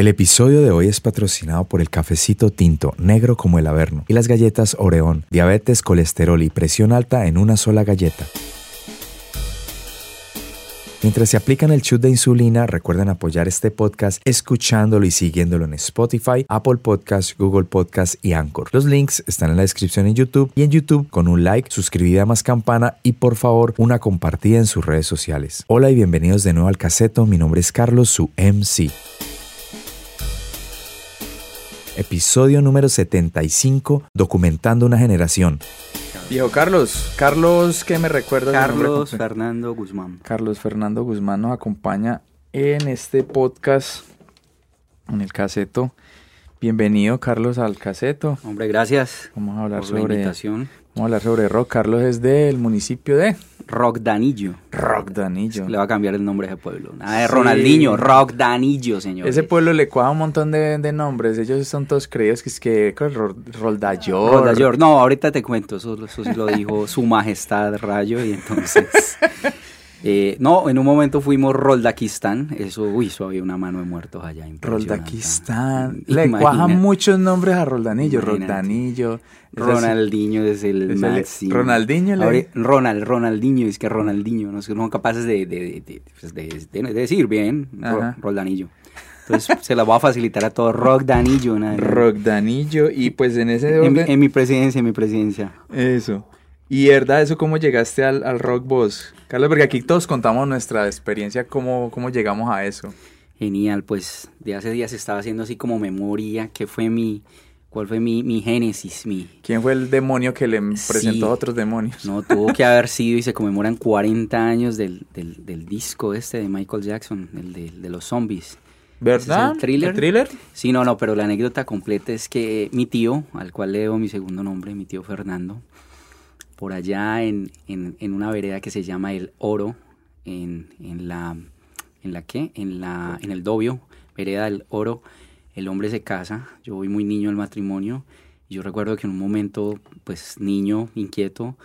El episodio de hoy es patrocinado por el cafecito tinto, negro como el averno, y las galletas Oreón, diabetes, colesterol y presión alta en una sola galleta. Mientras se aplican el chute de insulina, recuerden apoyar este podcast escuchándolo y siguiéndolo en Spotify, Apple Podcasts, Google Podcasts y Anchor. Los links están en la descripción en YouTube y en YouTube con un like, suscribida más campana y por favor una compartida en sus redes sociales. Hola y bienvenidos de nuevo al caseto. Mi nombre es Carlos, su MC episodio número 75, documentando una generación. Viejo Carlos, Carlos, ¿qué me recuerdas? Carlos Fernando Guzmán. Carlos Fernando Guzmán nos acompaña en este podcast, en el caseto. Bienvenido, Carlos, al caseto. Hombre, gracias. Vamos a hablar por sobre. La invitación. Vamos a hablar sobre rock. Carlos es del municipio de. Rock Danillo. Rock Danillo. Le va a cambiar el nombre a ese pueblo. Nada de Ronaldinho, Rock Danillo, señor. Ese pueblo le cuaja un montón de, de, nombres. Ellos son todos creídos que es que Roldayor. Roldayor. No, ahorita te cuento. Eso, eso sí lo dijo su majestad Rayo. Y entonces. Eh, no, en un momento fuimos Roldaquistán. Eso, uy, eso había una mano de muertos allá. Roldaquistán. Le cuajan muchos nombres a Roldanillo. Roldanillo. Ronaldinho es el es máximo. Ronaldinho le... Ronald, Ronaldinho, es que Ronaldinho, no son capaces de, de, de, pues, de decir bien, Ajá. Roldanillo. Entonces se la voy a facilitar a todos. Rock Danillo. Rock Danillo. Y pues en ese en, en, mi presidencia, en mi presidencia. Eso. Y verdad, eso cómo llegaste al, al rock boss, Carlos, porque aquí todos contamos nuestra experiencia, cómo, cómo llegamos a eso. Genial, pues de hace días estaba haciendo así como memoria, qué fue mi, cuál fue mi, mi génesis, mi... ¿Quién fue el demonio que le presentó sí, a otros demonios? No, tuvo que haber sido y se conmemoran 40 años del, del, del disco este de Michael Jackson, el de, de los zombies. ¿Verdad? ¿El thriller? ¿El thriller? Sí, no, no, pero la anécdota completa es que mi tío, al cual le debo mi segundo nombre, mi tío Fernando, por allá en, en, en, una vereda que se llama El Oro, en, en la, ¿en la qué? En, la, en el Dobio, vereda del Oro, el hombre se casa, yo voy muy niño al matrimonio, y yo recuerdo que en un momento, pues niño, inquieto,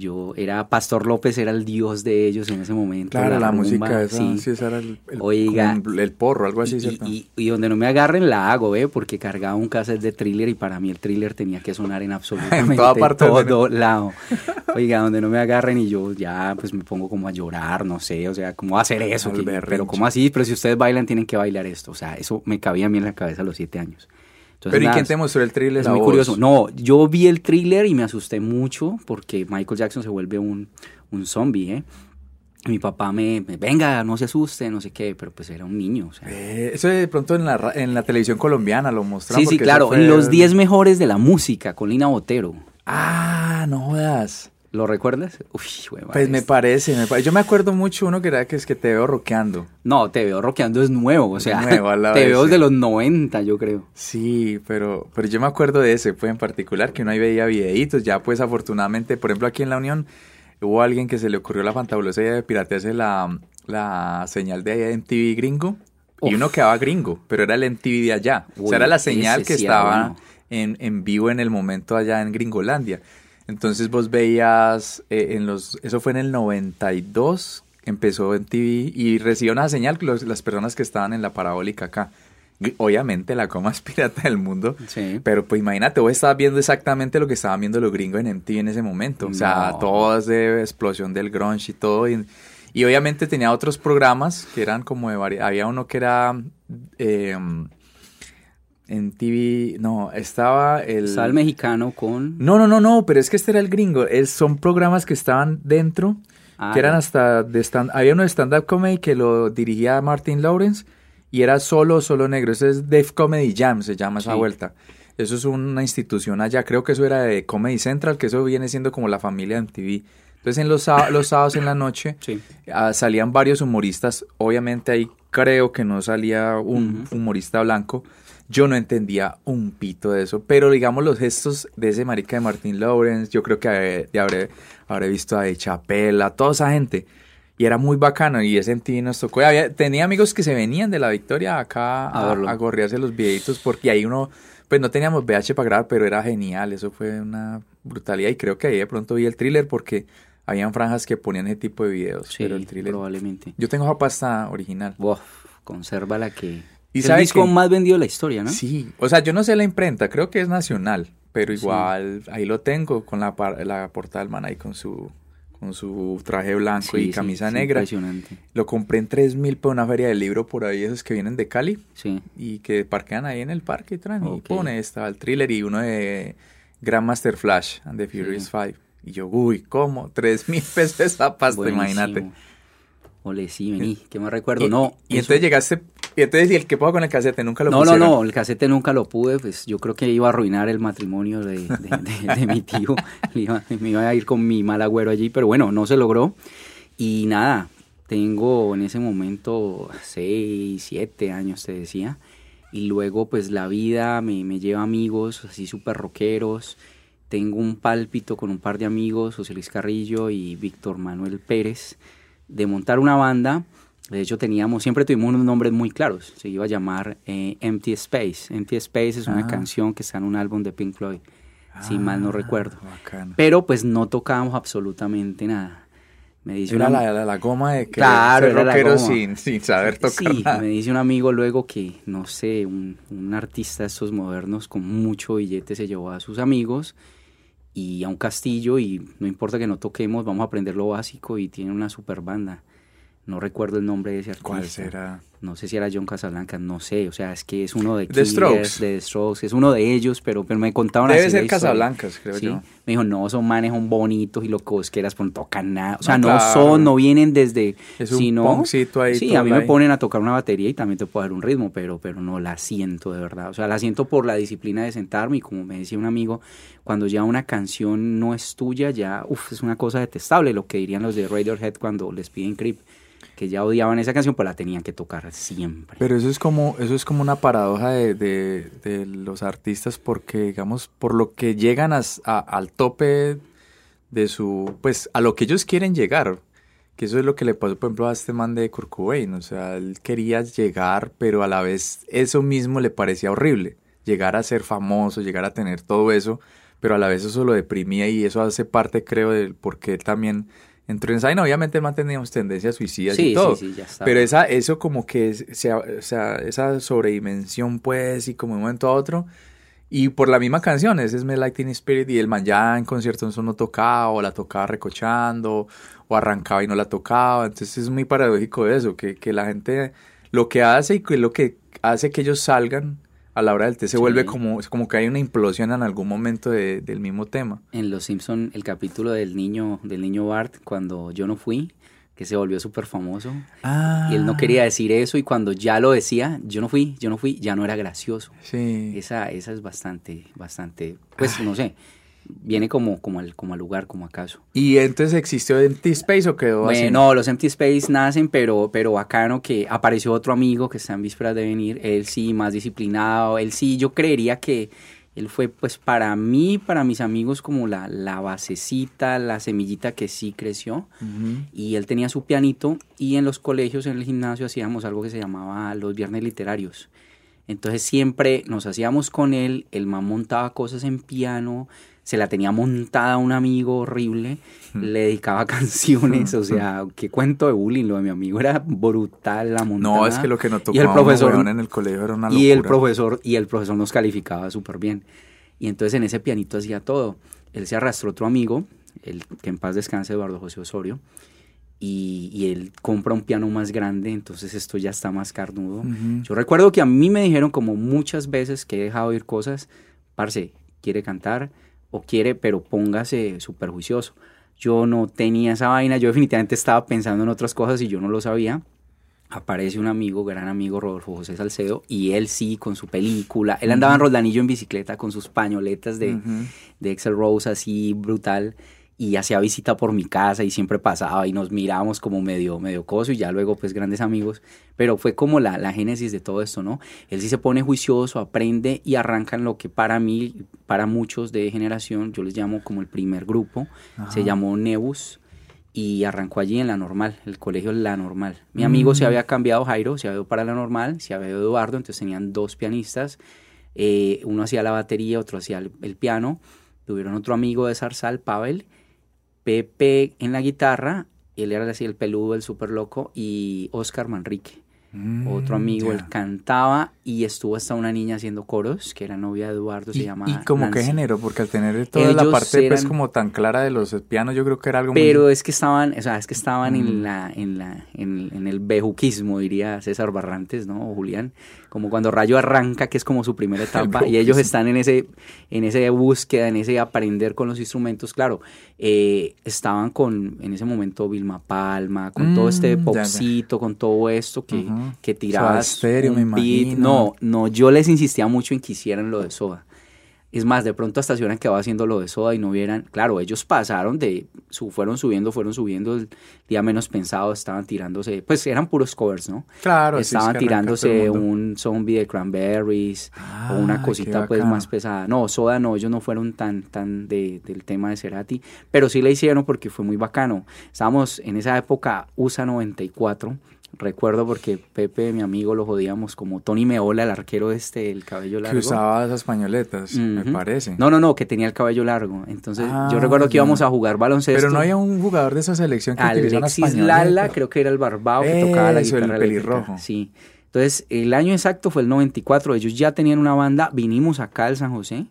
yo era Pastor López, era el dios de ellos en ese momento. Claro, la, la música, esa, sí. sí, esa era el, el, Oiga, el, porro, algo así, y, ¿cierto? Y, y, donde no me agarren la hago, ¿eh? Porque cargaba un cassette de thriller y para mí el thriller tenía que sonar en absolutamente en toda parte todo lado. Oiga, donde no me agarren y yo ya pues me pongo como a llorar, no sé, o sea, ¿cómo hacer eso? Que, pero ¿cómo así? Pero si ustedes bailan tienen que bailar esto, o sea, eso me cabía a mí en la cabeza a los siete años. Entonces, Pero ¿y quién te mostró el thriller? Es muy curioso. No, yo vi el thriller y me asusté mucho porque Michael Jackson se vuelve un, un zombie, ¿eh? Mi papá me, me, venga, no se asuste, no sé qué, pero pues era un niño. O sea. eh, eso de pronto en la, en la televisión colombiana lo mostraron. Sí, sí, claro, fue... en los 10 mejores de la música con Lina Botero. Ah, no jodas. ¿Lo recuerdas? Uy, güey, pues me parece, me parece, Yo me acuerdo mucho uno que era que es que te veo rockeando. No, te veo rockeando es nuevo, o sea, nuevo te veo de los 90, yo creo. Sí, pero, pero yo me acuerdo de ese, pues en particular, que uno ahí veía videitos, ya pues afortunadamente, por ejemplo aquí en la Unión, hubo alguien que se le ocurrió la fantabulosa idea de piratearse la, la señal de MTV gringo, Uf. y uno quedaba gringo, pero era el MTV de allá. Uy, o sea, era la señal que sí estaba bueno. en, en vivo en el momento allá en Gringolandia. Entonces vos veías eh, en los, eso fue en el 92, empezó en TV y recibió una señal los, las personas que estaban en la parabólica acá. Obviamente la coma más pirata del mundo, sí. pero pues imagínate, vos estabas viendo exactamente lo que estaban viendo los gringos en MTV en ese momento. O sea, No. todas de explosión del grunge y todo. Y, y obviamente tenía otros programas que eran como de varias. Había uno que era. eh, en TV, no, estaba el... Estaba el mexicano con... No, no, no, no, pero es que este era el gringo. Es, son programas que estaban dentro, Ah, que eran hasta de stand... Había uno de stand-up comedy que lo dirigía Martin Lawrence y era solo, solo negro. Ese es Def Comedy Jam, se llama esa Sí. vuelta. Eso es una institución allá, creo que eso era de Comedy Central, que eso viene siendo como la familia de MTV. Entonces en los, los sábados en la noche Sí. ah, salían varios humoristas. Obviamente ahí creo que no salía un humorista blanco. Yo no entendía un pito de eso, pero digamos los gestos de ese marica de Martin Lawrence, yo creo que habré, de habré, habré visto a De Chapelle, a toda esa gente. Y era muy bacano y ese MTV nos tocó. había- tenía amigos que se venían de la Victoria acá A a, gorrearse los videitos porque ahí uno, pues no teníamos VH para grabar, pero era genial. Eso fue una brutalidad y creo que ahí de pronto vi el thriller porque habían franjas que ponían ese tipo de videos. Sí, pero el thriller... probablemente. Yo tengo esa pasta original. Uf, consérvala que... Y el disco que- más vendido de la historia, ¿no? Sí, o sea, yo no sé la imprenta, creo que es nacional, pero igual ahí lo tengo con la, par- la portada del man ahí con su, con su traje blanco Sí, y camisa sí, negra. Impresionante. Lo compré en 3 mil por una feria del libro por ahí, esos que vienen de Cali Sí. y que parquean ahí en el parque y traen. Y pone, estaba el thriller y uno de Grandmaster Flash and the Furious. 5. Y yo, uy, ¿cómo? 3 mil pesos esa pasta, Buenísimo. imagínate. Ole, sí, vení, que me recuerdo. No. y eso- entonces llegaste, y entonces, ¿y el que puedo con el casete? Nunca lo No, no, pusieron. no, el casete nunca lo pude, pues yo creo que iba a arruinar el matrimonio de, de- de- de mi tío, iba- me iba a ir con mi mal agüero allí, pero bueno, no se logró. Y nada, tengo en ese momento 6, 7 años, te decía, y luego pues la vida me, me lleva amigos así súper rockeros, tengo un pálpito con un par de amigos, José Luis Carrillo y Víctor Manuel Pérez, de montar una banda. De hecho, teníamos, siempre tuvimos unos nombres muy claros. Se iba a llamar eh, Empty Space. Empty Space es una Ah. canción que está en un álbum de Pink Floyd, si mal no Ah, recuerdo. Pero pues no tocábamos absolutamente nada. Me dice Era una- la, la, la goma de que Claro, era la goma. sin, sin saber tocar Sí, nada. me dice un amigo luego que, no sé, un, un artista de estos modernos con mucho billete se llevó a sus amigos y a un castillo y no importa que no toquemos, vamos a aprender lo básico y tiene una super banda. No recuerdo el nombre de ese artista. ¿Cuál será? No sé si era John Casablanca, no sé, o sea, es que es uno de The Strokes. de The Strokes, es uno de ellos, pero, pero me contaban Debe así ser. Casablancas, creo Sí, yo. Me dijo, no, son manes, son bonitos y lo que quieras, pero no tocan nada. O sea, No, no, claro. son, no vienen desde... Es un sino, ahí Sí, a mí me ponen a tocar una batería y también te puedo dar un ritmo, pero, pero no la siento de verdad. O sea, la siento por la disciplina de sentarme y como me decía un amigo, cuando ya una canción no es tuya, ya, uff, es una cosa detestable, lo que dirían los de Radiohead cuando les piden Creep, que ya odiaban esa canción, pues la tenían que tocar siempre. Pero eso es como, eso es como una paradoja de, de- de los artistas porque, digamos, por lo que llegan a- a- al tope de su, pues, a lo que ellos quieren llegar. Que eso es lo que le pasó, por ejemplo, a este man de Kurt. O sea, él quería llegar, pero a la vez eso mismo le parecía horrible. Llegar a ser famoso, llegar a tener todo eso, pero a la vez eso lo deprimía y eso hace parte, creo, del por qué también en esa. Y no, obviamente manteníamos tendencias suicidas y todo. sí, sí, ya está. Pero esa, eso como que, o sea, esa sobredimensión, pues, y como de un momento a otro. Y por la misma canción, ese es Like Teen Spirit, y el man ya en conciertos no tocaba, o la tocaba recochando, o arrancaba y no la tocaba. Entonces es muy paradójico eso, que, que la gente lo que hace y lo que hace que ellos salgan a la hora del té se Sí. vuelve como, es como que hay una implosión en algún momento de- del mismo tema. en Los Simpson el capítulo del niño del niño Bart cuando yo no fui que se volvió súper famoso y él no quería decir eso y cuando ya lo decía yo no fui yo no fui ya no era gracioso Sí. esa esa es bastante bastante pues no sé viene como como al como al lugar como acaso ¿Y entonces existió Empty Space o quedó así? bueno, los Empty Space nacen, pero, pero bacano que apareció otro amigo que está en vísperas de venir, él sí, más disciplinado, él sí, yo creería que él fue pues para mí, para mis amigos como la, la basecita, la semillita que sí creció Ujú. y él tenía su pianito y en los colegios, en el gimnasio hacíamos algo que se llamaba los viernes literarios. Entonces siempre nos hacíamos con él, el man montaba cosas en piano, se la tenía montada a un amigo horrible, le dedicaba canciones, o sea, qué cuento de bullying, lo de mi amigo era brutal la montada. No, es que lo que nos tocó y el profesor en el colegio era una locura. y el profesor y el profesor nos calificaba súper bien. Y entonces en ese pianito hacía todo. Él se arrastró otro amigo, el que en paz descanse Eduardo José Osorio, y, y él compra un piano más grande, entonces esto ya está más carnudo. Yo recuerdo que a mí me dijeron como muchas veces que he dejado de oír cosas, parce, quiere cantar o quiere, pero póngase súper juicioso. Yo no tenía esa vaina, yo definitivamente estaba pensando en otras cosas y yo no lo sabía. Aparece un amigo, gran amigo, Rodolfo José Salcedo, y él sí, con su película. Él andaba en Roldanillo en bicicleta con sus pañoletas de, de Excel Rose así brutal y hacía visita por mi casa y siempre pasaba y nos mirábamos como medio, medio coso y ya luego pues grandes amigos, pero fue como la, la génesis de todo esto, ¿no? Él sí se pone juicioso, aprende y arranca en lo que para mí, para muchos de generación, yo les llamo como el primer grupo, se Ajá. llamó Nebus y arrancó allí en la normal, el colegio La Normal. Mi amigo se había cambiado, Jairo, se había ido para la normal, se había ido Eduardo, entonces tenían dos pianistas, eh, uno hacía la batería, otro hacía el, el piano, tuvieron otro amigo de Zarzal, Pavel, Pepe en la guitarra, él era así el peludo, el súper loco, y Oscar Manrique. otro amigo, Mm, ya. él cantaba y estuvo hasta una niña haciendo coros, que era novia de Eduardo, se ¿Y, llama y como qué género? Porque al tener toda la parte pues como tan clara de los pianos, yo creo que era algo Pero muy... es que estaban, o sea, es que estaban Mm. en la, en la, en, en el bejuquismo, diría César Barrantes, ¿no? O Julián, como cuando Rayo arranca, que es como su primera etapa, y ellos bejuquismo. están en ese, en ese búsqueda, en ese aprender con los instrumentos, claro, eh, estaban con, en ese momento, Vilma Palma, con todo este Mm, ya. popcito, con todo esto que, que tirabas Soda Stereo, me un beat. No, no, yo les insistía mucho en que hicieran lo de Soda. Es más, de pronto hasta se hubieran quedado haciendo lo de soda y no hubieran. Claro, ellos pasaron de. Su, fueron subiendo, fueron subiendo. El día menos pensado estaban tirándose. Pues eran puros covers, ¿no? Claro, es estaban que tirándose un zombie de Cranberries o una cosita pues más pesada. No, soda no, ellos no fueron tan, tan de, del tema de Cerati. Pero sí la hicieron porque fue muy bacano. Estábamos en esa época USA 94. Recuerdo porque Pepe, mi amigo, lo jodíamos como Tony Meola, el arquero este, el cabello largo. Que usaba esas pañoletas, me parece. No, no, no, que tenía el cabello largo. Entonces, Ah, yo recuerdo que íbamos a jugar baloncesto. Pero no había un jugador de esa selección que utilizaba unas Alexis. Lala, creo que era el barbado que tocaba la el guitarra eléctrica. pelirrojo. Sí. Entonces, el año exacto fue el 94. Ellos ya tenían una banda. Vinimos acá al San José.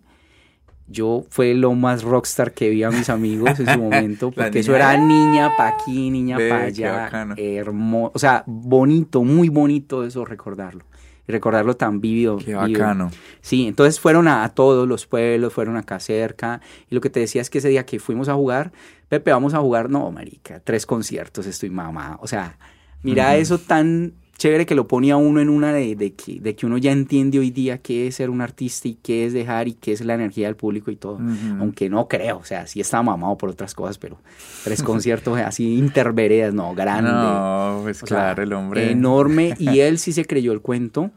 Yo fue lo más rockstar que vi a mis amigos en su momento, porque eso era niña pa' aquí, niña Ve, pa' qué allá. bacano. Hermoso, o sea, bonito, muy bonito eso recordarlo. Y recordarlo tan vívido. Qué bacano. Sí, entonces fueron a, a todos los pueblos, fueron acá cerca. Y lo que te decía es que ese día que fuimos a jugar, Pepe, vamos a jugar, no, marica, tres conciertos, estoy mamá. O sea, mira eso tan chévere que lo ponía uno en una de, de que, de que uno ya entiende hoy día qué es ser un artista y qué es dejar y qué es la energía del público y todo. Aunque no creo, o sea, sí estaba mamado por otras cosas, pero tres conciertos así interveredas, no, grande. No, pues sea, claro, el hombre. Enorme. Y él sí se creyó el cuento.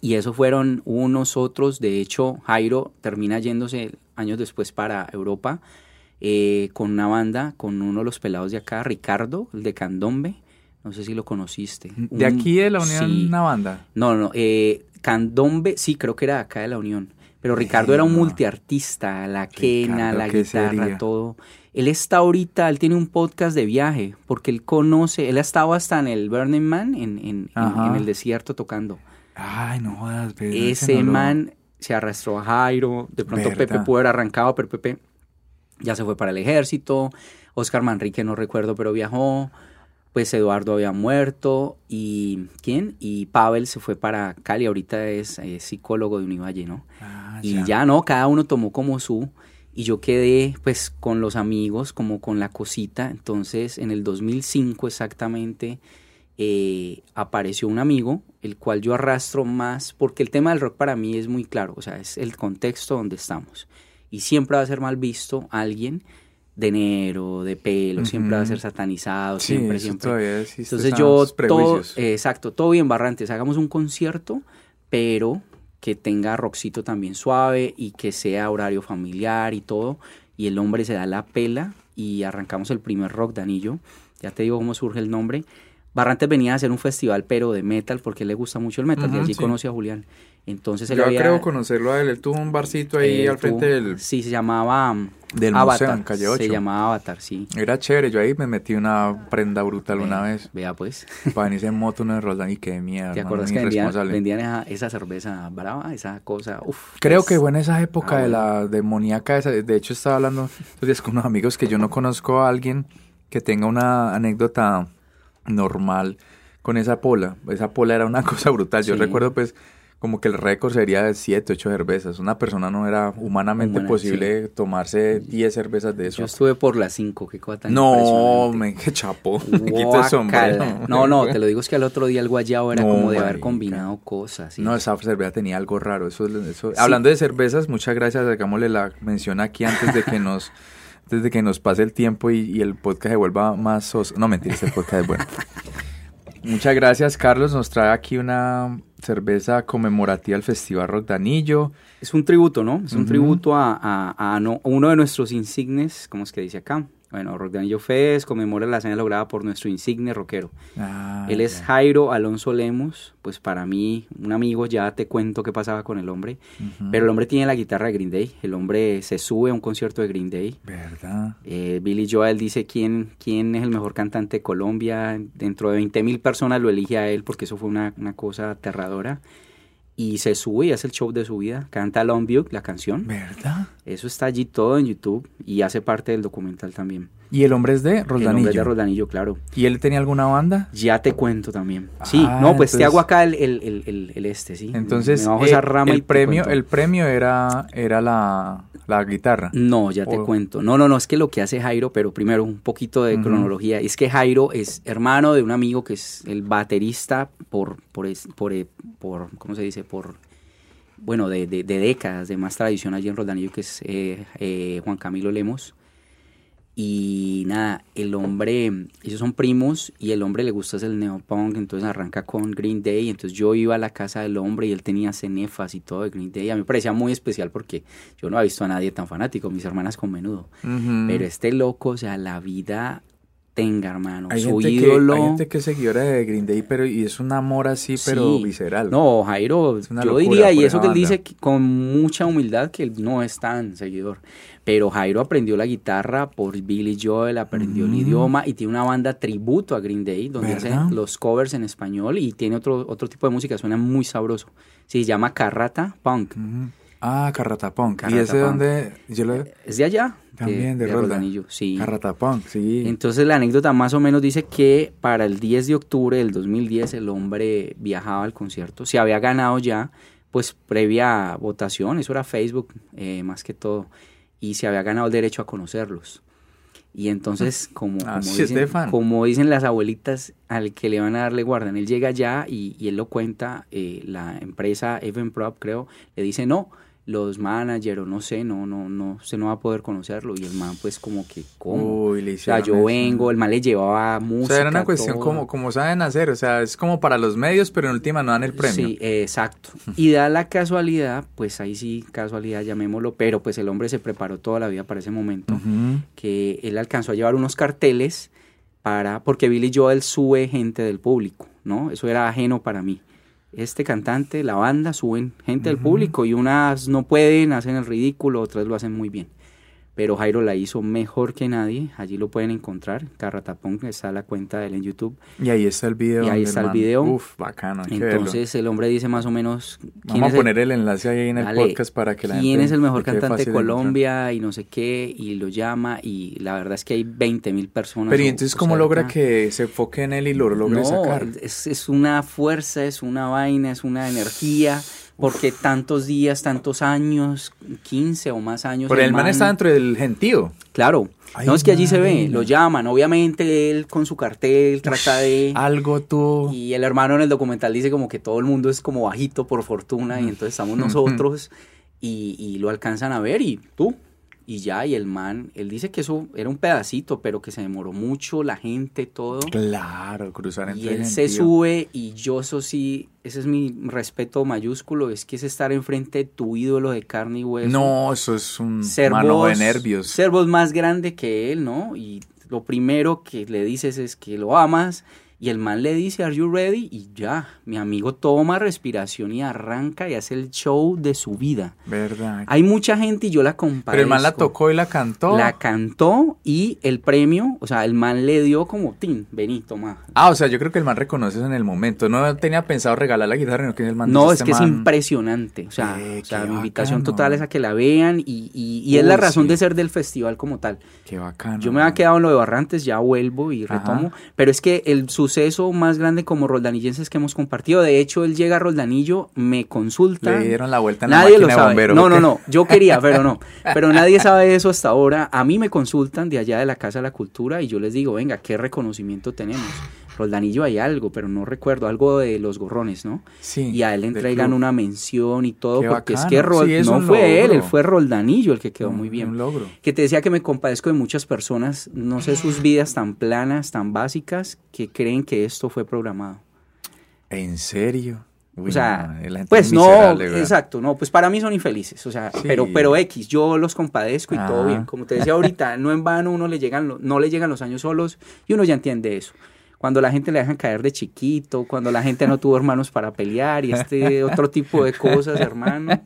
Y eso fueron unos otros. De hecho, Jairo termina yéndose años después para Europa eh, con una banda, con uno de los pelados de acá, Ricardo, el de Candombe. No sé si lo conociste. De Un- aquí de la Unión, sí. una banda. No, no, eh, Candombe, sí, creo que era de acá de la Unión. Pero Ricardo era un multiartista, la quena, Ricardo, la ¿qué guitarra, sería? todo. Él está ahorita, él tiene un podcast de viaje, porque él conoce, él ha estado hasta en el Burning Man, en, en- en- en el desierto tocando. Ay, no jodas, pero ese Ese no lo- man se arrastró a Jairo, de pronto Verdad. Pepe pudo haber arrancado, pero Pepe ya se fue para el ejército, Oscar Manrique no recuerdo, pero viajó, pues Eduardo había muerto, y ¿quién? Y Pavel se fue para Cali, ahorita es eh, psicólogo de Univalle, ¿no? Ah, Y ya no, cada uno tomó como su, y yo quedé pues con los amigos, como con la cosita, entonces en el 2005 exactamente eh, apareció un amigo, el cual yo arrastro más, porque el tema del rock para mí es muy claro, o sea, es el contexto donde estamos. Y siempre va a ser mal visto alguien de negro, de pelo, siempre va a ser satanizado, Sí, siempre, eso siempre. Entonces yo, todo, eh, exacto, todo bien, Barrantes, hagamos un concierto, pero que tenga rockcito también suave y que sea horario familiar y todo. Y el hombre se da la pela y arrancamos el primer rock danillo. Ya te digo cómo surge el nombre. Barrantes venía a hacer un festival, pero de metal, porque le gusta mucho el metal y allí sí. conoce a Julián. Entonces él Yo había- creo conocerlo a él. Él tuvo un barcito ahí al frente tuvo- del... Sí, se llamaba um, del museo Avatar. en Calle Se 8. llamaba Avatar, sí. Era chévere. Yo ahí me metí una prenda brutal una vez. Vea pues. Para venirse en moto uno de Roldán y qué mierda. ¿Te acuerdas que vendían, vendían esa, esa cerveza brava? Esa cosa, uf. Creo pues, que fue en esa época Ah, de la demoníaca esa. De hecho, estaba hablando días con unos amigos que yo no conozco a alguien que tenga una anécdota normal con esa pola. Esa pola era una cosa brutal. Yo Sí. recuerdo, pues, como que el récord sería de 7, 8 cervezas. Una persona no era humanamente Humana, posible tomarse 10 cervezas de eso. Yo estuve por las 5, qué cosa tan No, me que chapó. Me quito el sombrero. Guácala. No, no, te lo digo es que al otro día el guayao era No, como de haber combinado cosas. ¿sí? No, esa cerveza tenía algo raro. Eso, eso- Hablando de cervezas, muchas gracias. Hagámosle la mención aquí antes de que nos, antes de que nos pase el tiempo y, y el podcast se vuelva más soso. No, mentira, este podcast es bueno. Muchas gracias, Carlos. Nos trae aquí una cerveza conmemorativa al Festival Rock Danillo. Es un tributo, ¿no? Es un tributo a, a- a no- a uno de nuestros insignes, ¿cómo es que dice acá? Bueno, Rock de Anillo Fest conmemora la hazaña lograda por nuestro insigne rockero. Ah, Él es. Jairo Alonso Lemos, pues para mí, un amigo, ya te cuento qué pasaba con el hombre. Pero el hombre tiene la guitarra de Green Day, el hombre se sube a un concierto de Green Day. ¿Verdad? Eh, Billy Joel dice quién, quién es el mejor cantante de Colombia. Dentro de 20 mil personas lo elige a él porque eso fue una, una cosa aterradora. Y se sube y hace el show de su vida. Canta Longview, la canción. ¿Verdad? Eso está allí todo en YouTube y hace parte del documental también. ¿Y el hombre es de El Roldanillo? es de Roldanillo, claro. ¿Y él tenía alguna banda? Ya te cuento también. Sí, Ah, no, pues te hago acá el, el, el, el- el este, sí. Entonces, Me bajo eh, esa rama y el premio, el premio era, era la, la guitarra. No, ya te cuento. No, no, no, es que lo que hace Jairo, pero primero un poquito de cronología. Es que Jairo es hermano de un amigo que es el baterista por, por, por, eh, por ¿cómo se dice? Por, bueno, de, de- de décadas de más tradición allí en Roldanillo, que es eh, eh, Juan Camilo Lemos. Y nada, el hombre, ellos son primos y el hombre le gusta es el neopunk, entonces arranca con Green Day. Entonces yo iba a la casa del hombre y él tenía cenefas y todo de Green Day. A mí me parecía muy especial porque yo no había visto a nadie tan fanático, mis hermanas con menudo. Pero este loco, o sea, la vida tenga, hermano. hay, Su gente que, ídolo. hay gente que es seguidora de Green Day, pero y es un amor así, pero Sí. visceral. No, Jairo, Es una yo locura diría, y eso que él banda. dice que con mucha humildad, que él no es tan seguidor. Pero Jairo aprendió la guitarra por Billy Joel, aprendió el Mm. idioma y tiene una banda tributo a Green Day, donde ¿Verdad? hace los covers en español y tiene otro, otro tipo de música, suena muy sabroso. Se llama Carrata Punk. Ujú. Ah, Carratapunk. ¿Y ese donde yo lo Es de allá. También de, Rolda. Roldanillo, sí. Carratapunk, sí. Entonces la anécdota más o menos dice que para el 10 de octubre del 2010 el hombre viajaba al concierto, se había ganado ya, pues previa votación, eso era Facebook eh, más que todo, y se había ganado el derecho a conocerlos. Y entonces, como, como, Así, dicen, Estefan. como dicen las abuelitas, al que le van a darle guardan, él llega allá y, y él lo cuenta, eh, la empresa Evenprop creo, le dice no, los managers o no sé, no, no, no, se no va a poder conocerlo. Y el man pues como que, ¿cómo? Uy, le O sea, yo eso. vengo, el man le llevaba O música. sea, era una cuestión todo. como, como saben hacer, o sea, es como para los medios, pero en última no dan el premio. Sí, eh, exacto. Y da la casualidad, pues ahí sí, casualidad, llamémoslo, pero pues el hombre se preparó toda la vida para ese momento, que él alcanzó a llevar unos carteles para, porque Billy Joel sube gente del público, ¿no? Eso era ajeno para mí. Este cantante, la banda, suben gente del Ujú. público y unas no pueden, hacen el ridículo, otras lo hacen muy bien. Pero Jairo la hizo mejor que nadie, allí lo pueden encontrar, Carratapón, está la cuenta de él en YouTube. Y ahí está el video. Y ahí está el video. Uf, bacano. Entonces el hombre dice más o menos quién Vamos es a poner el enlace ahí en el Dale, podcast para que la gente quién es el mejor cantante de. Colombia y no sé qué, y lo llama, y la verdad es que hay 20 mil personas. Pero ¿y o- entonces o cómo sea, logra que se enfoque en él y lo logre no, sacar? Es, es una fuerza, es una vaina, es una energía, porque tantos días, tantos años, 15 o más años. Pero el man está dentro del gentío. Claro, Ay, no es que allí se ve, lo llaman, obviamente él con su cartel trata de... Algo tú... Y el hermano en el documental dice como que todo el mundo es como bajito por fortuna y entonces estamos nosotros y, y lo alcanzan a ver y tú y ya y el man, él dice que eso era un pedacito pero que se demoró mucho, la gente, todo. Claro, cruzar entre Y él se sube y yo eso sí, ese es mi respeto mayúsculo, es que es estar enfrente de tu ídolo de carne y hueso. No, eso es un ser mano vos, de nervios. ser más grande que él, ¿no? Y lo primero que le dices es que lo amas y el man le dice, ¿Are you ready? Y ya, mi amigo toma respiración y arranca y hace el show de su vida. ¿Verdad? Hay mucha gente y yo la comparezco. Pero el man la tocó y la cantó. La cantó y el premio, o sea, el man le dio como, tin, vení, toma. Ah, o sea, yo creo que el man reconoce eso en el momento. No tenía pensado regalar la guitarra, sino que el man No, es este que es impresionante. O sea, Eh, o sea, qué mi invitación total es a que la vean y, y- y es la razón sí. de ser del festival como tal. Qué bacano. Yo me había quedado en lo de Barrantes, ya vuelvo y Ajá. retomo. Pero es que el suceso más grande como roldanillenses que hemos compartido, de hecho, él llega a Roldanillo, me consulta. Le dieron la vuelta en la Nadie máquina lo de sabe. bombero. no, ¿o no, no. Yo quería, pero no. Pero nadie sabe eso hasta ahora. A mí me consultan de allá de la Casa de la Cultura y yo les digo, venga, ¿qué reconocimiento tenemos? Roldanillo hay algo, pero no recuerdo, algo de los gorrones, ¿no? Sí. Y a él le entregan una mención y todo, Qué porque es que Rol- Sí, es no fue él, logro. él fue Roldanillo el que quedó muy bien Un logro. que te decía que me compadezco de muchas personas, no sé sus vidas tan planas, tan básicas, que creen que esto fue programado. ¿En serio? o sea, pues no, exacto, no, pues para mí son infelices, o sea, pero, pero X, yo los compadezco y todo bien. Como te decía ahorita, no en vano uno le llegan, no le llegan los años solos y uno ya entiende eso. Cuando la gente le dejan caer de chiquito, cuando la gente no tuvo hermanos para pelear y este otro tipo de cosas, hermano.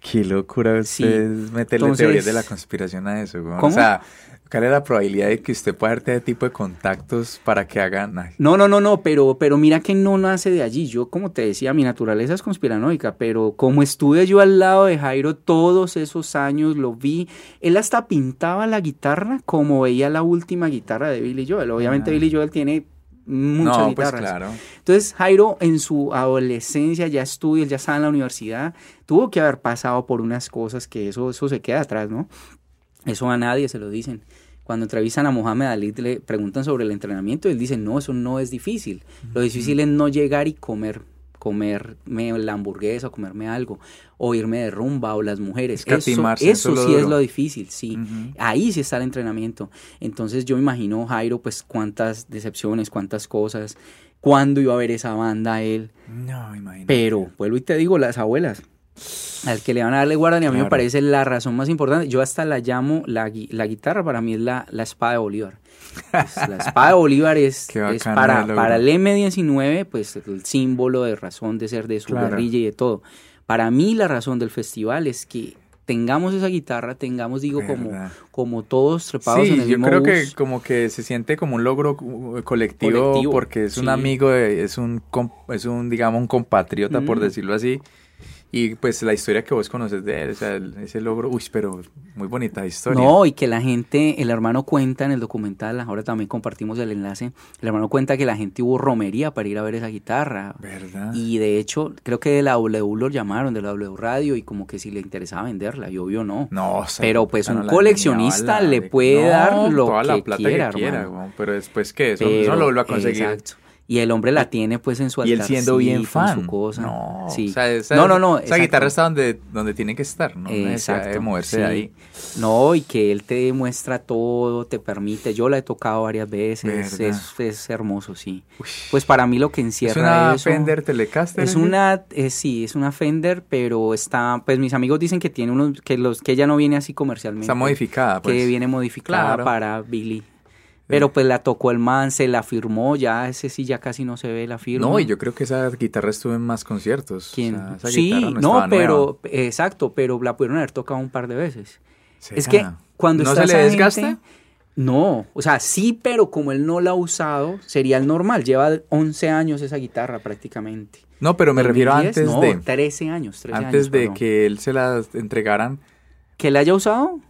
Qué locura ustedes meterle teorías de la conspiración a eso, O sea, ¿Cuál es la probabilidad de que usted pueda hacer este tipo de contactos para que hagan? No, no, no, no, pero, pero mira que no nace de allí. Yo, como te decía, mi naturaleza es conspiranoica, pero como estuve yo al lado de Jairo todos esos años, lo vi, él hasta pintaba la guitarra como veía la última guitarra de Billy Joel. Obviamente ah. Billy Joel tiene muchas no, pues claro. Entonces Jairo en su adolescencia ya estudia, ya estaba en la universidad, tuvo que haber pasado por unas cosas que eso, eso se queda atrás, ¿no? Eso a nadie se lo dicen. Cuando entrevistan a Mohamed Ali le preguntan sobre el entrenamiento y él dice, no, eso no es difícil. Lo difícil es no llegar y comer comerme la hamburguesa o comerme algo, o irme de rumba o las mujeres. Eso, eso, sí es lo difícil, sí. Ahí sí está el entrenamiento. Entonces yo imagino, Jairo, pues cuántas decepciones, cuántas cosas, cuándo iba a ver esa banda él. No, imagínate. Pero, vuelvo y te digo, las abuelas, al que le van a darle guarda, y a mí me parece la razón más importante. Yo hasta la llamo, la, la guitarra para mí es la, la espada de Bolívar. Pues, la espada de Bolívar es, es para, para el M19, pues el símbolo de razón de ser de su guerrilla y de todo. Para mí la razón del festival es que tengamos esa guitarra, tengamos, digo, como, como todos trepados en el yo creo que como que se siente como un logro colectivo, porque es un amigo, es un, es un, digamos, un compatriota, por decirlo así, y pues la historia que vos conoces de él, o sea, ese logro, uy, pero muy bonita historia. No, y que la gente, el hermano cuenta en el documental, ahora también compartimos el enlace, el hermano cuenta que la gente hubo romería para ir a ver esa guitarra. ¿Verdad? Y de hecho, creo que de la W lo llamaron, de la W Radio, y como que si le interesaba venderla, y obvio no. No, Pero pues un coleccionista le puede dar lo toda la plata que quiera, pero después que eso, eso lo vuelve a conseguir. Exacto. Y el hombre la tiene pues en su Y él siendo bien fan. Su cosa. No, sí. no, no, no. Esa guitarra está donde, donde tiene que estar, ¿no? Exacto. De moverse de ahí. No, y que él te muestra todo, te permite. Yo la he tocado varias veces. Es, es, hermoso, sí. Pues para mí lo que encierra ¿Es una Fender Telecaster? Es una, sí, es una Fender, pero está, pues mis amigos dicen que tiene unos, que los, que ella no viene así comercialmente. Está modificada, pues. Que viene modificada para Billy. Pero pues la tocó el man, se la firmó, ya ese sí ya casi no se ve la firma. No, y yo creo que esa guitarra estuvo en más conciertos. ¿Quién? sí, no, pero exacto, pero la pudieron haber tocado un par de veces. Es que cuando ¿No se le desgasta? no, o sea, sí, pero como él no la ha usado, sería el normal. Lleva 11 años esa guitarra prácticamente. No, pero me refiero antes no, de... 13 años, 13 Antes de que él se la entregaran. ¿Que la haya usado?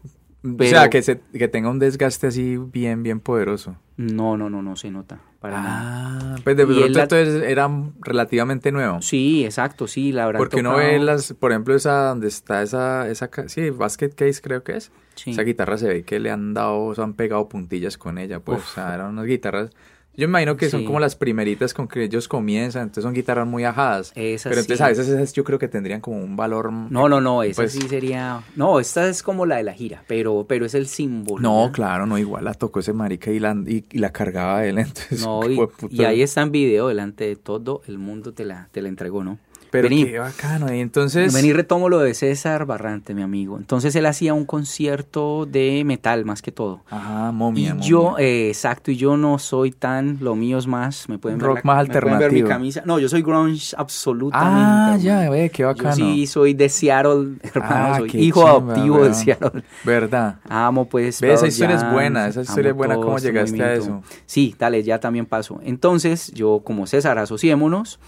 O sea, que, se, que tenga un desgaste así bien, bien poderoso. No, no, no, no se nota. Para ah, pues de pronto entonces era relativamente nuevo. Sí, exacto, sí, la verdad. Porque uno ve las, por ejemplo, esa donde está esa, esa, sí, basket case creo que es. Esa guitarra se ve que le han dado, se han pegado puntillas con ella, pues, o sea, eran unas guitarras yo me imagino que son como las primeritas con que ellos comienzan, entonces son guitarras muy ajadas. Esas pero entonces a veces esas yo creo que tendrían como un valor. No, no, no, esa pues sí sería. No, esta es como la de la gira, pero, pero es el símbolo. No, claro, no, igual la tocó ese marica y la, y, la cargaba él, entonces. No, y, y, ahí está en video delante de todo el mundo te la, te la entregó, ¿no? Pero qué bacano. Y entonces. Vení, retomo lo de César Barrante, mi amigo. Entonces él hacía un concierto de metal más que todo. Ajá, momia. Y yo, eh, exacto, y yo no soy tan. Lo mío es más. Me pueden Rock más alternativo. ver mi camisa. No, yo soy grunge absolutamente. Ah, ya, ve, qué bacano. Yo sí, soy de Seattle, hermano. Ah, soy hijo adoptivo de Seattle. ¿Verdad? Amo, pues. Ve, esa historia es buena. Esa historia es buena. ¿Cómo este llegaste a eso? Sí, dale, ya también paso. Entonces, yo, como César, asociémonos.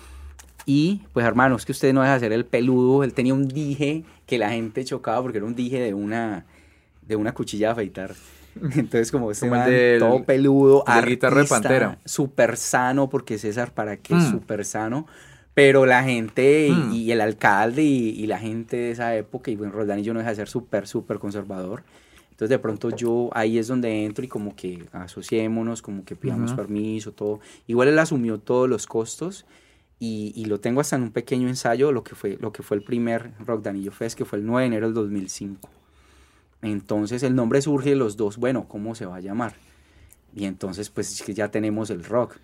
Y pues hermanos, que usted no deja de hacer el peludo. Él tenía un dije que la gente chocaba porque era un dije de una, de una cuchilla de afeitar. Entonces, como este man, todo peludo, guitarra de pantera. Súper sano, porque César, ¿para qué? Mm. Súper sano. Pero la gente mm. y, el alcalde y, la gente de esa época, y bueno, Roldán y yo no deja de ser súper, súper conservador. Entonces, de pronto yo ahí es donde entro y como que asociémonos, como que pidamos permiso, todo. Igual él asumió todos los costos y, lo tengo hasta en un pequeño ensayo, lo que fue, lo que fue el primer Rock Danillo Fest, que fue el 9 de enero del 2005. Entonces el nombre surge de los dos, bueno, ¿cómo se va a llamar? Y entonces pues ya tenemos el rock.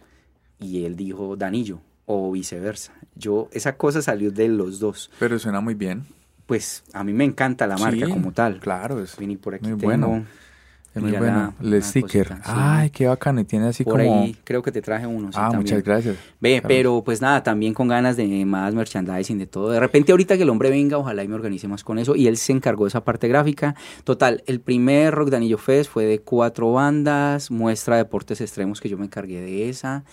Y él dijo Danillo. o viceversa. Yo, esa cosa salió de los dos. Pero suena muy bien. Pues a mí me encanta la marca Sí, como tal. Claro, es Vení, por aquí muy tengo, bueno. Es muy bueno. el sticker. cosita, sí. Ay, qué bacano. Y tiene así por como. ahí creo que te traje uno. sí, ah, también. muchas gracias. Ve, pero pues nada, también con ganas de más merchandising, de todo. De repente ahorita que el hombre venga, ojalá y me organice más con eso. Y él se encargó de esa parte gráfica. Total, el primer Rock Danillo Fest fue de cuatro bandas, muestra de deportes extremos que yo me encargué de esa.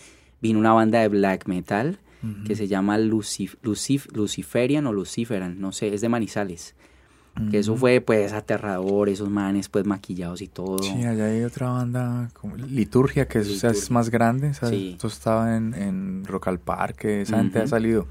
Vino una banda de black metal que se llama Lucif Lucif Luciferian o Luciferan, no sé, es de Manizales. Que eso fue pues aterrador, esos manes pues maquillados y todo. Sí, allá hay otra banda, como Liturgia, que es, o sea, es Liturgia. más grande. Sí. Esto estaba en, en Rock al Parque, esa gente ha salido.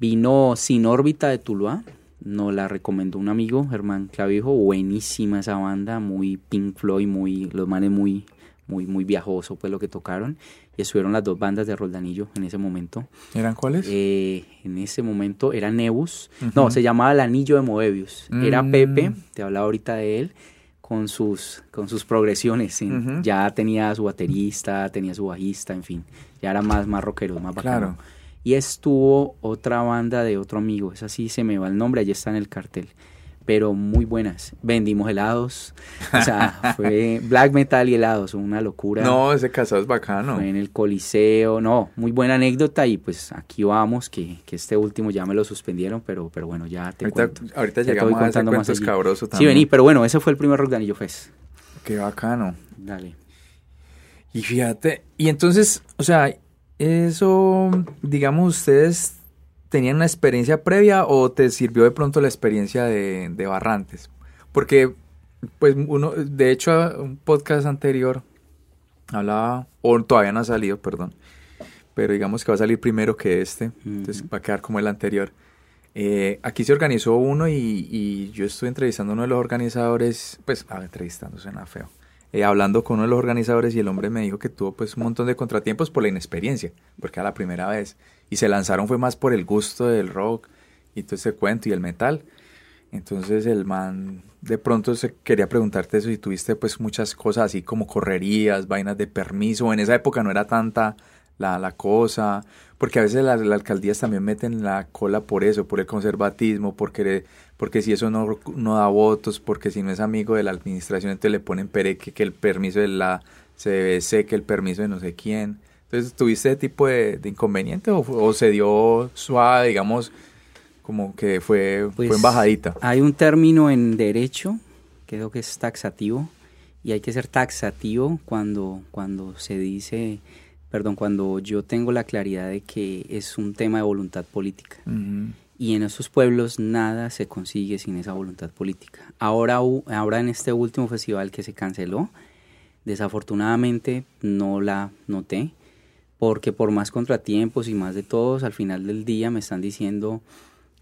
Vino Sin órbita de Tuluá, nos la recomendó un amigo, Germán Clavijo, buenísima esa banda, muy Pink Floyd, muy, los manes muy, muy, muy viajoso pues lo que tocaron. Y estuvieron las dos bandas de Roldanillo en ese momento. ¿Eran cuáles? Eh, en ese momento era Nebus, Ujú. no, se llamaba El Anillo de Moebius. Era Mm. Pepe, te hablaba ahorita de él, con sus, con sus progresiones. ¿sí? Ujú. Ya tenía su baterista, tenía su bajista, en fin, ya era más, más rockero, más bacano. Claro. Y estuvo otra banda de otro amigo, esa sí se me va el nombre, allí está en el cartel. Pero muy buenas. Vendimos helados. O sea, fue black metal y helados, una locura. No, ese casado es bacano. Fue en el Coliseo, no, muy buena anécdota y pues aquí vamos, que, que este último ya me lo suspendieron, pero, pero bueno, ya te Ahorita, cuento. ahorita Ya llegamos a ese más allí. escabroso Sí, también. vení, pero bueno, ese fue el primer Rock Danillo Fest. Qué bacano. Dale. Y fíjate, y entonces, o sea, eso, digamos, ustedes tenían una experiencia previa o te sirvió de pronto la experiencia de, de Barrantes? Porque, pues, uno, de hecho, un podcast anterior hablaba, o todavía no ha salido, perdón, pero digamos que va a salir primero que este, entonces va a quedar como el anterior. Eh, aquí se organizó uno y, y yo estuve entrevistando a uno de los organizadores, pues, ah, entrevistando suena feo, eh, hablando con uno de los organizadores y el hombre me dijo que tuvo pues un montón de contratiempos por la inexperiencia, porque era la primera vez. Y se lanzaron fue más por el gusto del rock y todo ese cuento y el metal. Entonces el man de pronto se quería preguntarte eso si tuviste pues muchas cosas así como correrías, vainas de permiso. En esa época no era tanta la, la cosa, porque a veces las alcaldías también meten la cola por eso, por el conservatismo, porque, porque si eso no, no da votos, porque si no es amigo de la administración, entonces le ponen pereque que el permiso de la CBC, que el permiso de no sé quién. Entonces, ¿tuviste ese tipo de, de inconveniente o, o se dio suave, digamos, como que fue, Pues, fue embajadita? Hay un término en derecho, creo que es taxativo, y hay que ser taxativo cuando, cuando se dice, perdón, cuando yo tengo la claridad de que es un tema de voluntad política. Ujú. Y en esos pueblos nada se consigue sin esa voluntad política. Ahora, ahora en este último festival que se canceló, desafortunadamente no la noté, porque por más contratiempos y más de todos, al final del día me están diciendo,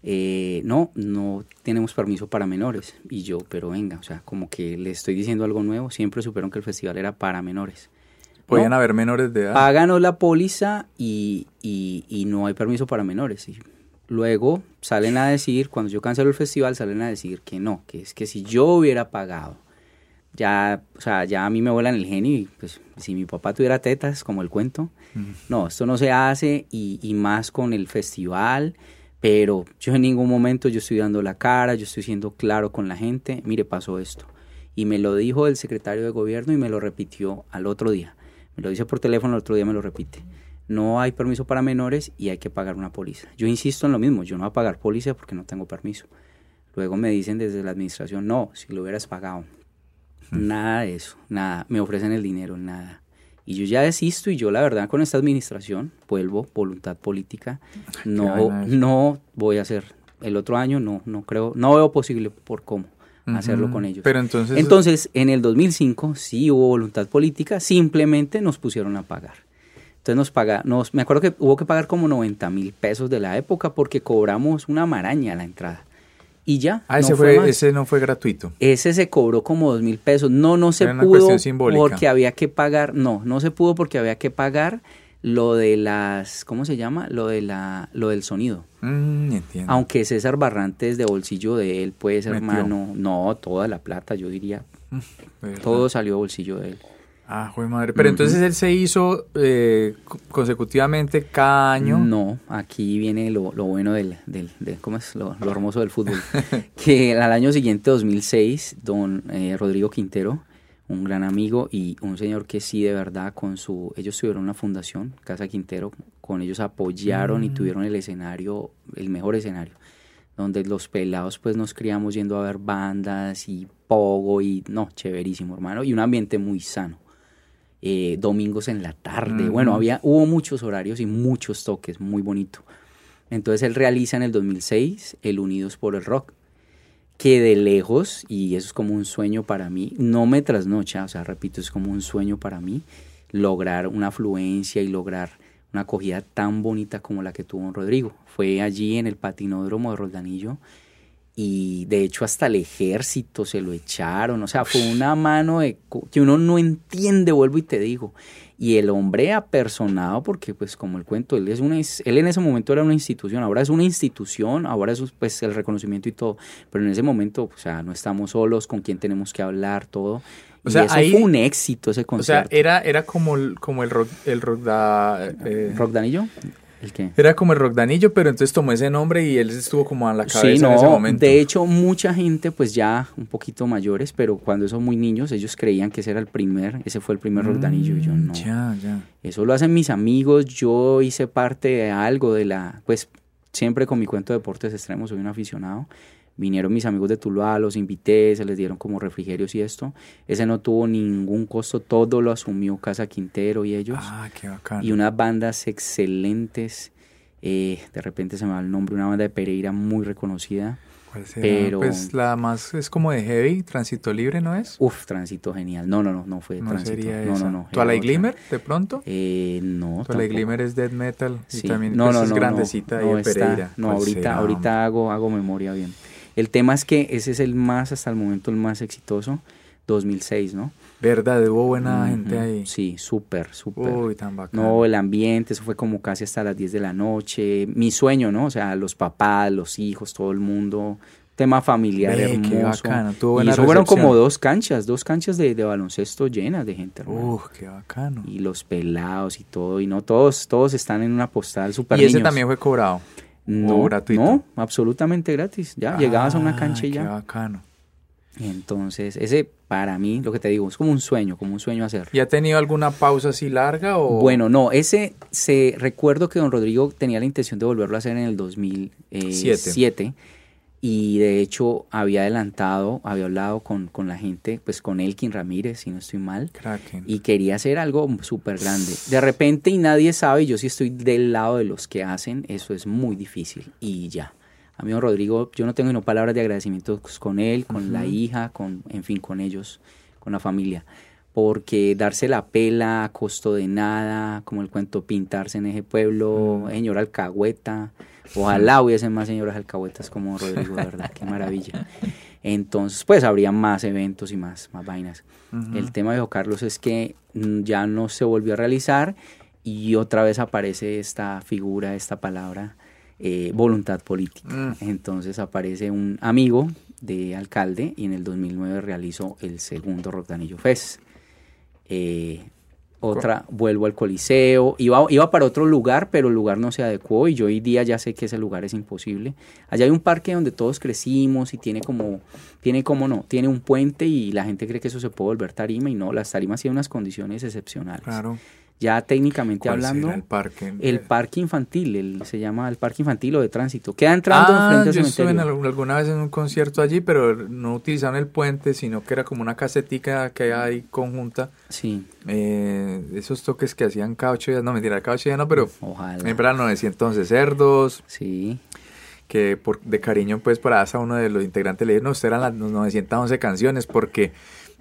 eh, no, no tenemos permiso para menores. Y yo, pero venga, o sea, como que le estoy diciendo algo nuevo, siempre supieron que el festival era para menores. Podían No, haber menores de edad. Páganos la póliza y, y, y no hay permiso para menores. Y luego salen a decir, cuando yo cancelo el festival, salen a decir que no, que es que si yo hubiera pagado, ya, o sea, ya a mí me vuelan el genio y pues si mi papá tuviera tetas, como el cuento, no, esto no se hace y, y más con el festival, pero yo en ningún momento yo estoy dando la cara, yo estoy siendo claro con la gente, mire, pasó esto. Y me lo dijo el secretario de gobierno y me lo repitió al otro día. Me lo dice por teléfono, al otro día me lo repite. No hay permiso para menores y hay que pagar una póliza. Yo insisto en lo mismo, yo no voy a pagar póliza porque no tengo permiso. Luego me dicen desde la administración, no, si lo hubieras pagado. Nada de eso, nada. Me ofrecen el dinero, nada. Y yo ya desisto y yo la verdad con esta administración, vuelvo, voluntad política, no, no voy a hacer. El otro año no, no creo, no veo posible por cómo hacerlo con ellos. Pero entonces... Entonces, en el 2005 sí hubo voluntad política, simplemente nos pusieron a pagar. Entonces nos paga, nos, me acuerdo que hubo que pagar como 90 mil pesos de la época porque cobramos una maraña a la entrada. Y ya. Ah, ese, no fue, más. ese no fue gratuito. Ese se cobró como dos mil pesos. No, no se Era pudo porque había que pagar. No, no se pudo porque había que pagar lo de las, ¿cómo se llama? Lo de la, lo del sonido. Mm, entiendo. Aunque César Barrantes de bolsillo de él, pues Metió. hermano, no, toda la plata, yo diría, ¿Verdad? todo salió de bolsillo de él. Ah, joder madre. Pero entonces él se hizo eh, consecutivamente cada año. No, aquí viene lo, bueno del, del, ¿cómo es? Lo, hermoso del fútbol. que al año siguiente, 2006, don eh, Rodrigo Quintero, un gran amigo y un señor que sí de verdad con su, ellos tuvieron una fundación, Casa Quintero, con ellos apoyaron y mm. tuvieron el escenario, el mejor escenario donde los pelados pues nos criamos yendo a ver bandas y pogo y no, chéverísimo hermano, y un ambiente muy sano. Eh, domingos en la tarde, bueno, había, hubo muchos horarios y muchos toques, muy bonito. Entonces él realiza en el 2006 el Unidos por el Rock, que de lejos, y eso es como un sueño para mí, no me trasnocha, o sea, repito, es como un sueño para mí, lograr una afluencia y lograr una acogida tan bonita como la que tuvo Rodrigo. Fue allí en el patinódromo de Roldanillo y de hecho hasta el ejército se lo echaron, o sea, fue una mano de, que uno no entiende, vuelvo y te digo. Y el hombre apersonado, porque pues como el cuento, él, es una, él en ese momento era una institución, ahora es una institución, ahora es pues el reconocimiento y todo, pero en ese momento, o sea, no estamos solos, con quién tenemos que hablar, todo. O sea, eso fue un éxito ese concierto. O sea, era, era como, el, como el rock, el rock, da, eh, ¿Rock Danillo? ¿El qué? Era como el rock danillo, pero entonces tomó ese nombre y él estuvo como a la cabeza en ese momento. De hecho, mucha gente, pues ya un poquito mayores, pero cuando son muy niños, ellos creían que ese era el primer, ese fue el primer rock danillo y yo mm, no. Ya, ya. Eso lo hacen mis amigos, yo hice parte de algo de la, pues siempre con mi cuento de deportes extremos, soy un aficionado Vinieron mis amigos de Tuluá, los invité, se les dieron como refrigerios y esto. Ese no tuvo ningún costo, todo lo asumió Casa Quintero y ellos. Ah, qué bacán. Y unas bandas excelentes. Eh, de repente se me va el nombre, una banda de Pereira muy reconocida. ¿Cuál será? Pero, pues la más es como de heavy, Tránsito Libre, ¿no es? Uf, Tránsito genial. No, no, no, no fue no Tránsito. Sería no, no, no. ¿Twilight Glimmer, de pronto? Eh, no. Twilight Glimmer es death metal y también no, pues, no, es grandecita y Pereira. No, ahorita, ahorita hago, hago memoria bien. El tema es que ese es el más, hasta el momento, el más exitoso, 2006, ¿no? ¿Verdad? Hubo buena gente ahí. Sí, súper, súper. Uy, tan bacán. No, el ambiente, eso fue como casi hasta las 10 de la noche. Mi sueño, ¿no? O sea, los papás, los hijos, todo el mundo. Tema familiar hermoso. Qué bacano. Tuvo buena y eso fueron como dos canchas, dos canchas de, baloncesto llenas de gente, hermano. Uf, qué bacano. Y los pelados y todo. Y no, todos, todos están en una postal súper ¿Y ese también fue cobrado? No, no, absolutamente gratis. Ya, llegabas a una cancha y ya. Qué bacano. Entonces, ese para mí, lo que te digo, es como un sueño, como un sueño hacer. ¿Y ha tenido alguna pausa así larga o...? Bueno, no, ese, se recuerdo que don Rodrigo tenía la intención de volverlo a hacer en el 2007 y de hecho había adelantado, había hablado con, con, la gente, pues con Elkin Ramírez, si no estoy mal, y quería hacer algo súper grande. De repente y nadie sabe, yo sí estoy del lado de los que hacen, eso es muy difícil y ya. Amigo Rodrigo, yo no tengo ni palabras de agradecimiento con él, con la hija, con, en fin, con ellos, con la familia porque darse la pela a costo de nada, como el cuento pintarse en ese pueblo, mm. señor alcahueta, ojalá hubiese más señoras alcahuetas como Rodrigo, verdad, qué maravilla. Entonces, pues habría más eventos y más, más vainas. El tema de Carlos es que mm, ya no se volvió a realizar y otra vez aparece esta figura, esta palabra, eh, voluntad política. Mm. Entonces aparece un amigo de alcalde y en el 2009 realizó el segundo Rodanillo Fest. Eh, otra, vuelvo al Coliseo, iba, iba para otro lugar, pero el lugar no se adecuó y yo hoy día ya sé que ese lugar es imposible. Allá hay un parque donde todos crecimos y tiene como, tiene como no, tiene un puente y la gente cree que eso se puede volver tarima y no, las tarimas tienen unas condiciones excepcionales. Claro ya técnicamente hablando. el parque? El parque infantil, el, se llama el parque infantil o de tránsito. Queda entrando ah, frente al yo estuve alguna vez en un concierto allí, pero no utilizaron el puente, sino que era como una casetica que hay conjunta. Sí. Eh, esos toques que hacían caucho, ya no mentira, caucho ya no, pero Ojalá. en verano decía entonces cerdos. Sí. Que por, de cariño, pues, para uno de los integrantes le dijeron, no, usted eran las 911 canciones, porque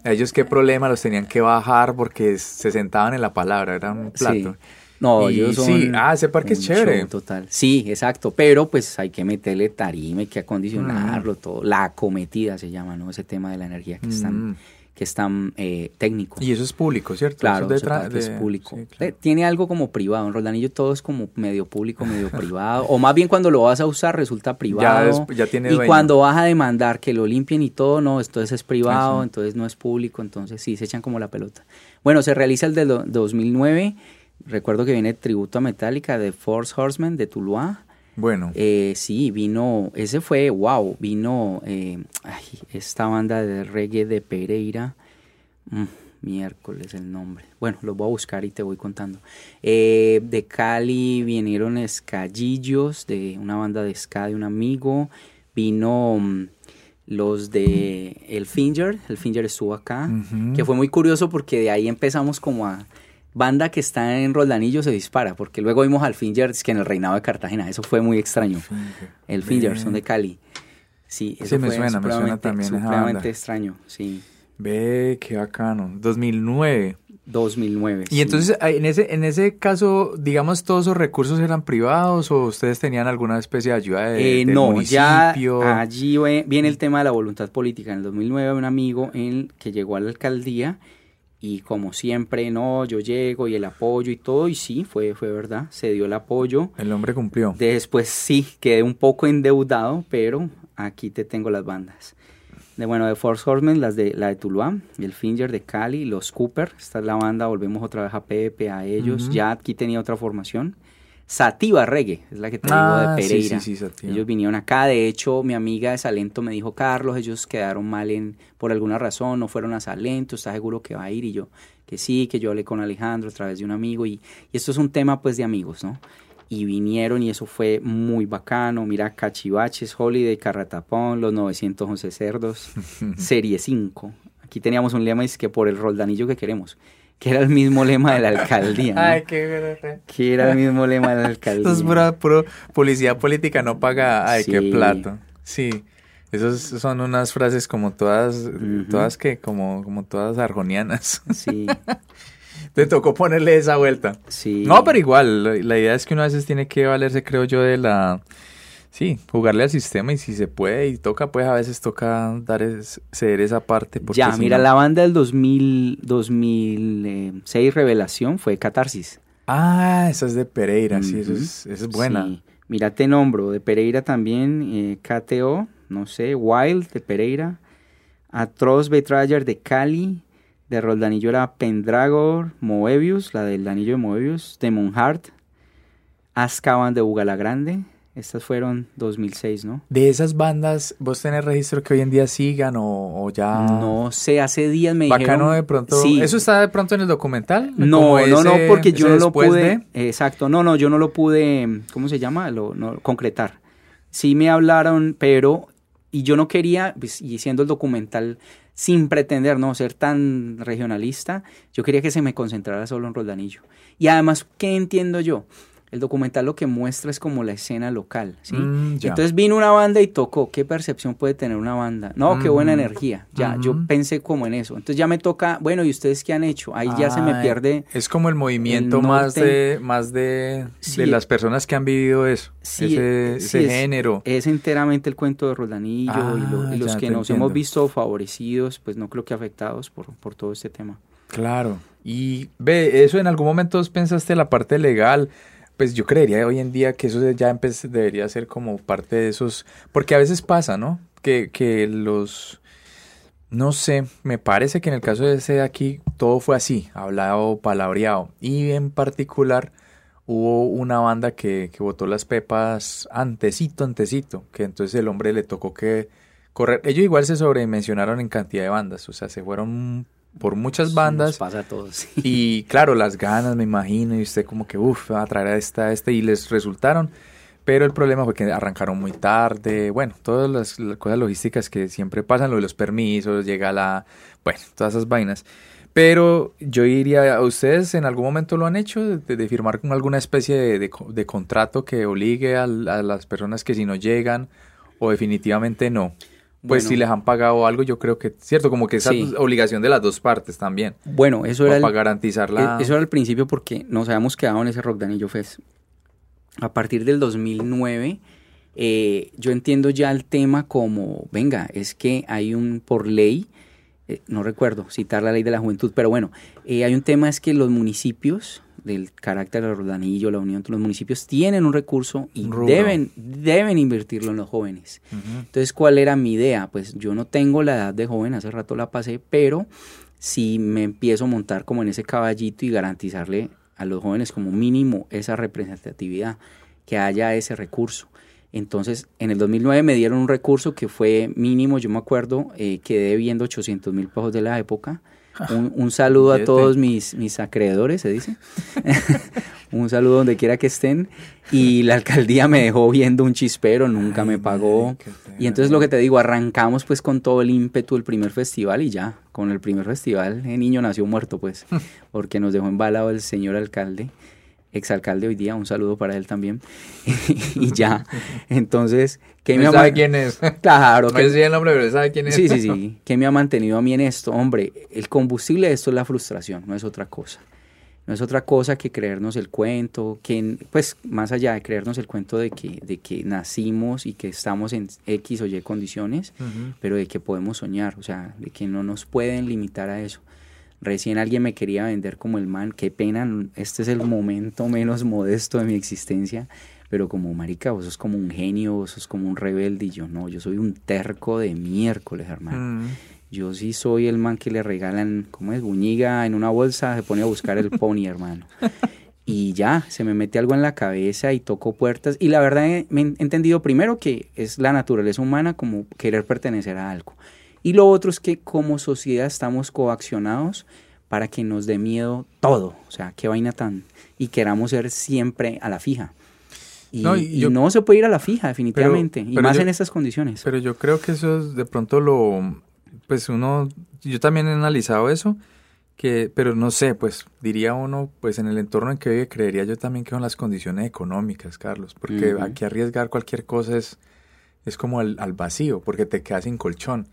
ellos qué problema los tenían que bajar porque se sentaban en la palabra, era un plato. No, ellos son sí, ah, ese parque es chévere. Total. Sí, exacto, pero pues hay que meterle tarima, hay que acondicionarlo, mm. todo. La acometida se llama, ¿no? Ese tema de la energía que están, mm. Que es tan eh, técnico. Y eso es público, ¿cierto? Claro, eso es público. Eh, tiene algo como privado. En Roldanillo todo es como medio público, medio privado. O más bien cuando lo vas a usar resulta privado. Ya, ya tiene y dueño. cuando vas a demandar que lo limpien y todo, no, entonces es privado, entonces no es público, entonces sí, se echan como la pelota. Bueno, se realiza el del 2009. Recuerdo que viene Tributo a Metallica de Force Horsemen de Tuluá. Bueno. Eh, sí, vino, ese fue, wow, vino eh, ay, esta banda de reggae de Pereira. Mm, miércoles el nombre. Bueno, lo voy a buscar y te voy contando. Eh, de Cali vinieron Escallillos, de una banda de ska de un amigo. Vino mm, los de El Finger, El Finger estuvo acá, que fue muy curioso porque de ahí empezamos como a banda que está en Roldanillo se dispara, porque luego vimos al Finger que en el reinado de Cartagena, eso fue muy extraño. El Finger, son de Cali. Sí, eso Sí, me fue suena, me suena también supremamente extraño, sí. Ve, qué bacano. 2009. 2009. Y sí. entonces, ah, en ese, en ese caso, digamos, todos esos recursos eran privados o ustedes tenían alguna especie de ayuda de, Eh, del no, ya municipio? allí ve- viene el tema de la voluntad política. En el 2009 un amigo en, que llegó a la alcaldía y como siempre, no, yo llego y el apoyo y todo, y sí, fue, fue verdad, se dio el apoyo. El hombre cumplió. Después sí, quedé un poco endeudado, pero aquí te tengo las bandas. De, bueno, de Force Horsemen, las de, la de Tuluá, el Finger de Cali, los Cooper, esta es la banda, volvemos otra vez a Pepe, a ellos, ya aquí tenía otra formación. Sativa Reggae, es la que te Ah, digo de sí, Pereira. sí, sí, Sativa. ellos vinieron acá, de hecho, mi amiga de Salento me dijo, Carlos, ellos quedaron mal en, por alguna razón, no fueron a Salento, ¿estás seguro que va a ir? Y yo, que sí, que yo hablé con Alejandro a través de un amigo, y, y esto es un tema pues de amigos, ¿no? y vinieron y eso fue muy bacano. Mira, Cachivaches, Holiday, Carratapón, los 911 cerdos, Serie 5. Aquí teníamos un lema, es que por el roldanillo que queremos, que era el mismo lema de la alcaldía. ¿no? Ay, qué verdad. Que era el mismo lema de la alcaldía. Eso es pura, puro policía política no paga. Ay, qué plato. Sí. Esas son unas frases como todas, todas que, como, como todas argonianas. Sí, Te tocó ponerle esa vuelta. sí. No, pero igual, la, la idea es que uno a veces tiene que valerse, creo yo, de la... Sí, jugarle al sistema y si se puede y toca, pues a veces toca dar es- ceder esa parte. Porque Ya, si mira, no- la banda del 2000, 2006 Revelación fue Catarsis. Ah, esa es de Pereira, sí, Ujú. es, esa es buena. Sí. Mira, te nombro, de Pereira también, eh, KTO, no sé, Wild de Pereira, Atroz Betrayer de Cali, de Roldanillo era Pendragor, Moebius, la del anillo de Moebius, Demon Heart, Azkaban de Bugala Grande, estas fueron 2006, ¿no? De esas bandas, ¿vos tenés registro que hoy en día sigan o, o ya...? No sé, hace días me Bacano dijeron... de pronto. Sí. ¿Eso está de pronto en el documental? No, no, no, porque yo no lo pude, de- exacto, no, no, yo no lo pude, ¿cómo se llama? Lo, no, concretar. Sí me hablaron, pero, y yo no quería, pues, y siendo el documental sin pretender no ser tan regionalista, yo quería que se me concentrara solo en Roldanillo. Y además, ¿qué entiendo yo? El documental lo que muestra es como la escena local, ¿sí? Mm. Entonces vino una banda y tocó. ¿Qué percepción puede tener una banda? No, qué buena Ujú. energía. Ya, yo Ujú. pensé como en eso. Entonces ya me toca, bueno, ¿y ustedes qué han hecho? Ahí ya se me pierde. Es como el movimiento el más de más de, Sí. de las personas que han vivido eso, Sí, ese, sí, ese es- género. Es enteramente el cuento de Roldanillo y, lo- Ah, y los que nos entiendo. hemos visto favorecidos, pues no creo que afectados por, por todo este tema. Claro. Y ve, eso en algún momento pensaste la parte legal. Pues yo creería hoy en día que eso ya debería ser como parte de esos, porque a veces pasa, ¿no? Que, que los, no sé, me parece que en el caso de ese de aquí todo fue así, hablado, palabreado. Y en particular hubo una banda que, que botó las pepas antecito, antecito, que entonces el hombre le tocó que correr. Ellos igual se sobredimensionaron en cantidad de bandas, o sea, se fueron por muchas Nos bandas. pasa a todos. Y claro, las ganas, me imagino, y usted como que, uff, va a traer a esta, a este, y les resultaron. Pero el problema fue que arrancaron muy tarde, bueno, todas las, las cosas logísticas que siempre pasan, lo de los permisos, llega la, bueno, todas esas vainas. Pero yo diría, ¿a ustedes en algún momento lo han hecho? De, de firmar con alguna especie de, de co- de contrato que obligue a, las personas que si no llegan, o definitivamente no. Pues Bueno. si les han pagado algo, yo creo que, cierto, como que esa Sí. obligación de las dos partes también. Bueno, eso era, Como el, para garantizar la... e- eso era el principio porque nos habíamos quedado en ese Rock Danillo Fest. A partir del 2009, eh, yo entiendo ya el tema como, venga, es que hay un, por ley, eh, no recuerdo citar la ley de la juventud, pero bueno, eh, hay un tema es que los municipios del carácter del Rodanillo, la unión entre los municipios, tienen un recurso y deben, deben invertirlo en los jóvenes. Entonces, ¿cuál era mi idea? Pues yo no tengo la edad de joven, hace rato la pasé, pero si me empiezo a montar como en ese caballito y garantizarle a los jóvenes como mínimo esa representatividad, que haya ese recurso. Entonces, en el 2009 me dieron un recurso que fue mínimo, yo me acuerdo, eh, quedé viendo 800 mil pesos de la época. Un, saludo a todos mis, mis acreedores, se dice. un saludo donde quiera que estén. Y la alcaldía me dejó viendo un chispero, nunca me pagó. Y entonces lo que te digo, arrancamos pues con todo el ímpetu el primer festival y ya, con el primer festival, el niño nació muerto pues, porque nos dejó embalado el señor alcalde exalcalde hoy día, un saludo para él también. y ya, entonces, ¿qué me sabe quién es? Claro. No que... el nombre, pero sabe quién es. Sí, sí, sí. ¿Qué me ha mantenido a mí en esto? Hombre, el combustible de esto es la frustración, no es otra cosa. No es otra cosa que creernos el cuento, que pues más allá de creernos el cuento de que, de que nacimos y que estamos en X o Y condiciones, pero de que podemos soñar, o sea, de que no nos pueden limitar a eso. Recién alguien me quería vender como el man, qué pena, este es el momento menos modesto de mi existencia, pero como marica, vos sos como un genio, vos sos como un rebelde y yo no, yo soy un terco de miércoles, hermano. Mm. Yo sí soy el man que le regalan, ¿cómo es? Buñiga en una bolsa, se pone a buscar el pony, hermano. Y ya, se me mete algo en la cabeza y toco puertas. Y la verdad me he entendido primero que es la naturaleza humana como querer pertenecer a algo. Y lo otro es que como sociedad estamos coaccionados para que nos dé miedo todo, o sea, qué vaina tan, y queramos ser siempre a la fija. Y no, se puede ir a la fija, definitivamente, y más en estas condiciones. Pero yo creo que eso es de pronto lo, pues uno, yo también he analizado eso, que, pero no sé, pues diría uno, pues en el entorno en que vive, creería yo también que son las condiciones económicas, Carlos, porque aquí arriesgar cualquier cosa es, es como al, al vacío, porque te quedas sin colchón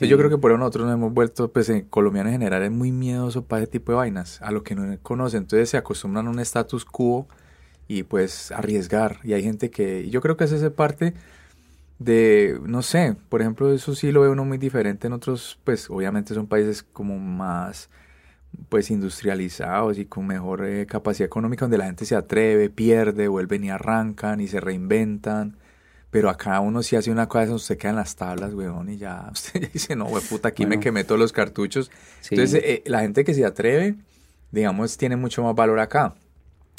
yo creo que por eso nosotros nos hemos vuelto, pues en colombiano en general es muy miedoso para ese tipo de vainas, a lo que no conocen. Entonces se acostumbran a un status quo y pues arriesgar. Y hay gente que, yo creo que es esa parte de, no sé, por ejemplo, eso sí lo ve uno muy diferente en otros, pues obviamente son países como más pues industrializados y con mejor eh, capacidad económica donde la gente se atreve, pierde, vuelven y arrancan y se reinventan pero acá uno si hace una cosa, usted queda en las tablas, weón, y ya usted dice, no, we puta, aquí me quemé todos los cartuchos. Entonces, eh, la gente que se atreve, digamos, tiene mucho más valor acá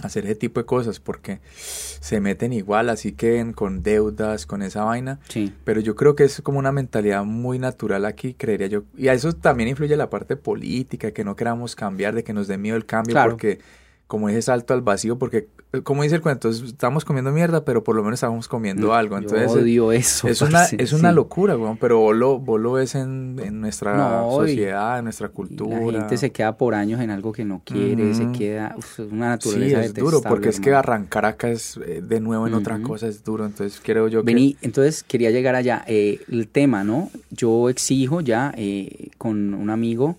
hacer ese tipo de cosas porque se meten igual, así que con deudas, con esa vaina. Sí. Pero yo creo que es como una mentalidad muy natural aquí, creería yo. Y a eso también influye la parte política, que no queramos cambiar, de que nos dé miedo el cambio, porque como ese salto al vacío, porque eh, como dice el cuento, estamos comiendo mierda, pero por lo menos estamos comiendo algo. Entonces, odio eso. Es una, es una locura, pero vos lo, vos lo ves en, en nuestra sociedad, en nuestra cultura. La gente se queda por años en algo que no quiere, se queda uf, una naturaleza Sí, es duro, porque es que arrancar acá es eh, de nuevo en otra cosa, es duro. Entonces, creo yo Vení, entonces quería llegar allá. Eh, el tema, ¿no? Yo exijo ya eh, con un amigo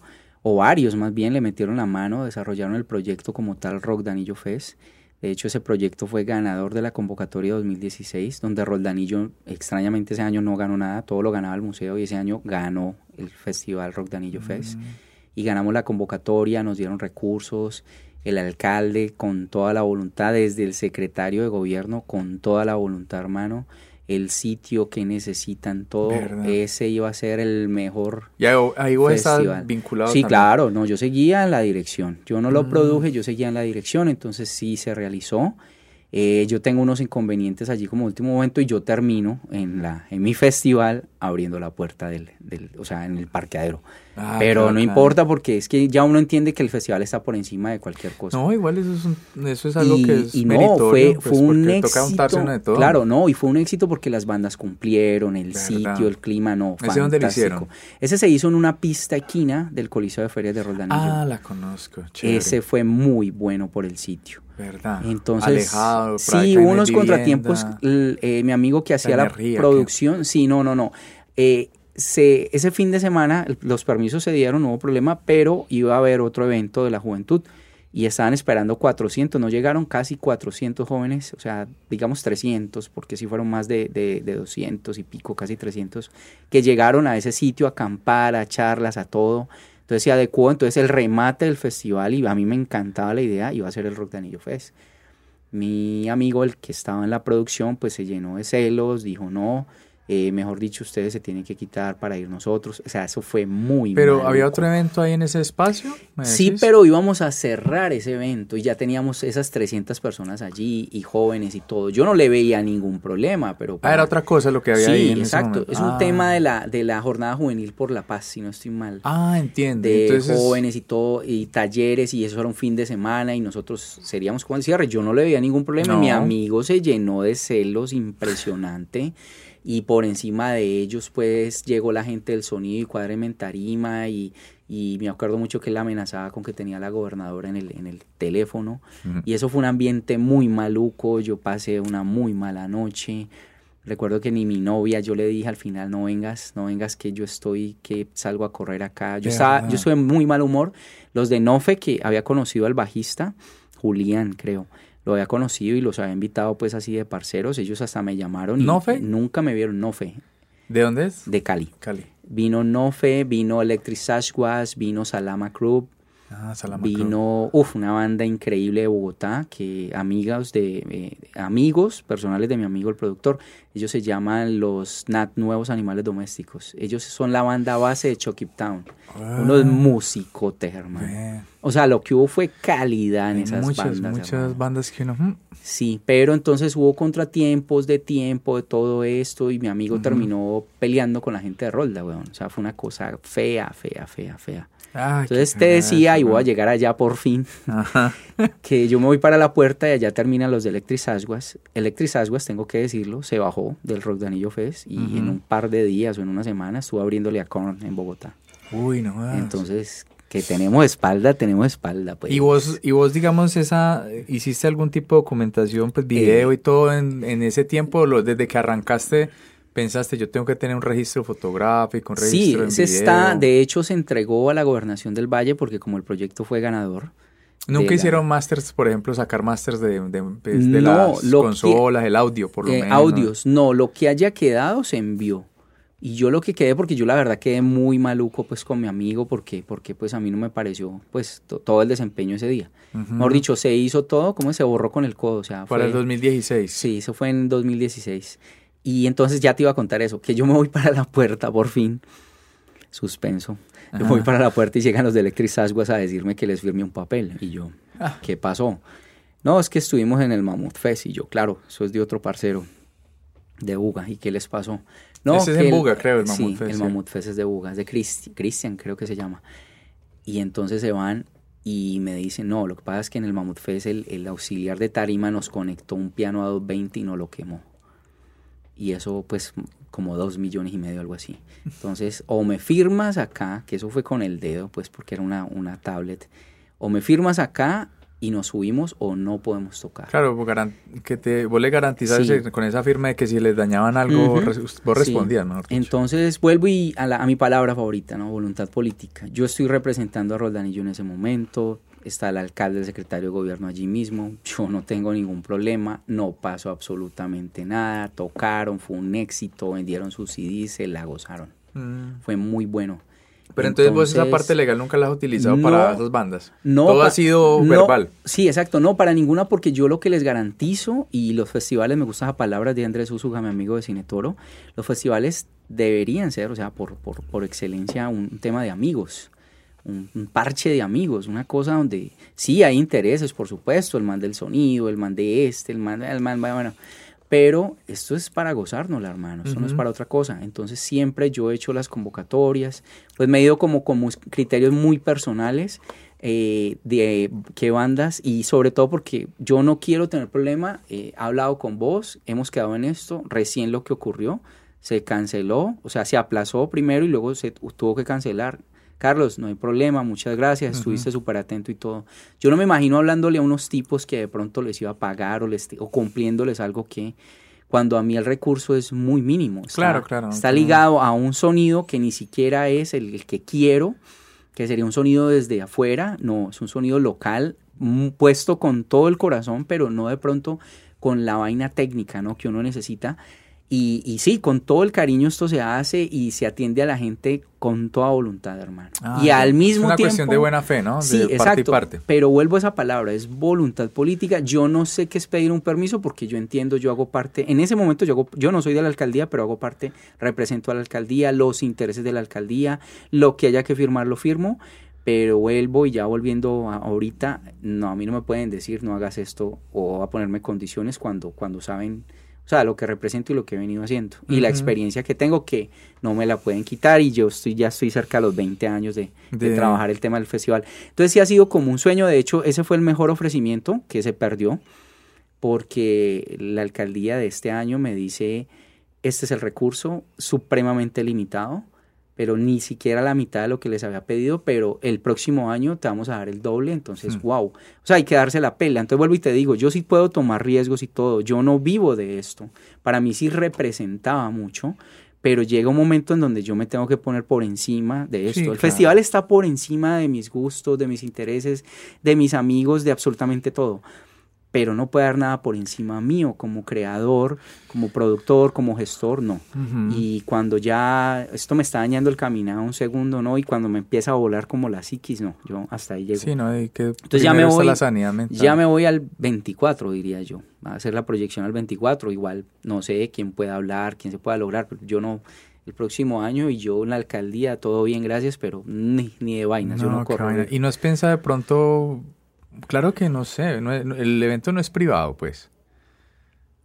o varios más bien le metieron la mano, desarrollaron el proyecto como tal Rock Danillo Fest. De hecho, ese proyecto fue ganador de la convocatoria 2016, donde Roldanillo, extrañamente ese año no ganó nada, todo lo ganaba el museo y ese año ganó el festival Rock Danillo Fest. Mm. Y ganamos la convocatoria, nos dieron recursos, el alcalde con toda la voluntad, desde el secretario de gobierno con toda la voluntad, hermano el sitio que necesitan, todo ese iba a ser el mejor. Y ahí vos estar vinculado. Sí, claro, no, yo seguía en la dirección. Yo no lo mm. produje, yo seguía en la dirección, entonces sí se realizó. Eh, yo tengo unos inconvenientes allí como último momento y yo termino en, la, en mi festival abriendo la puerta del, del o sea, en el parqueadero. Ah, Pero no importa porque es que ya uno entiende que el festival está por encima de cualquier cosa. No, igual eso es, eso es algo que es y no, fue, pues, fue un éxito. Claro, no, y fue un éxito porque las bandas cumplieron, el sitio, el clima, no, ¿Ese dónde lo hicieron? Ese se hizo en una pista equina del Coliseo de Ferias de Roldanillo. Ah, la conozco, Ese fue muy bueno por el sitio. ¿Verdad? Entonces, Alejado, sí, hubo unos contratiempos. Eh, mi amigo que hacía la producción, sí, no, no, no. Eh, se, ese fin de semana los permisos se dieron, no hubo problema, pero iba a haber otro evento de la juventud y estaban esperando 400, no llegaron casi 400 jóvenes, o sea, digamos 300, porque sí fueron más de, de, de 200 y pico, casi 300, que llegaron a ese sitio a acampar, a charlas, a todo. Entonces se adecuó, entonces el remate del festival, y a mí me encantaba la idea, iba a ser el Rock de Anillo Fest. Mi amigo, el que estaba en la producción, pues se llenó de celos, dijo no, eh, mejor dicho, ustedes se tienen que quitar para ir nosotros. O sea, eso fue muy Pero había otro evento ahí en ese espacio. Sí, pero íbamos a cerrar ese evento y ya teníamos esas 300 personas allí y jóvenes y todo. Yo no le veía ningún problema, pero... Ah, era otra cosa lo que había ahí. Sí, exacto. es un tema de la, de la jornada juvenil por la paz, si no estoy mal. Ah, entiendo. De jóvenes y todo, y talleres y eso era un fin de semana y nosotros seríamos como el cierre. Yo no le veía ningún problema. Mi amigo se llenó de celos impresionante y por encima de ellos pues llegó la gente del sonido y cuádreme en tarima y, y me acuerdo mucho que él amenazaba con que tenía la gobernadora en el, en el teléfono. Y eso fue un ambiente muy maluco, yo pasé una muy mala noche, recuerdo que ni mi novia, yo le dije al final no vengas, no vengas que yo estoy, que salgo a correr acá, yo estaba, yo estuve en muy mal humor, los de Nofe que había conocido al bajista, Julián creo, lo había conocido y los había invitado pues así de parceros. Ellos hasta me llamaron y ¿Nofe? nunca me vieron. Nofe. ¿De dónde es? De Cali. Cali. Vino Nofe, vino Electric Sashwas, vino Salama Club. Ah, vino, uff, una banda increíble de Bogotá, que amigos de, eh, amigos personales de mi amigo el productor, ellos se llaman los NAT Nuevos Animales Domésticos. Ellos son la banda base de Chucky Town. Ah, Unos musicotes, hermano. O sea, lo que hubo fue calidad en esas bandas. Muchas bandas que no. Hmm. Sí, pero entonces hubo contratiempos de tiempo, de todo esto, y mi amigo terminó peleando con la gente de Rolda, weón. O sea, fue una cosa fea, fea, fea, fea. Entonces te decía, y voy a llegar allá por fin, que yo me voy para la puerta y allá terminan los de Electric Asguas. Electric Asguas, tengo que decirlo, se bajó del Rock de Anillo Fest y en un par de días o en una semana estuvo abriéndole a Korn en Bogotá. Uy, no. Entonces, que tenemos espalda, tenemos espalda. Pues. Y vos, y vos digamos, esa, hiciste algún tipo de documentación, pues video eh. y todo en, en ese tiempo, lo, desde que arrancaste, pensaste, yo tengo que tener un registro fotográfico, un registro Sí, se está, de hecho se entregó a la gobernación del Valle porque como el proyecto fue ganador. ¿Nunca hicieron masters, por ejemplo, sacar masters de, de, pues, las consolas, el audio, por lo eh, menos? Audios, no, lo que haya quedado se envió. Y yo lo que quedé, porque yo la verdad quedé muy maluco pues con mi amigo, porque, porque pues a mí no me pareció pues todo el desempeño ese día. Mejor dicho, se hizo todo como se borró con el codo. O sea, Para el 2016. Sí, eso fue en 2016. Y entonces ya te iba a contar eso, que yo me voy para la puerta por fin. Suspenso. Yo me voy para la puerta y llegan los de Electric Asguas a decirme que les firme un papel. Y yo, ah. ¿qué pasó? No, es que estuvimos en el Mammoth Fest. Y yo, claro, eso es de otro parcero de Uga. ¿Y qué les pasó? No, Ese es en Buga, creo, el Mammoth sí, el Mammoth Fest es de Buga, es de Cristian, creo que se llama. Y entonces se van y me dicen, no, lo que pasa es que en el Mammoth Fest el, el auxiliar de tarima nos conectó un piano a 220 y no lo quemó. Y eso pues como dos millones y medio, algo así. Entonces, o me firmas acá, que eso fue con el dedo, pues porque era una, una tablet, o me firmas acá y nos subimos o no podemos tocar. Claro, que te, vos le garantizas con esa firma de que si les dañaban algo, vos respondías, ¿no? Entonces vuelvo y a, a, mi palabra favorita, ¿no? Voluntad política. Yo estoy representando a Roldanillo en ese momento, está el alcalde, el secretario de gobierno allí mismo, yo no tengo ningún problema, no pasó absolutamente nada, tocaron, fue un éxito, vendieron sus CDs, se la gozaron. Mm. Fue muy bueno. Pero entonces, vos esa parte legal nunca la has utilizado para esas bandas. No. Todo ha sido verbal. Sí, exacto. No, para ninguna, porque yo lo que les garantizo, y los festivales, me gusta la palabra de Andrés Usuga, mi amigo de Cine Toro, los festivales deberían ser, o sea, por, por, por excelencia, un tema de amigos. Un, parche de amigos, una cosa donde sí hay intereses, por supuesto, el man del sonido, el man de este, el man, el man, bueno, pero esto es para gozarnos, hermano, esto no es para otra cosa. Entonces siempre yo he hecho las convocatorias, pues me he ido como con criterios muy personales eh, de qué bandas y sobre todo porque yo no quiero tener problema, eh, he hablado con vos, hemos quedado en esto, recién lo que ocurrió, se canceló, o sea, se aplazó primero y luego se tuvo que cancelar. Carlos, no hay problema, muchas gracias, estuviste súper atento y todo. Yo no me imagino hablándole a unos tipos que de pronto les iba a pagar o, les, o cumpliéndoles algo que cuando a mí el recurso es muy mínimo. claro, claro. Está ligado a un sonido que ni siquiera es el, que quiero, que sería un sonido desde afuera, no, es un sonido local mm, puesto con todo el corazón, pero no de pronto con la vaina técnica, ¿no? Que uno necesita. Y, y, sí, con todo el cariño esto se hace y se atiende a la gente con toda voluntad, hermano. Ah, y al mismo tiempo... Es una cuestión de buena fe, ¿no? De sí, parte exacto. y parte. Pero vuelvo a esa palabra, es voluntad política. Yo no sé qué es pedir un permiso porque yo entiendo, yo hago parte, en ese momento yo, hago, yo no soy de la alcaldía, pero hago parte, represento a la alcaldía, los intereses de la alcaldía, lo que haya que firmar lo firmo. Pero vuelvo y ya volviendo a ahorita, no, a mí no me pueden decir no hagas esto o a ponerme condiciones cuando, cuando saben o sea, lo que represento y lo que he venido haciendo. Y uh -huh. la experiencia que tengo que no me la pueden quitar y yo estoy ya estoy cerca de los 20 años de, de, de, trabajar el tema del festival. Entonces sí ha sido como un sueño, de hecho ese fue el mejor ofrecimiento que se perdió porque la alcaldía de este año me dice, este es el recurso supremamente limitado, pero ni siquiera la mitad de lo que les había pedido, pero el próximo año te vamos a dar el doble, entonces, mm. wow. O sea, hay que darse la pela. Entonces vuelvo y te digo, yo sí puedo tomar riesgos y todo, yo no vivo de esto. Para mí sí representaba mucho, pero llega un momento en donde yo me tengo que poner por encima de esto. Sí, el claro. festival está por encima de mis gustos, de mis intereses, de mis amigos, de absolutamente todo pero no puede dar nada por encima mío como creador, como productor, como gestor, no. Uh -huh. Y cuando ya esto me está dañando el caminado un segundo, no, y cuando me empieza a volar como la psiquis, no, yo hasta ahí llego. Sí, no, hay que Entonces ya me voy la sanidad mental. ya me voy al 24, diría yo. Va a hacer la proyección al 24, igual no sé quién pueda hablar, quién se pueda lograr, pero yo no el próximo año y yo en la alcaldía todo bien, gracias, pero ni, ni de vainas, no, yo no corro. Y no es pensar de pronto Claro que no sé, no, el evento no es privado, pues.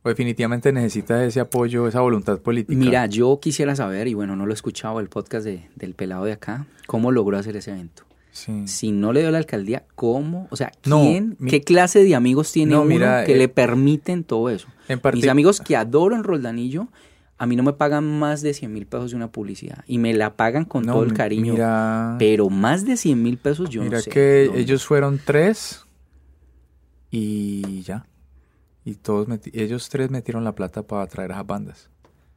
O definitivamente necesita ese apoyo, esa voluntad política. Mira, yo quisiera saber, y bueno, no lo he escuchado el podcast de, del pelado de acá, cómo logró hacer ese evento. Sí. Si no le dio la alcaldía, ¿cómo? O sea, ¿quién? No, ¿Qué clase de amigos tiene no, uno mira, que eh, le permiten todo eso? Mis amigos que adoro en Roldanillo, a mí no me pagan más de 100 mil pesos de una publicidad y me la pagan con no, todo el cariño. Mira, pero más de 100 mil pesos yo mira no sé. que ellos fueron tres y ya. Y todos ellos tres metieron la plata para traer a las bandas.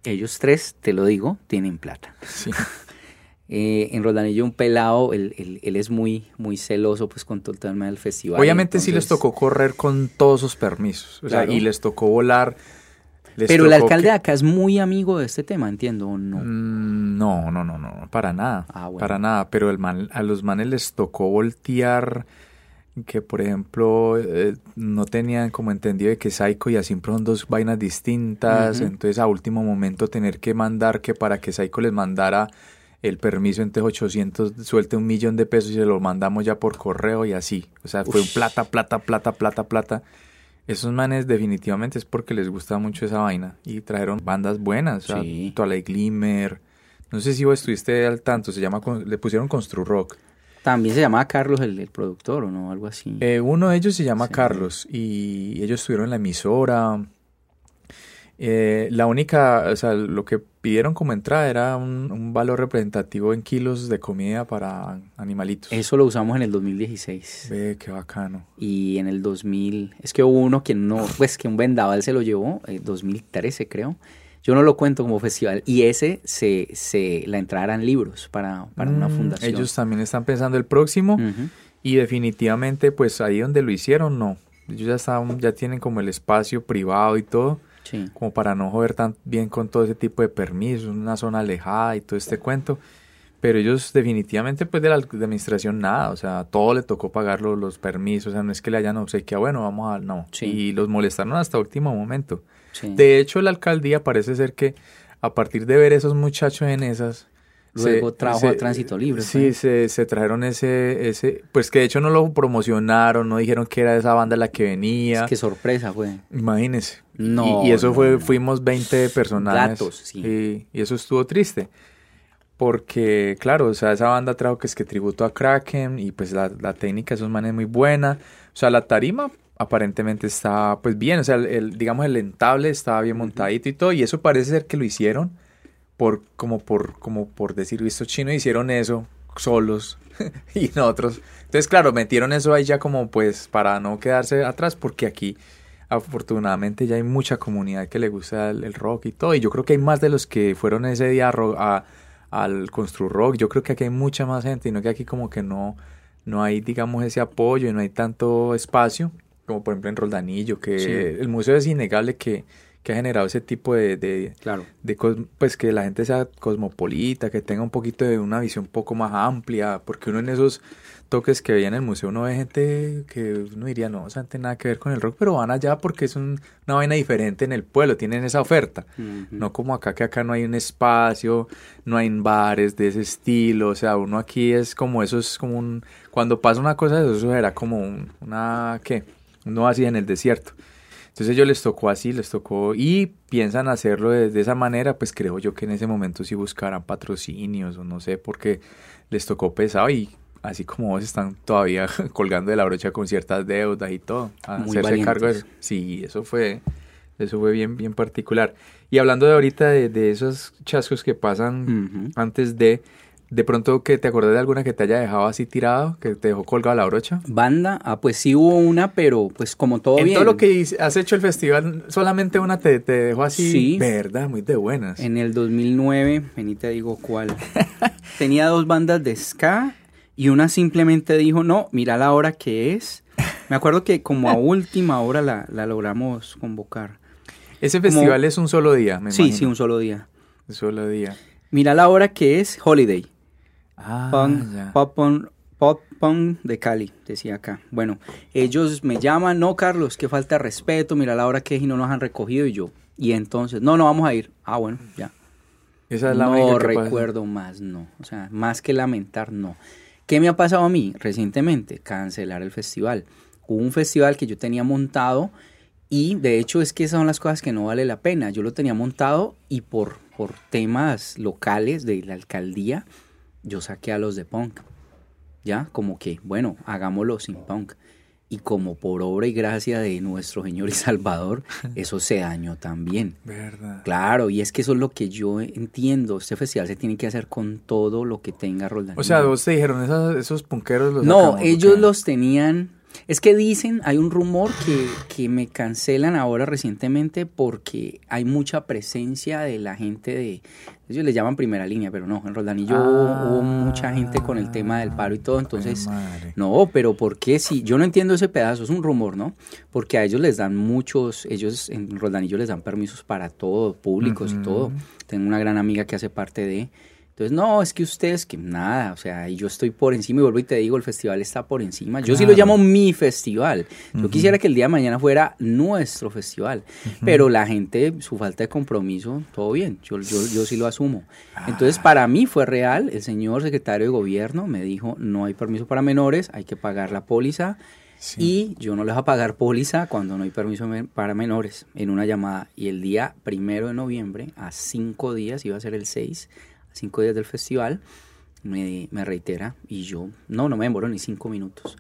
Ellos tres, te lo digo, tienen plata. Sí. eh, en Roldanillo un pelado, él, él, él, es muy, muy celoso pues con todo el tema del festival. Obviamente entonces... sí les tocó correr con todos sus permisos. O Claro. sea, y les tocó volar. les Pero el alcalde que- de acá es muy amigo de este tema, entiendo, ¿o no? Mm, No, no, no, no, para nada. Ah, bueno. Para nada. Pero el man- a los manes les tocó voltear que, por ejemplo, eh, no tenían como entendido de que Psycho y Asimpro son dos vainas distintas. Entonces, a último momento, tener que mandar que para que Psycho les mandara el permiso, entonces 800, suelte un millón de pesos y se lo mandamos ya por correo y así. O sea, fue un Ush. plata, plata, plata, plata, plata. Esos manes definitivamente es porque les gusta mucho esa vaina y trajeron bandas buenas, o sea, Sí. Twilight Glimmer. No sé si vos estuviste al tanto, se llama, le pusieron Constru Rock. También se llamaba Carlos el, el productor, ¿o no? Algo así. Eh, uno de ellos se llama Sí. Carlos y ellos estuvieron en la emisora. Eh, la única, o sea, lo que pidieron como entrada era un, un valor representativo en kilos de comida para animalitos. Eso lo usamos en el 2016. Ve, qué bacano. Y en el 2000, es que hubo uno que no, pues que un vendaval se lo llevó, eh, 2013 creo. Yo no lo cuento como festival. Y ese, se, se la entrada eran libros para, para una Mm, fundación. Ellos también están pensando el próximo y definitivamente pues ahí donde lo hicieron no. Ellos ya estaban, ya tienen como el espacio privado y todo, Sí. como para no joder tan bien con todo ese tipo de permisos, una zona alejada y todo este cuento. Pero ellos definitivamente pues de la administración nada, o sea, todo le tocó pagar los, los permisos, o sea, no es que le hayan obsequiado, bueno, vamos a, no. Sí. Y los molestaron hasta último momento. Sí. De hecho, la alcaldía parece ser que a partir de ver esos muchachos en esas... Luego se- trajo se- a Tránsito Libre. Sí, pues. se, se trajeron ese, ese... Pues que de hecho no lo promocionaron, no dijeron que era esa banda la que venía. Es que sorpresa fue. Imagínese. No, Y, y eso no, fue, no. fuimos 20 personajes. Sí. Y, y eso estuvo triste. Porque, claro, o sea, esa banda trajo que es que tributo a Kraken y pues la, la técnica de esos manes es muy buena. O sea, la tarima aparentemente está pues bien, o sea, el, el- digamos el entable estaba bien montadito y todo y eso parece ser que lo hicieron por como por como por decir visto chino hicieron eso solos y nosotros. Entonces, claro, metieron eso ahí ya como pues para no quedarse atrás porque aquí afortunadamente ya hay mucha comunidad que le gusta el, el rock y todo y yo creo que hay más de los que fueron ese día a, ro- a- al Constru Rock, yo creo que aquí hay mucha más gente y no que aquí como que no no hay, digamos, ese apoyo y no hay tanto espacio, como por ejemplo en Roldanillo, que el museo es innegable que, que ha generado ese tipo de, de, claro. de, pues que la gente sea cosmopolita, que tenga un poquito de una visión un poco más amplia, porque uno en esos toques que veía en el museo uno ve gente que uno diría, no, o sea, no tiene nada que ver con el rock, pero van allá porque es una vaina diferente en el pueblo, tienen esa oferta, no como acá, que acá no hay un espacio, no hay bares de ese estilo, o sea, uno aquí es como eso, es como un, cuando pasa una cosa de eso, eso era como una, ¿qué? Uno así en el desierto. Entonces ellos les tocó así, les tocó y piensan hacerlo de, esa manera, pues creo yo que en ese momento sí buscarán patrocinios o no sé, porque les tocó pesado y así como vos están todavía colgando de la brocha con ciertas deudas y todo, a hacerse cargo de eso. Sí, eso fue, eso fue bien, bien particular. Y hablando de ahorita de, esos chascos que pasan antes de, de pronto que te acordás de alguna que te haya dejado así tirado, que te dejó colgado la brocha. Banda, ah, pues sí hubo una, pero pues como todo en todo lo que has hecho el festival, solamente una te, te dejó así, sí. verdad, muy de buenas. En el 2009, vení te digo cuál. Tenía dos bandas de ska y una simplemente dijo, no, mira la hora que es. Me acuerdo que como a última hora la, la longamos convocar. Ese festival es un solo día, me Sí, sí, un solo día. Un solo día. Mira la hora que es Holiday. Ah, pop, pop, punk de Cali, decía acá. Bueno, ellos me llaman, no, Carlos, que falta respeto, mira la hora que es y no nos han recogido y yo. Y entonces, no, no vamos a ir. Ah, bueno, ya. Esa es la no recuerdo más, no. O sea, más que lamentar, no. ¿Qué me ha pasado a mí recientemente? Cancelar el festival. Hubo un festival que yo tenía montado y de hecho es que esas son las cosas que no vale la pena. Yo lo tenía montado y por, por temas locales de la alcaldía yo saqué a los de punk. Ya, como que, bueno, hagámoslo sin punk. Y como por obra y gracia de nuestro Señor y Salvador, eso se dañó también. Verdad. Claro, y es que eso es lo que yo entiendo. Este festival se tiene que hacer con todo lo que tenga Roldán. O sea, vos te dijeron, esos, esos punqueros los No, ellos los tenían es que dicen, hay un rumor que, que, me cancelan ahora recientemente porque hay mucha presencia de la gente de, ellos le llaman primera línea, pero no, en Roldanillo hubo, mucha gente con el tema del paro y todo, entonces, no, pero ¿por qué si? Yo no entiendo ese pedazo, es un rumor, ¿no? Porque a ellos les dan muchos, ellos en Roldanillo les dan permisos para todo, públicos y todo. Tengo una gran amiga que hace parte de... Entonces, no, es que ustedes, que nada, o sea, yo estoy por encima y vuelvo y te digo, el festival está por encima. Yo sí lo llamo mi festival. Yo quisiera que el día de mañana fuera nuestro festival, pero la gente, su falta de compromiso, todo bien, yo, yo, yo sí lo asumo. Entonces, para mí fue real, el señor secretario de gobierno me dijo, no hay permiso para menores, hay que pagar la póliza. Y yo no les voy a pagar póliza cuando no hay permiso para menores en una llamada. Y el día primero de noviembre, a cinco días, iba a ser el 6, cinco días del festival, me, reitera y yo, no, no me demoro ni cinco minutos.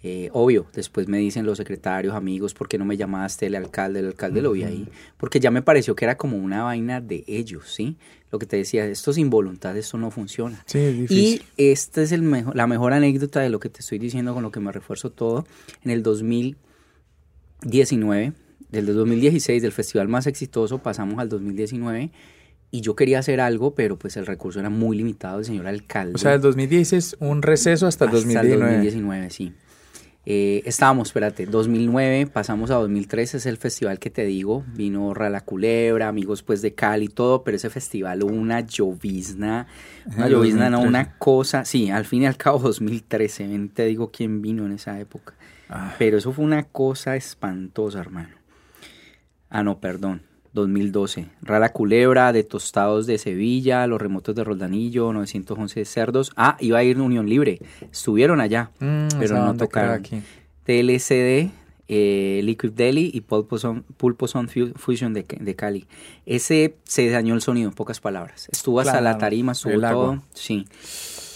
Eh, obvio, después me dicen los secretarios, amigos, ¿por qué no me llamaste el alcalde? El alcalde lo vi ahí, porque ya me pareció que era como una vaina de ellos, ¿sí? Lo que te decía, esto sin voluntad, esto no funciona. y esta es el mejor, la mejor anécdota de lo que te estoy diciendo, con lo que me refuerzo todo. En el 2019, del 2016, del festival más exitoso, pasamos al 2019 y yo quería hacer algo, pero pues el recurso era muy limitado, el señor alcalde. O sea, el 2016, un receso hasta el 2019. Hasta el 2019, sí. Eh, estábamos, espérate, 2009, pasamos a 2013, es el festival que te digo, vino Rala Culebra, amigos pues de Cali, todo, pero ese festival hubo una llovizna, una llovizna, no, una cosa, sí, al fin y al cabo 2013, te digo quién vino en esa época, ah. pero eso fue una cosa espantosa, hermano. Ah, no, perdón, 2012. Rara Culebra, de Tostados de Sevilla, Los Remotos de Roldanillo, 911 Cerdos. Ah, iba a ir Unión Libre. Estuvieron allá, mm, pero no tocaron. Aquí. TLCD, eh, Liquid Deli y Pulpo Son, Fusion de, de, Cali. Ese se dañó el sonido, en pocas palabras. Estuvo hasta la tarima, estuvo todo. Sí.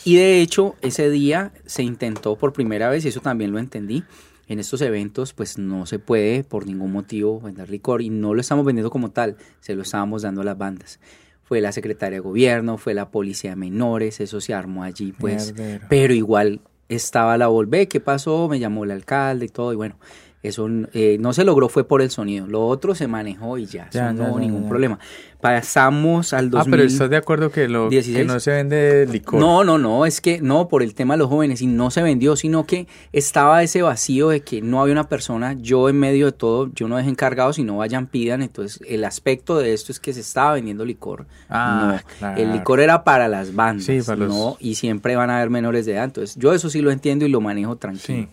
Y de hecho, ese día se intentó por primera vez, y eso también lo entendí, en estos eventos pues no se puede por ningún motivo vender licor y no lo estamos vendiendo como tal, se lo estábamos dando a las bandas. Fue la secretaria de gobierno, fue la policía de menores, eso se armó allí pues, pero igual estaba la volvé, ¿qué pasó? Me llamó el alcalde y todo y bueno, Eso eh, no se logró fue por el sonido. Lo otro se manejó y ya, Ya, no hubo ningún problema. Pasamos al 2000. Ah, pero estás de acuerdo que, lo, que 16. no se vende licor. No, no, no, es que no por el tema de los jóvenes y no se vendió, sino que estaba ese vacío de que no había una persona, yo en medio de todo, yo no dejé encargado, si no vayan pidan, entonces el aspecto de esto es que se estaba vendiendo licor. Ah, no, claro. el licor era para las bandas, Sí, para los- no, y siempre van a haber menores de edad, entonces yo eso sí lo entiendo y lo manejo tranquilo. Sí.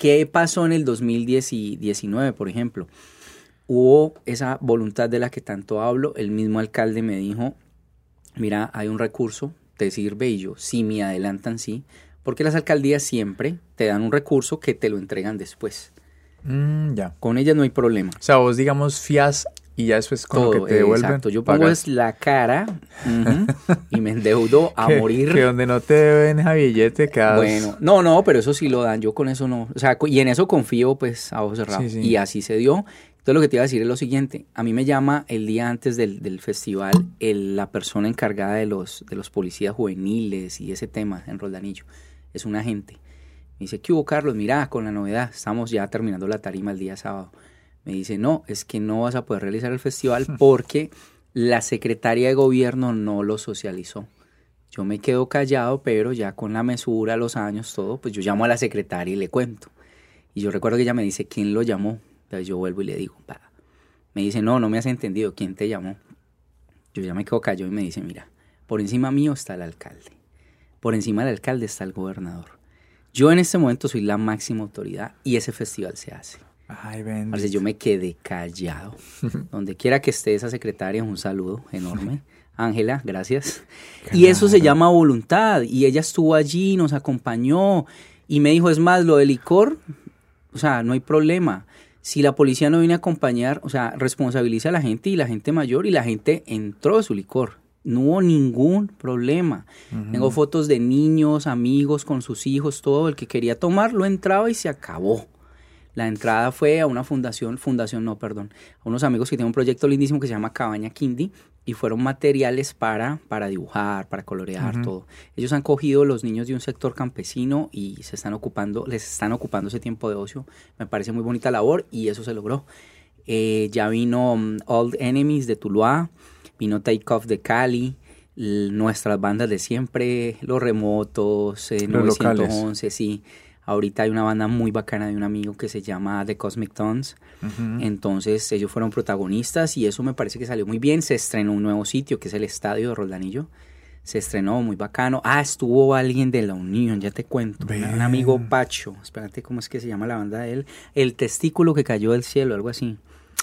¿Qué pasó en el 2019, por ejemplo? Hubo esa voluntad de la que tanto hablo. El mismo alcalde me dijo, mira, hay un recurso, te sirve y yo, si me adelantan, sí. Porque las alcaldías siempre te dan un recurso que te lo entregan después. Mm, ya. Con ellas no hay problema. O sea, vos, digamos, fías y ya después con Todo, lo que te devuelven. exacto. Yo pongo pagas. es la cara y me endeudo a morir. Que donde no te deben ese billete quedas... Bueno, no, no, pero eso sí lo dan, yo con eso no, o sea, y en eso confío pues a ojos cerrados. Sí, sí. Y así se dio. Entonces lo que te iba a decir es lo siguiente, a mí me llama el día antes del, del festival el- la persona encargada de los, de los policías juveniles y ese tema en Roldanillo, es un agente. Me dice, ¿qué hubo Carlos? Mira, con la novedad, estamos ya terminando la tarima el día sábado. Me dice, no, es que no vas a poder realizar el festival porque la secretaria de gobierno no lo socializó. Yo me quedo callado, pero ya con la mesura, los años, todo, pues yo llamo a la secretaria y le cuento. Y yo recuerdo que ella me dice, ¿quién lo llamó? Entonces yo vuelvo y le digo, "Pa". me dice, no, no me has entendido, ¿quién te llamó? Yo ya me quedo callado y me dice, mira, por encima mío está el alcalde, por encima del alcalde está el gobernador. Yo en este momento soy la máxima autoridad y ese festival se hace. Ay. Parce, yo me quedé callado. Donde quiera que esté esa secretaria, un saludo enorme. Ángela, gracias. Y eso se llama voluntad. Y ella estuvo allí, nos acompañó y me dijo, es más, lo del licor, o sea, no hay problema. Si la policía no viene a acompañar, o sea, responsabiliza a la gente y la gente mayor y la gente entró de su licor. No hubo ningún problema. Tengo fotos de niños, amigos con sus hijos, todo. El que quería tomar lo entraba y se acabó. La entrada fue a una fundación, fundación no, perdón, a unos amigos que tienen un proyecto lindísimo que se llama Cabaña Kindy y fueron materiales para, para dibujar, para colorear, todo. Ellos han cogido los niños de un sector campesino y se están ocupando, les están ocupando ese tiempo de ocio. Me parece muy bonita labor y eso se logró. Eh, ya vino um, Old Enemies de Tuluá, vino Take Off de Cali, nuestras bandas de siempre, Los Remotos, eh, Los locales. 911, sí. Ahorita hay una banda muy bacana de un amigo que se llama The Cosmic Tones. Entonces ellos fueron protagonistas y eso me parece que salió muy bien. Se estrenó un nuevo sitio que es el Estadio de Roldanillo. Se estrenó muy bacano. Ah, estuvo alguien de la Unión, ya te cuento. Un- amigo Pacho. Espérate, ¿cómo es que se llama la banda de él? El testículo que cayó del cielo, algo así.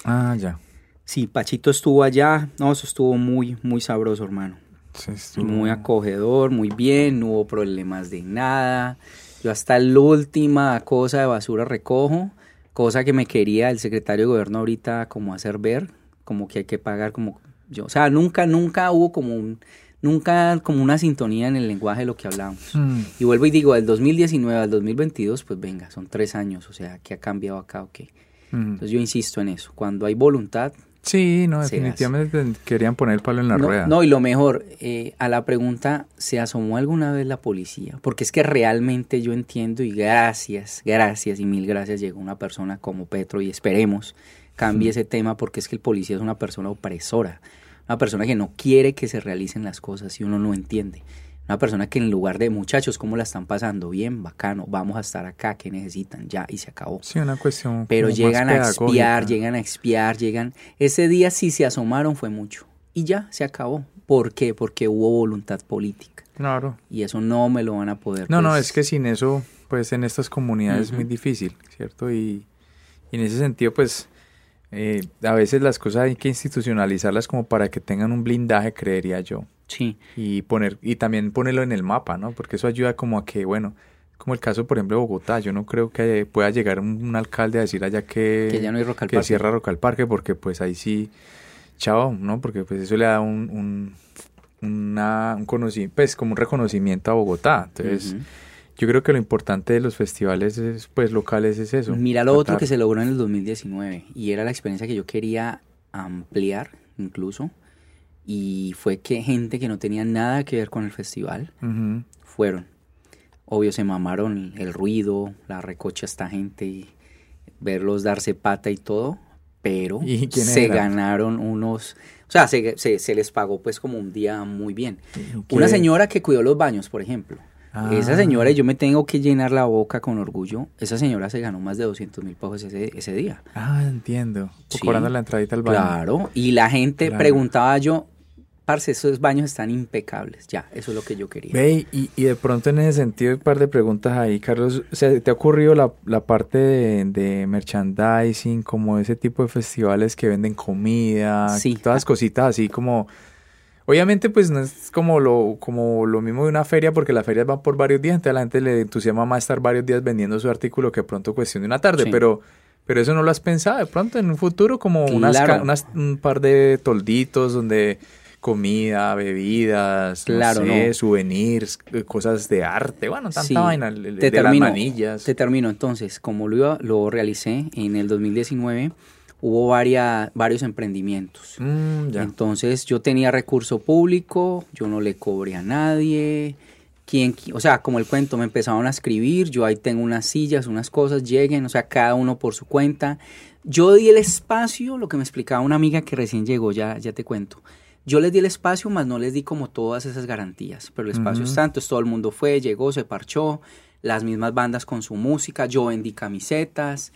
Ah, ya. Sí, Pachito estuvo allá. No, eso estuvo muy, muy sabroso, hermano. Sí, estuvo- Muy acogedor, muy bien, no hubo problemas de nada. Yo hasta la última cosa de basura recojo, cosa que me quería el secretario de gobierno ahorita como hacer ver, como que hay que pagar como yo, o sea, nunca nunca hubo como un nunca como una sintonía en el lenguaje de lo que hablábamos. Mm. Y vuelvo y digo, del 2019 al 2022, pues venga, son tres años, o sea, ¿qué ha cambiado acá o qué? Mm. Entonces yo insisto en eso, cuando hay voluntad, Sí, no, definitivamente querían poner el palo en la no, rueda. No, y lo mejor, eh, a la pregunta, ¿se asomó alguna vez la policía? Porque es que realmente yo entiendo y gracias, gracias y mil gracias llegó una persona como Petro y esperemos cambie ese tema porque es que el policía es una persona opresora, una persona que no quiere que se realicen las cosas y uno no entiende. Una persona que en lugar de muchachos, ¿cómo la están pasando? Bien, bacano, vamos a estar acá, ¿qué necesitan? Ya, y se acabó. Sí, una cuestión. Pero llegan a expiar, llegan a expiar, llegan... Ese día sí se asomaron fue mucho. Y ya, se acabó. ¿Por qué? Porque hubo voluntad política. Claro. Y eso no me lo van a poder. No, no, pues, es que sin eso, pues en estas comunidades es muy difícil, ¿cierto? Y, y en ese sentido, pues eh, a veces las cosas hay que institucionalizarlas como para que tengan un blindaje, creería yo. Sí, Y poner y también ponerlo en el mapa, ¿no? Porque eso ayuda como a que, bueno, como el caso, por ejemplo, de Bogotá, yo no creo que pueda llegar un, un alcalde a decir allá que, que ya no hay Rock al que Parque. cierra Rock al Parque, porque pues ahí sí, chao, ¿no? Porque pues eso le da un, un, una, un conocimiento, pues como un reconocimiento a Bogotá. Entonces, yo creo que lo importante de los festivales es, pues locales es eso. Mira lo otro que se logró en el 2019 y era la experiencia que yo quería ampliar incluso y fue que gente que no tenía nada que ver con el festival fueron. Obvio se mamaron el ruido, la recocha esta gente y verlos darse pata y todo, pero ¿Y quiénes se ganaron unos, o sea, se, se- se les pagó pues como un día muy bien. ¿Qué? Una señora que cuidó los baños, por ejemplo. Ah. Esa señora, y yo me tengo que llenar la boca con orgullo, esa señora se ganó más de 200 mil pesos ese, ese día. Ah, entiendo. Sí. Cobrando la entradita al baño. Claro, y la gente Claro. preguntaba yo, parce, esos baños están impecables, ya, eso es lo que yo quería. Ve, y, y de pronto en ese sentido, un par de preguntas ahí, Carlos. O sea, ¿te ha ocurrido la, la parte de, de merchandising, como ese tipo de festivales que venden comida, Sí. todas cositas así como... Obviamente, pues no es como lo, como lo mismo de una feria, porque las ferias van por varios días, entonces a la gente le entusiasma más estar varios días vendiendo su artículo que de pronto cuestión de una tarde, Sí. pero... Pero eso no lo has pensado de pronto en un futuro como unas- un par de tolditos donde comida, bebidas, Claro, no sé, no. souvenirs, eh, cosas de arte, bueno, tanta Sí. vaina, Te de termino, las manillas. Te termino, entonces, como lo, iba- lo realicé en el 2019, hubo varios emprendimientos. Mm, ya. Entonces yo tenía recurso público, yo no le cobré a nadie. Quien, qui- o sea, como el cuento, me empezaron a escribir, yo ahí tengo unas sillas, unas cosas, lleguen, o sea, cada uno por su cuenta. Yo di el espacio, lo que me explicaba una amiga que recién llegó, ya, ya te cuento. Yo les di el espacio, más no les di como todas esas garantías, pero el espacio está, entonces todo el mundo fue, llegó, se parchó, las mismas bandas con su música, yo vendí camisetas,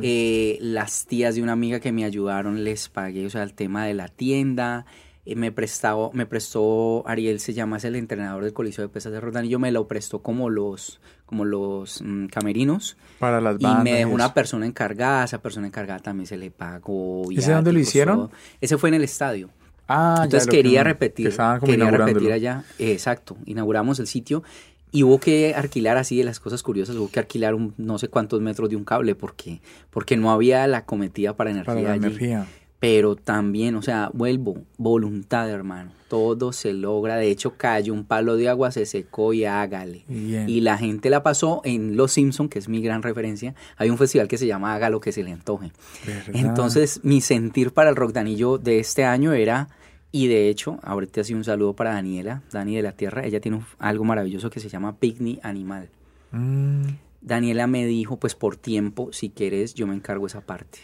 eh, las tías de una amiga que me ayudaron les pagué, o sea, el tema de la tienda. eh, me, prestaba, me prestó, Ariel se llama, es el entrenador del Coliseo de Pesas de Rodanillo, me lo prestó como los, como los mm, camerinos. Para las Y bandas. me dejó y una persona encargada, esa persona encargada también se le pagó. ¿Ese dónde lo hicieron? todo. Ese fue en el estadio. Ah, Entonces quería repetir, que quería repetir allá. Eh, exacto, inauguramos el sitio y hubo que alquilar así de las cosas curiosas, hubo que alquilar un, no sé cuántos metros de un cable porque, porque no había la cometida para energía Para la allí. energía. Pero también, o sea, vuelvo, voluntad, hermano. Todo se logra. De hecho, cayó un palo de agua, se secó y hágale. Bien. Y la gente la pasó en Los Simpson, que es mi gran referencia. Hay un festival que se llama Haga lo que se le antoje. ¿Verdad? Entonces, mi sentir para el Rock Danillo de este año era, y de hecho, ahorita sí un saludo para Daniela, Dani de la Tierra. Ella tiene un- algo maravilloso que se llama Picnic Animal. Mm, Daniela me dijo, pues por tiempo, si quieres, yo me encargo esa parte.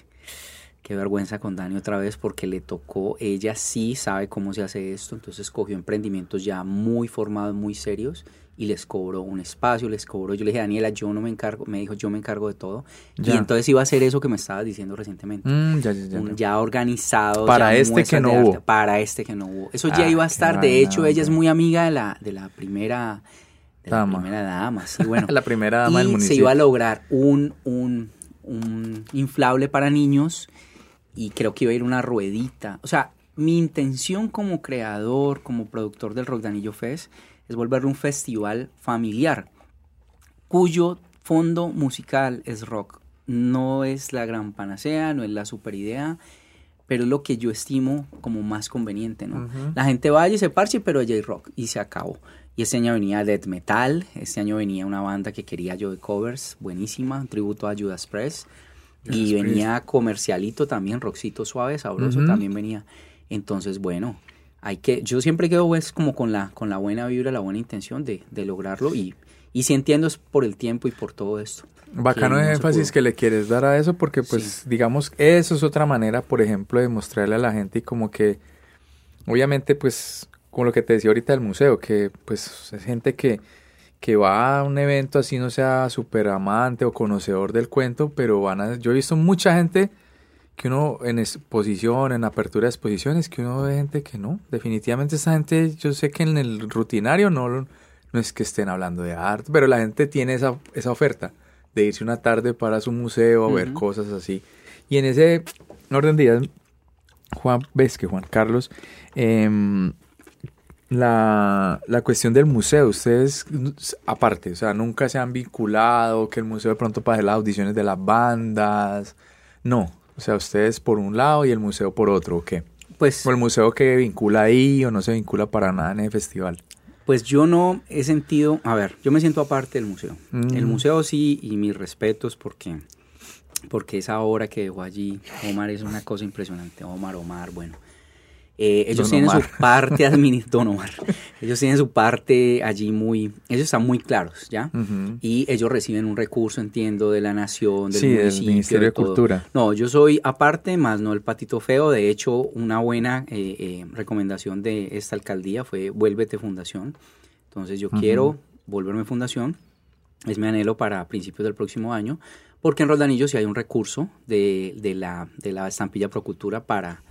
Qué vergüenza con Dani otra vez porque le tocó, ella sí sabe cómo se hace esto, entonces cogió emprendimientos ya muy formados, muy serios y les cobró un espacio, les cobró, yo le dije, Daniela, yo no me encargo, me dijo, yo me encargo de todo. Ya. Y entonces iba a hacer eso que me estabas diciendo recientemente. mm, ya, ya, ya, Un ya. ya organizado. Para este que no de arte, hubo. Para este que no hubo. Eso ya Ah, iba a estar. De hecho, ella es muy amiga de la, de la primera de la Dama. primera dama. Sí, bueno. La primera dama del y se municipio. iba a lograr un, un, un inflable para niños y creo que iba a ir una ruedita. O sea, mi intención como creador, como productor del Rock Danillo Fest, es volverlo un festival familiar cuyo fondo musical es rock. No es la gran panacea, no es la super idea, pero es lo que yo estimo como más conveniente, ¿no? La gente vaya y se parche, pero ya hay rock y se acabó. Y este año venía death metal, este año venía una banda que quería yo de covers, buenísima, un tributo a Judas Priest. y venía comercialito también, rockcito suave, sabroso, también venía. Entonces, bueno, hay que, yo siempre quedo pues como con la, con la buena vibra, la buena intención de, de lograrlo y, y si entiendo es por el tiempo y por todo esto. Bacano el énfasis que le quieres dar a eso porque pues Sí. digamos eso es otra manera por ejemplo de mostrarle a la gente y como que obviamente pues como lo que te decía ahorita del museo que pues es gente que que va a un evento así no sea súper amante o conocedor del cuento pero van a yo he visto mucha gente que uno en exposición en apertura de exposiciones que uno ve gente que no. Definitivamente esa gente yo sé que en el rutinario no no es que estén hablando de arte pero la gente tiene esa esa oferta de irse una tarde para su museo a ver cosas así. Y en ese orden de ideas, Juan, ves que Juan Carlos, em, la, la cuestión del museo, ustedes aparte, o sea, nunca se han vinculado, que el museo de pronto para hacer las audiciones de las bandas, no, o sea, ustedes por un lado y el museo por otro, ¿o qué? Pues, O el museo que vincula ahí o no se vincula para nada en el festival. pues yo no he sentido, a ver, yo me siento aparte del museo. Mm. El museo sí, y mis respetos porque, porque esa obra que dejó allí Omar es una cosa impresionante. Omar, Omar, bueno. Eh, ellos tienen su parte administrativa, ellos tienen su parte allí muy, ellos están muy claros, ¿ya? Y ellos reciben un recurso, entiendo, de la nación, del sí, municipio. Ministerio de, Cultura. No, yo soy aparte, más no el patito feo. De hecho, una buena eh, eh, recomendación de esta alcaldía fue vuélvete fundación. Entonces yo quiero volverme fundación, es mi anhelo para principios del próximo año, porque en Roldanillo sí hay un recurso de, de la, de la estampilla Procultura para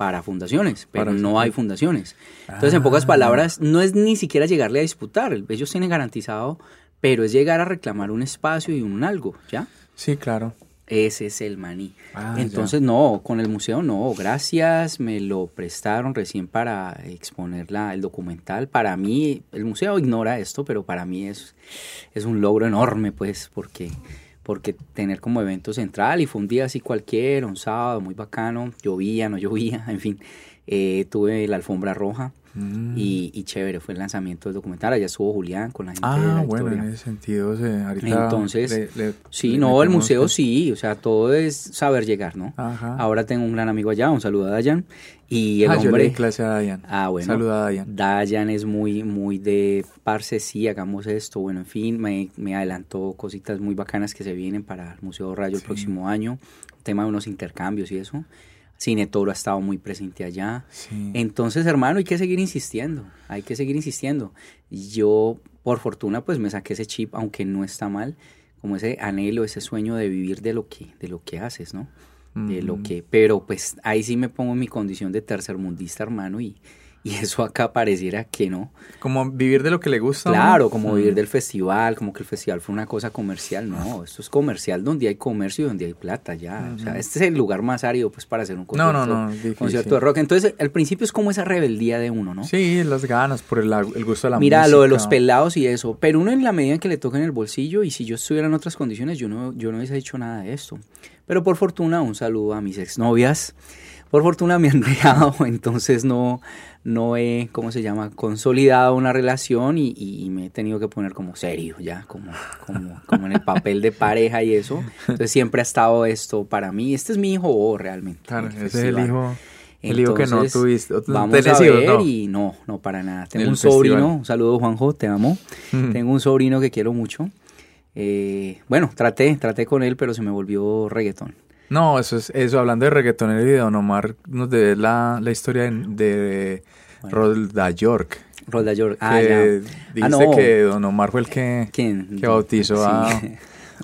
para fundaciones, pero no hay fundaciones. Entonces, en pocas ah. palabras, no es ni siquiera llegarle a disputar, ellos tienen garantizado, pero es llegar a reclamar un espacio y un algo, ¿ya? Sí, claro. Ese es el maní. Ah, Entonces, no, con el museo no, gracias, me lo prestaron recién para exponer el documental. Para mí, el museo ignora esto, pero para mí es, es un logro enorme, pues, porque porque tener como evento central y fue un día así cualquiera, un sábado muy bacano, llovía, no llovía, en fin, eh, tuve la alfombra roja mm. y, chévere, fue el lanzamiento del documental, allá estuvo Julián con la gente ah, de la bueno, en ese sentido, ahorita Entonces, sí, no, el museo sí, o sea, todo es saber llegar, ¿no? Ahora tengo un gran amigo allá, un saludo a Dayan, y el ah, hombre. Yo clase a Dayan. Ah, bueno. Saluda a Dayan. Dayan es muy, muy de parce, sí, hagamos esto. Bueno, en fin, me, me adelantó cositas muy bacanas que se vienen para el Museo Rayo el próximo año. Tema de unos intercambios y eso. Cine Toro ha estado muy presente allá. Entonces, hermano, hay que seguir insistiendo. Hay que seguir insistiendo. Yo, por fortuna, pues me saqué ese chip, aunque no está mal, como ese anhelo, ese sueño de vivir de lo que, de lo que haces, ¿no? De lo que, pero pues ahí sí me pongo en mi condición de tercermundista, hermano, y, y eso acá pareciera que no. Como vivir de lo que le gusta. Claro, como vivir del festival, como que el festival fue una cosa comercial. No, esto es comercial donde hay comercio y donde hay plata, ya. O sea, este es el lugar más árido pues para hacer un concierto, no, no, no, concierto de rock. Entonces, al principio es como esa rebeldía de uno, ¿no? Sí, las ganas, por el, el gusto de la Mira, música. Mira, lo de los pelados y eso. Pero uno en la medida en que le toca en el bolsillo y si yo estuviera en otras condiciones, yo no, yo no hubiese hecho nada de esto. Pero por fortuna, un saludo a mis exnovias. Por fortuna me han dejado, entonces no, no he, ¿cómo se llama?, consolidado una relación y, me he tenido que poner como serio, ya, como, como, como, en el papel de pareja y eso. Entonces siempre ha estado esto para mí. Este es mi hijo oh, realmente. Claro, ese es el hijo. el hijo que no tuviste. Vamos a ver y no, no para nada. Tengo un sobrino, un saludo Juanjo, te amo. Tengo un sobrino que quiero mucho. Eh, bueno, traté, traté con él, pero se me volvió reggaetón. No, eso es eso. Hablando de reggaetón, el video, Don Omar nos debe la, la historia de, de Rolda York. Rolda York, ah, ya. Ah, que Don Omar fue el que, que bautizó a,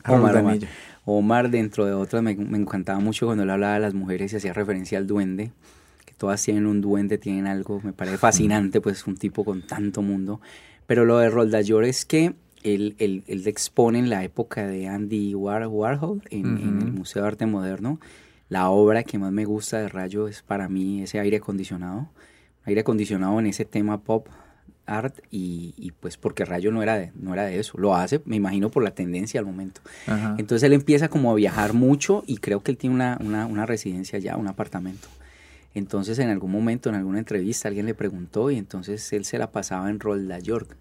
Omar, Omar, dentro de otras, me, me, encantaba mucho cuando él hablaba de las mujeres y hacía referencia al duende. Que todas tienen un duende, tienen algo, me parece fascinante, pues un tipo con tanto mundo. Pero lo de Rolda York es que él, él, expone en la época de Andy Warhol en, el Museo de Arte Moderno. La obra que más me gusta de Rayo es para mí ese aire acondicionado. Aire acondicionado en ese tema pop art y, pues porque Rayo no era, de, no era de eso. Lo hace, me imagino, por la tendencia al momento. Entonces él empieza como a viajar mucho y creo que él tiene una, una, una residencia ya, un apartamento. Entonces en algún momento, en alguna entrevista, alguien le preguntó y entonces él se la pasaba en Rolda York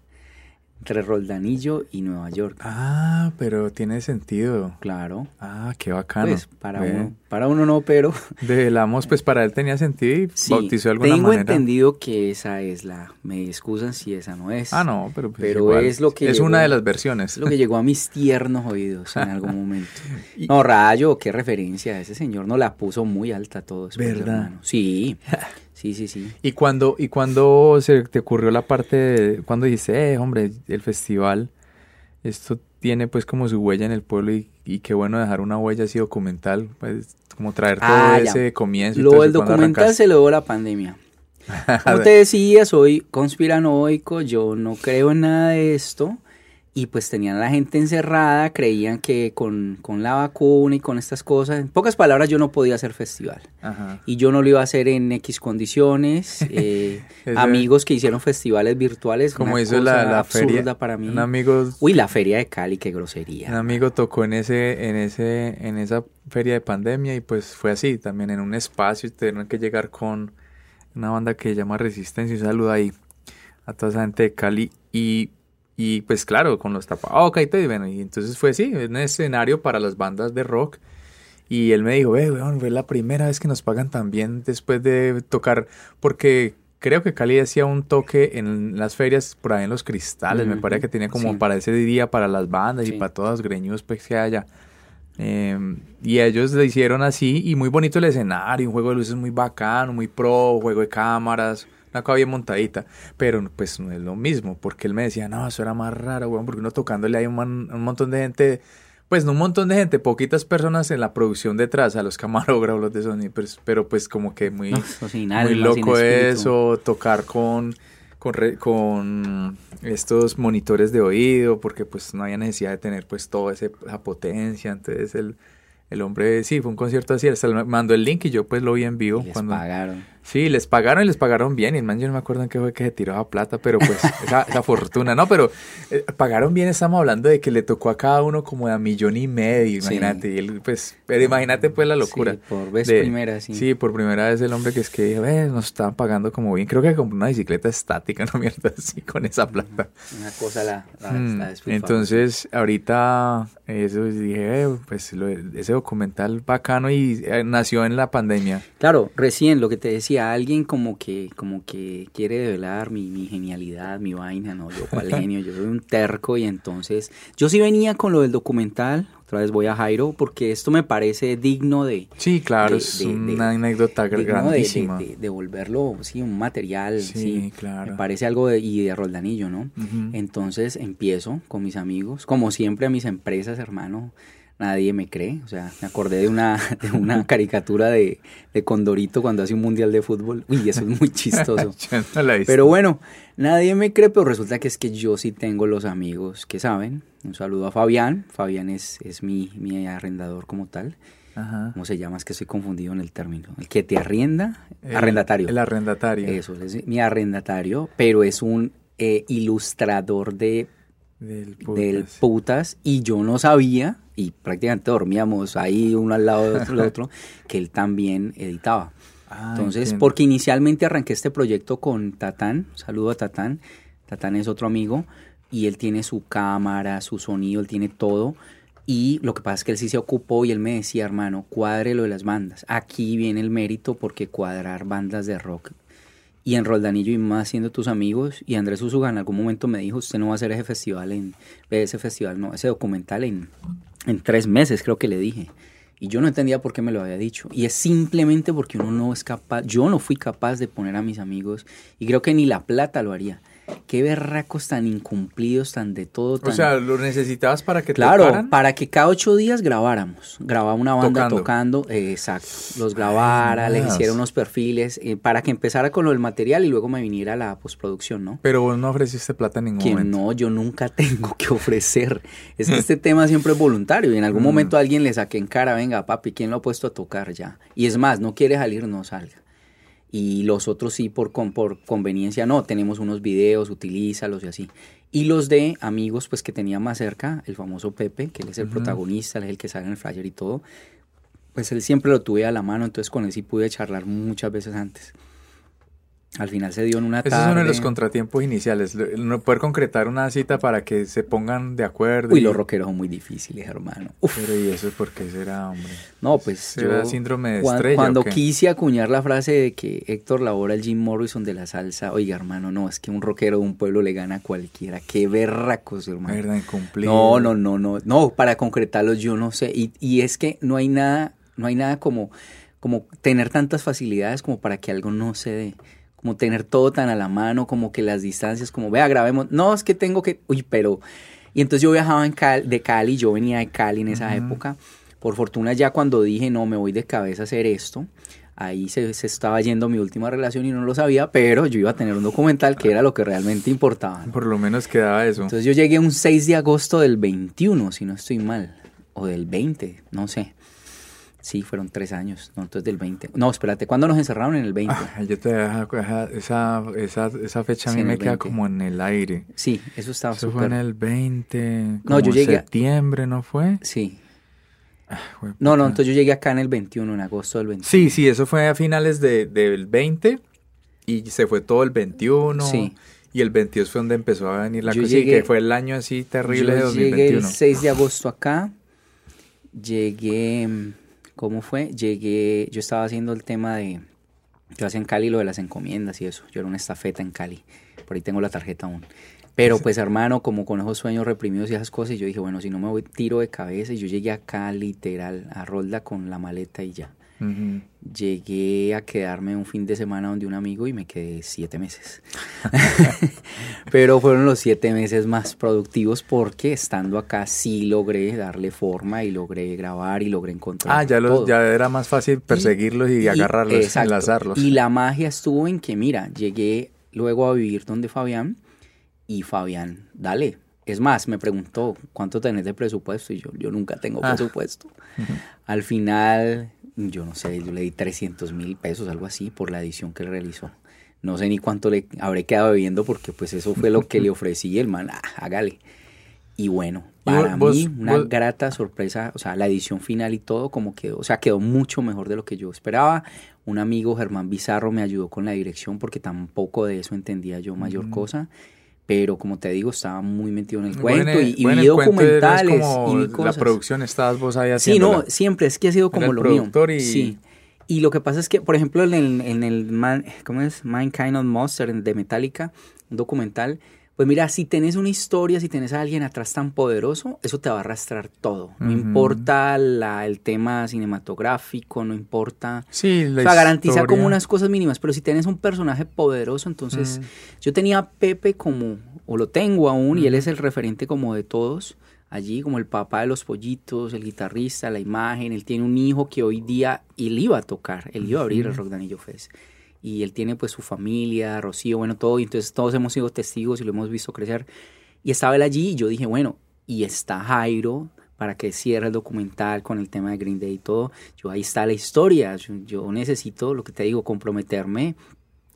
entre Roldanillo y Nueva York. Ah, pero tiene sentido. Claro. Ah, qué bacano. Pues para uno, para uno no, pero. De Lamos, pues para él tenía sentido y bautizó de alguna tengo manera. Tengo entendido que esa es la. Me excusan si esa no es. Ah, no, pero. Pues pero es lo que. Es una de las versiones. Es lo que llegó a mis tiernos oídos en algún momento. No, Rayo, qué referencia. Ese señor no la puso muy alta todo. ¿Verdad? Sí. Sí, sí, sí. ¿Y cuando, y cuando se te ocurrió la parte de, cuando dijiste, eh, hombre, el festival, esto tiene pues como su huella en el pueblo y, y qué bueno dejar una huella así documental, pues como traer todo ah, ese comienzo. Lo del documental se lo dio la pandemia. Como te decía, soy conspiranoico, yo no creo en nada de esto y pues tenían a la gente encerrada, creían que con, la vacuna y con estas cosas, en pocas palabras yo no podía hacer festival. Y yo no lo iba a hacer en X condiciones. Eh, amigos que hicieron festivales virtuales. Como hizo la, la feria. para mí. Un amigo, Uy, la feria de Cali, qué grosería. Un amigo tocó en ese, en ese, en esa feria de pandemia y pues fue así, también en un espacio, tuvieron que llegar con una banda que se llama Resistencia. Un saludo ahí a toda esa gente de Cali. Y y pues claro, con los tapabocas y todo, y bueno, y entonces fue sí, un escenario para las bandas de rock. Y él me dijo, ve, weón, fue la primera vez que nos pagan tan bien después de tocar, porque creo que Cali hacía un toque en las ferias por ahí en los cristales, me parece que tenía como Sí. para ese día, para las bandas y para todos los greñudos pues, que haya. Eh, y ellos le hicieron así y muy bonito el escenario, un juego de luces muy bacano, muy pro, juego de cámaras, una cosa bien montadita, pero pues no es lo mismo, porque él me decía, no, eso era más raro, weón, porque uno tocándole hay un, man- un montón de gente, pues no un montón de gente, poquitas personas en la producción detrás, a los camarógrafos, los de Sony, pero, pero pues como que muy, No, loco eso, tocar con, con, re- con estos monitores de oído, porque pues no había necesidad de tener pues toda esa potencia, entonces el, el hombre, sí, fue un concierto así, hasta mandó el link y yo pues lo vi en vivo. Y les cuando, pagaron. Sí, les pagaron y les pagaron bien. Y el man, yo no me acuerdo en qué fue que se tiraba plata, pero pues esa, esa fortuna, ¿no? Pero eh, pagaron bien, estamos hablando de que le tocó a cada uno como a millón y medio, Sí. imagínate. Y él, pues, pero imagínate pues la locura. Sí, por vez de- primera, sí. Sí, por primera vez el hombre que es que dijo, "Ve, nos estaban pagando como bien. Creo que compró una bicicleta estática, ¿no? Mierda, así, con esa plata. Una cosa la, la, Mm, la. Entonces, ahorita, eso dije, eh, pues lo- ese documental bacano y eh, nació en la pandemia. Claro, recién lo que te decía, alguien como que, como que quiere develar mi, mi genialidad, mi vaina, no, yo cual genio, yo soy un terco y entonces, yo sí venía con lo del documental, otra vez voy a Jairo, porque esto me parece digno de... Sí, claro, de- es de- de- una anécdota grandísima. De, volverlo, sí, un material, Sí, sí, claro. me parece algo de, y de Roldanillo, ¿no? Entonces empiezo con mis amigos, como siempre a mis empresas, hermano, nadie me cree. O sea, me acordé de una, de una caricatura de, de Condorito cuando hace un mundial de fútbol. Uy, eso es muy chistoso. No. Pero bueno, nadie me cree, pero resulta que es que yo sí tengo los amigos que saben. Un saludo a Fabián. Fabián es, es mi, mi arrendador como tal. Ajá. ¿Cómo se llama? Es que estoy confundido en el término. El que te arrienda, El- arrendatario. El arrendatario. Eso, es mi arrendatario, pero es un eh, ilustrador de Del putas y yo no sabía y prácticamente dormíamos ahí uno al lado del otro, que él también editaba. Ah, Entonces, entiendo. porque inicialmente arranqué este proyecto con Tatán, saludo a Tatán, Tatán es otro amigo y él tiene su cámara, su sonido, él tiene todo y lo que pasa es que él sí se ocupó y él me decía, hermano, cuadre lo de las bandas. Aquí viene el mérito porque cuadrar bandas de rock y en Roldanillo y más siendo tus amigos y Andrés Usuga en algún momento me dijo usted no va a hacer ese festival en ese festival no ese documental en, en tres meses creo que le dije. Y yo no entendía por qué me lo había dicho. Y es simplemente porque uno no es capaz yo no fui capaz de poner a mis amigos y creo que ni la plata lo haría qué berracos tan incumplidos tan de todo tan O sea, lo necesitabas para que Claro, tocaran? para que cada ocho días grabáramos. Grababa una banda Tocando. tocando, eh, exacto. Los grabara, les hiciera unos perfiles, eh, para que empezara con lo del material y luego me viniera la postproducción, ¿no? Pero vos no ofreciste plata en ningún Que momento. no, yo nunca tengo que ofrecer. Es que este tema siempre es voluntario y en algún Mm. momento alguien le saque en cara, venga papi, ¿quién lo ha puesto a tocar ya? Y es más, no quiere salir, no salga. Y los otros sí por, con- por conveniencia, no, tenemos unos videos, utilízalos y así. Y los de amigos, pues que tenía más cerca, el famoso Pepe, que él es el protagonista, él es el que sale en el flyer y todo, pues él siempre lo tuve a la mano, entonces con él sí pude charlar muchas veces antes. Al final se dio en una Ese tarde. es uno de los contratiempos iniciales. No poder concretar una cita para que se pongan de acuerdo. Uy, y- los rockeros son muy difíciles, hermano. Uf. Pero ¿y eso por qué será, hombre? No, pues ¿Será yo síndrome de cuan- estrella cuando quise acuñar la frase de que Héctor labora el Jim Morrison de la salsa, oiga hermano, no, es que un rockero de un pueblo le gana a cualquiera, qué berracos hermano. Verdad, incumplido. No, no, no, no, no, para concretarlos yo no sé, y, y es que no hay nada, no hay nada como, como tener tantas facilidades como para que algo no se dé, como tener todo tan a la mano, como que las distancias, como vea, grabemos, no, es que tengo que, uy, pero, y entonces yo viajaba en Cal- de Cali, yo venía de Cali en esa época, por fortuna ya cuando dije, no, me voy de cabeza a hacer esto, ahí se, se estaba yendo mi última relación y no lo sabía, pero yo iba a tener un documental que era lo que realmente importaba. ¿no? Por lo menos quedaba eso. Entonces yo llegué un 6 de agosto del 21, si no estoy mal, o del 20, no sé. Sí, fueron tres años, no, entonces del 20. No, espérate, ¿cuándo nos encerraron en el 20? Ah, yo te dejo- esa, esa, esa, fecha a mí me queda 20. como en el aire. Sí, eso estaba Eso fue súper... en el 20, No, como yo llegué septiembre, ¿no fue? Sí. Jue- No, no, entonces yo llegué acá en el 21, en agosto del 21. Sí, sí, eso fue a finales de, del 20 y se fue todo el 21. Sí. Y el 22 fue donde empezó a venir la Yo cosa. Sí, llegué- que fue el año así terrible de Yo llegué el 2021. 6 de agosto acá, llegué mm, ¿Cómo fue? Llegué, yo estaba haciendo el tema de, yo hacía en Cali lo de las encomiendas y eso, yo era una estafeta en Cali, por ahí tengo la tarjeta aún. Pero pues hermano, como con esos sueños reprimidos y esas cosas, yo dije, bueno, si no me voy tiro de cabeza y yo llegué acá literal a Rolda con la maleta y ya. Llegué a quedarme un fin de semana donde un amigo y me quedé siete meses. Pero fueron los siete meses más productivos porque estando acá sí logré darle forma y logré grabar y logré encontrar. Ah, ya, los, ya era más fácil perseguirlos y, agarrarlos, enlazarlos. Y la magia estuvo en que, mira, llegué luego a vivir donde Fabián y Fabián, dale, es más, me preguntó, ¿cuánto tenés de presupuesto? Y yo, yo nunca tengo ah. presupuesto. Al final yo no sé, yo le di 300 mil pesos, algo así, por la edición que él realizó. No sé ni cuánto le habré quedado bebiendo porque pues eso fue lo que le ofrecí el man, ah, hágale. Y bueno, para mí una grata sorpresa, o sea, la edición final y todo como quedó, o sea, quedó mucho mejor de lo que yo esperaba. Un amigo, Germán Bizarro, me ayudó con la dirección porque tampoco de eso entendía yo mayor cosa pero como te digo, estaba muy metido en el cuento y, vi documentales y La producción estabas vos ahí haciendo. Sí, no, siempre es que ha sido como lo mío. Y... Sí. Y lo que pasa es que, por ejemplo, en el, en el Man, ¿cómo es? Mankind of Monster de Metallica, un documental, pues mira, si tenés una historia, si tenés a alguien atrás tan poderoso, eso te va a arrastrar todo. No importa la, el tema cinematográfico, no importa. Sí, la o sea, garantiza como unas cosas mínimas. Pero si tenés un personaje poderoso, entonces yo tenía a Pepe como, o lo tengo aún, y él es el referente como de todos allí, como el papá de los pollitos, el guitarrista, la imagen. Él tiene un hijo que hoy día él iba a tocar, él iba a abrir el Rock Danillo Fest y él tiene pues su familia, Rocío, bueno, todo, y entonces todos hemos sido testigos y lo hemos visto crecer. Y estaba él allí y yo dije, bueno, y está Jairo para que cierre el documental con el tema de Green Day y todo. Yo ahí está la historia, yo necesito, lo que te digo, comprometerme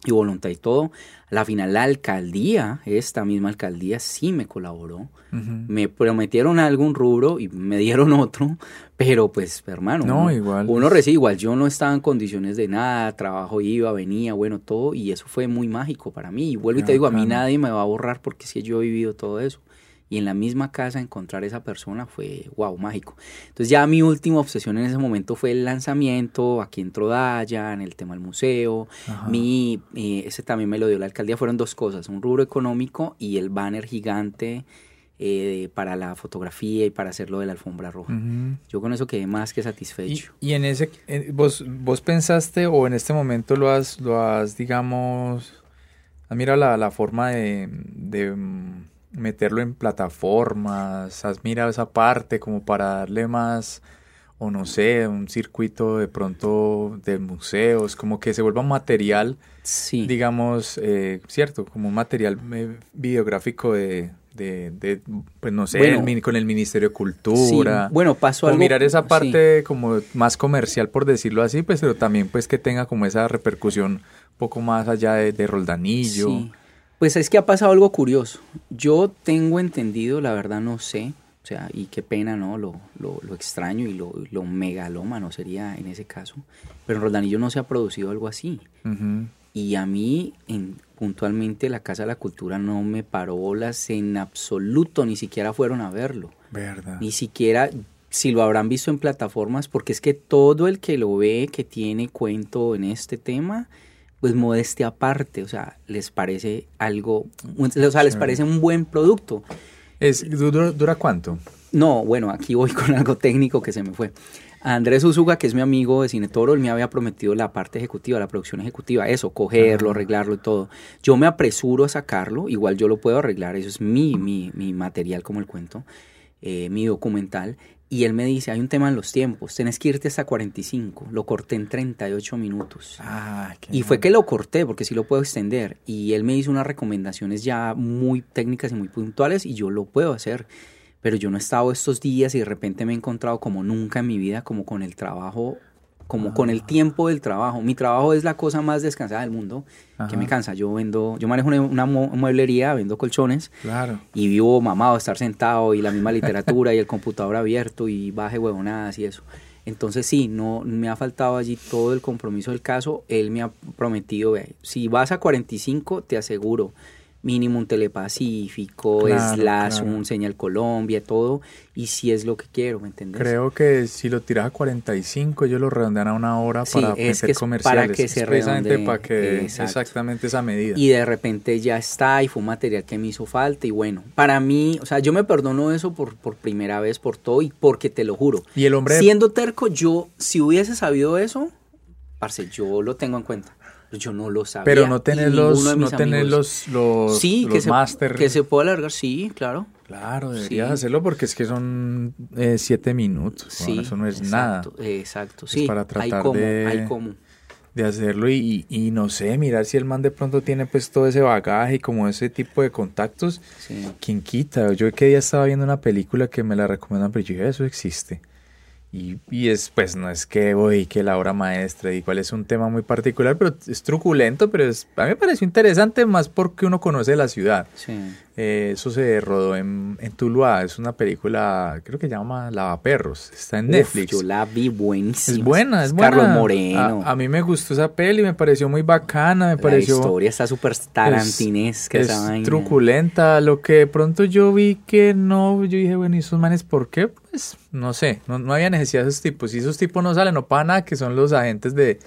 y voluntad y todo. La final, la alcaldía, esta misma alcaldía, sí me colaboró. Me prometieron algún rubro y me dieron otro, pero pues, hermano, no, uno, igual. uno recibe igual. Yo no estaba en condiciones de nada, trabajo iba, venía, bueno, todo, y eso fue muy mágico para mí. Y vuelvo y te digo, a mí nadie me va a borrar porque si yo he vivido todo eso y en la misma casa encontrar esa persona fue wow, mágico. Entonces ya mi última obsesión en ese momento fue el lanzamiento aquí en Trodaya, en el tema del museo. Mi, eh, ese también me lo dio la alcaldía, fueron dos cosas, un rubro económico y el banner gigante eh, para la fotografía y para hacerlo de la alfombra roja. Yo con eso quedé más que satisfecho. Y, en ese, vos, vos pensaste o en este momento lo has, lo has digamos, mira la, la forma de meterlo en plataformas? ¿Has mirado esa parte como para darle más, o no sé, un circuito de pronto de museos, como que se vuelva un material, sí. digamos, eh, cierto, como un material eh, videográfico de, de, pues no sé, con el Ministerio de Cultura. Bueno, pasó algo. mirar esa parte como más comercial, por decirlo así, pues, pero también pues que tenga como esa repercusión un poco más allá de, de Roldanillo. Sí. Pues es que ha pasado algo curioso. Yo tengo entendido, la verdad no sé, o sea, y qué pena, ¿no? Lo, lo, lo extraño y lo, lo megalómano sería en ese caso. Pero en Roldanillo no se ha producido algo así. Y a mí, en, puntualmente, la Casa de la Cultura no me paró bolas en absoluto, ni siquiera fueron a verlo. Verdad. Ni siquiera, si lo habrán visto en plataformas, porque es que todo el que lo ve, que tiene cuento en este tema, pues modestia aparte, o sea, les parece algo, o sea, les parece un buen producto. Es, ¿dura, cuánto? No, bueno, aquí voy con algo técnico que se me fue. Andrés Usuga, que es mi amigo de Cine Toro, él me había prometido la parte ejecutiva, la producción ejecutiva, eso, cogerlo, arreglarlo y todo. Yo me apresuro a sacarlo, igual yo lo puedo arreglar, eso es mi, mi, mi material como el cuento, eh, mi documental, y él me dice, hay un tema en los tiempos, tenés que irte hasta 45. Lo corté en 38 minutos. Ah, y fue que lo corté, porque sí lo puedo extender. Y él me hizo unas recomendaciones ya muy técnicas y muy puntuales y yo lo puedo hacer. Pero yo no he estado estos días y de repente me he encontrado como nunca en mi vida, como con el trabajo como con el tiempo del trabajo. Mi trabajo es la cosa más descansada del mundo, que me cansa. Yo vendo, yo manejo una, mueblería, vendo colchones. Claro. Y vivo mamado, estar sentado y la misma literatura y el computador abierto y baje huevonadas y eso. Entonces sí, no me ha faltado allí todo el compromiso del caso. Él me ha prometido, si vas a 45, te aseguro, mínimo un Telepacífico, Claro, slash claro. un Señal Colombia, todo, y si es lo que quiero, ¿me entiendes? Creo que si lo tiras a 45, ellos lo redondean a una hora Sí, para es meter que es para comerciales. que se redondee, para que exacto. exactamente esa medida. Y de repente ya está y fue un material que me hizo falta y bueno, para mí, o sea, yo me perdono eso por, por primera vez, por todo y porque te lo juro. Y el hombre Siendo terco, yo, si hubiese sabido eso, parce, yo lo tengo en cuenta. Yo no lo sabía. pero no tener los no tener los los, sí, los que se, máster. que se puede alargar, sí, claro. Claro, deberías Sí. hacerlo porque es que son eh, siete minutos. Sí, bueno, eso no es nada exacto, Es sí. para hay tratar como, de- hay como. de hacerlo y, y, y no sé, mirar si el man de pronto tiene pues todo ese bagaje y como ese tipo de contactos. Sí. ¿Quién quita? Yo que día estaba viendo una película que me la recomendan, pero yo eso existe. Y, y es, pues, no es que voy, que la obra maestra, y cuál es un tema muy particular, pero es truculento, pero es, a mí me pareció interesante más porque uno conoce la ciudad. Sí. Eh, eso se rodó en, en Tuluá, es una película, creo que se llama Lavaperros, está en Uf, Netflix. yo la vi buenísima. Es buena, es buena. Carlos Moreno. A, a mí me gustó esa peli, me pareció muy bacana, me la pareció... historia está súper tarantinesca. Es esa vaina. truculenta. Lo que de pronto yo vi que no, yo dije, bueno, ¿y esos manes por qué? Pues no sé, no, no había necesidad de esos tipos. Si esos tipos no salen, no para nada, que son los agentes de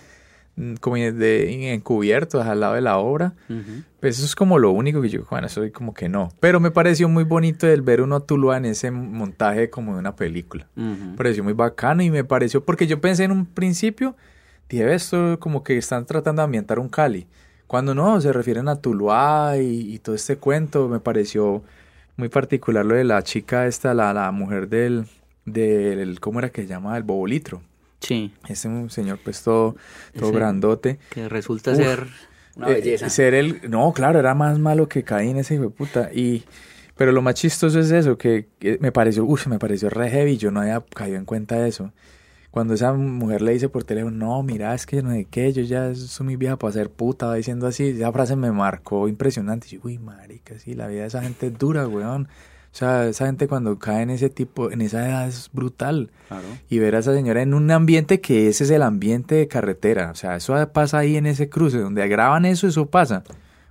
mm, como de encubiertos al lado de la obra. Pues eso es como lo único que yo, bueno, soy como que no. Pero me pareció muy bonito el ver uno a Tuluá en ese montaje como de una película. Me pareció muy bacano y me pareció, porque yo pensé en un principio, dije, "Ve, esto como que están tratando de ambientar un Cali. Cuando no, se refieren a Tuluá y, y todo este cuento, me pareció muy particular lo de la chica esta, la, la mujer del, del, ¿cómo era que se llama? El bobolitro. Sí, Ese señor pues todo, todo Ese- grandote. que resulta Uf. ser una Eh, belleza. ser el, no, claro, era más malo que Caín ese hijo de puta. Y, pero lo más chistoso es eso, que, que me pareció, uff, me pareció re heavy, yo no había caído en cuenta de eso. Cuando esa mujer le dice por teléfono, no, mira, es que no sé qué, yo ya soy muy vieja para ser puta, va diciendo así, esa frase me marcó impresionante. Y yo, uy, marica, sí, la vida de esa gente es dura, weón. O sea, esa gente cuando cae en ese tipo, en esa edad es brutal Claro. y ver a esa señora en un ambiente que ese es el ambiente de carretera. O sea, eso pasa ahí en ese cruce, donde graban eso, eso pasa.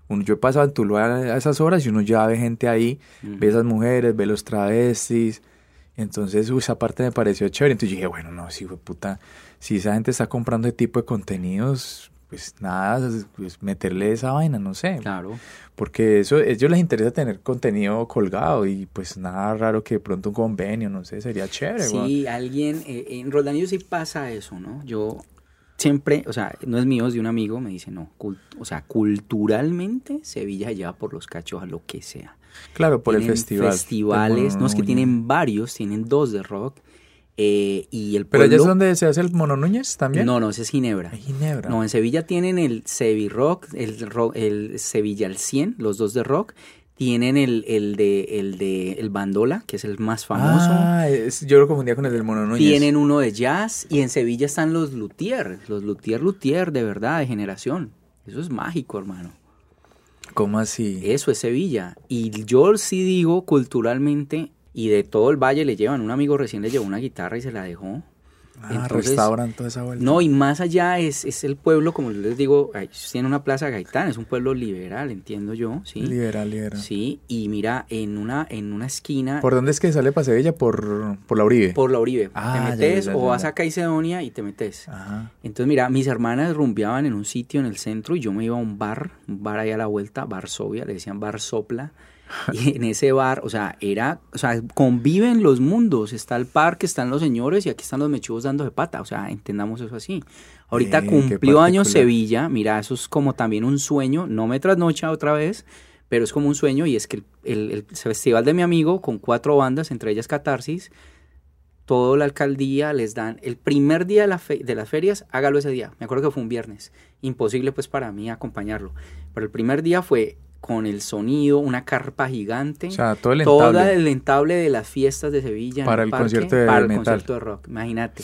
Uno, yo he pasado en Tuluá a esas horas y uno ya ve gente ahí, ve esas mujeres, ve los travestis. Entonces, uy, esa parte me pareció chévere. Entonces yo dije, bueno, no, si fue puta, si esa gente está comprando ese tipo de contenidos, pues nada, pues meterle esa vaina, no sé. Claro. Porque eso, a ellos les interesa tener contenido colgado y pues nada raro que de pronto un convenio, no sé, sería chévere. Sí, alguien, eh, en Roldanillo sí pasa eso, ¿no? Yo siempre, o sea, no es mío, es de un amigo, me dice, no, o sea, culturalmente Sevilla se lleva por los cachos a lo que sea. Claro, por el festival. festivales, no es que tienen varios, tienen dos de rock. eh, y el Pero allá pueblo... es donde se hace el Mono Núñez también. No, no, ese es Ginebra. Ginebra. No, en Sevilla tienen el Sevi Rock, el, ro- el Sevilla al 100, los dos de rock. Tienen el, el de el de el Bandola, que es el más famoso. Ah, es- yo lo confundía con el del Mono Núñez. Tienen uno de jazz y en Sevilla están los luthier, los luthier luthier de verdad, de generación. Eso es mágico, hermano. ¿Cómo así? Eso es Sevilla. Y yo sí digo culturalmente, y de todo el valle le llevan, un amigo recién le llevó una guitarra y se la dejó. Ah, entonces- restauran toda esa vuelta. No, y más allá es, es el pueblo, como les digo, tiene una plaza Gaitán, es un pueblo liberal, entiendo yo, ¿sí? Liberal, liberal. Sí, y mira, en una, en una esquina, ¿Por dónde es que sale para Sevilla? Por, por la Uribe. por la Oribe, Ah, te metes ya, ya, o vas a Caicedonia y te metes. Ajá. Entonces, mira, mis hermanas rumbeaban en un sitio en el centro y yo me iba a un bar, un bar ahí a la vuelta, Varsovia, le decían Bar Sopla. Y en ese bar, o sea, era, o sea, conviven los mundos. Está el parque, están los señores y aquí están los mechugos dando de pata. O sea, entendamos eso así. Ahorita Eh, cumplió años. Sevilla. Mira, eso es como también un sueño. No me trasnocha otra vez, pero es como un sueño. Y es que el festival de mi amigo, con cuatro bandas, entre ellas Catarsis, toda la alcaldía les dan el primer día de, la fe- de las ferias, hágalo ese día. Me acuerdo que fue un viernes. Imposible pues para mí acompañarlo. Pero el primer día fue con el sonido, una carpa gigante. O sea, todo el entable. el entable de las fiestas de Sevilla. en Para el parque, concierto de para el metal. concierto de rock. Imagínate.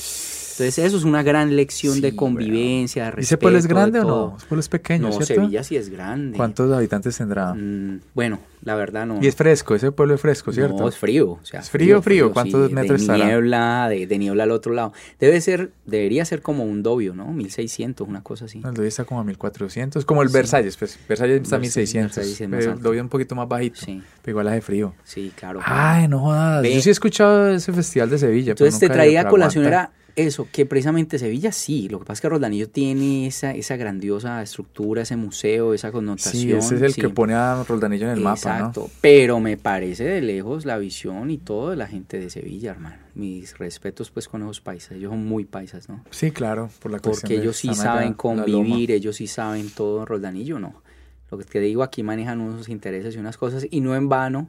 Entonces eso es una gran lección Sí, de convivencia, de ¿Y respeto. ese pueblo es de grande o no? Ese pueblo es pequeño, No, ¿cierto? Sevilla sí es grande. ¿Cuántos habitantes tendrá? Mm, bueno, la verdad no. Y es fresco, ese pueblo es fresco, ¿cierto? No, es frío. O sea, ¿Es frío, frío? ¿Cuántos sí, metros de niebla, de, de niebla al otro lado. Debe ser, debería ser como un dobio, ¿no? 1600, una cosa así. El Dobio está como a 1400, como el Sí. Versalles, pues. Versalles está a Versalles- 1600. Versalles es pero el. Dobio un poquito más bajito. Sí, Pero igual hace frío. sí, claro. Ay, no jodas. Ve. Yo sí he escuchado ese festival de Sevilla. Entonces te nunca traía a colación era eso, que precisamente Sevilla sí, lo que pasa es que Rodanillo tiene esa, esa grandiosa estructura, ese museo, esa connotación. Sí, ese es el sí. que pone a Roldanillo en el mapa, Exacto, pero me parece de lejos la visión y todo de la gente de Sevilla, hermano. Mis respetos pues con esos paisas, ellos son muy paisas, ¿no? Sí, claro, por la Porque ellos sí saben allá, convivir, ellos sí saben todo en Roldanillo, no. Lo que te digo, aquí manejan unos intereses y unas cosas, y no en vano,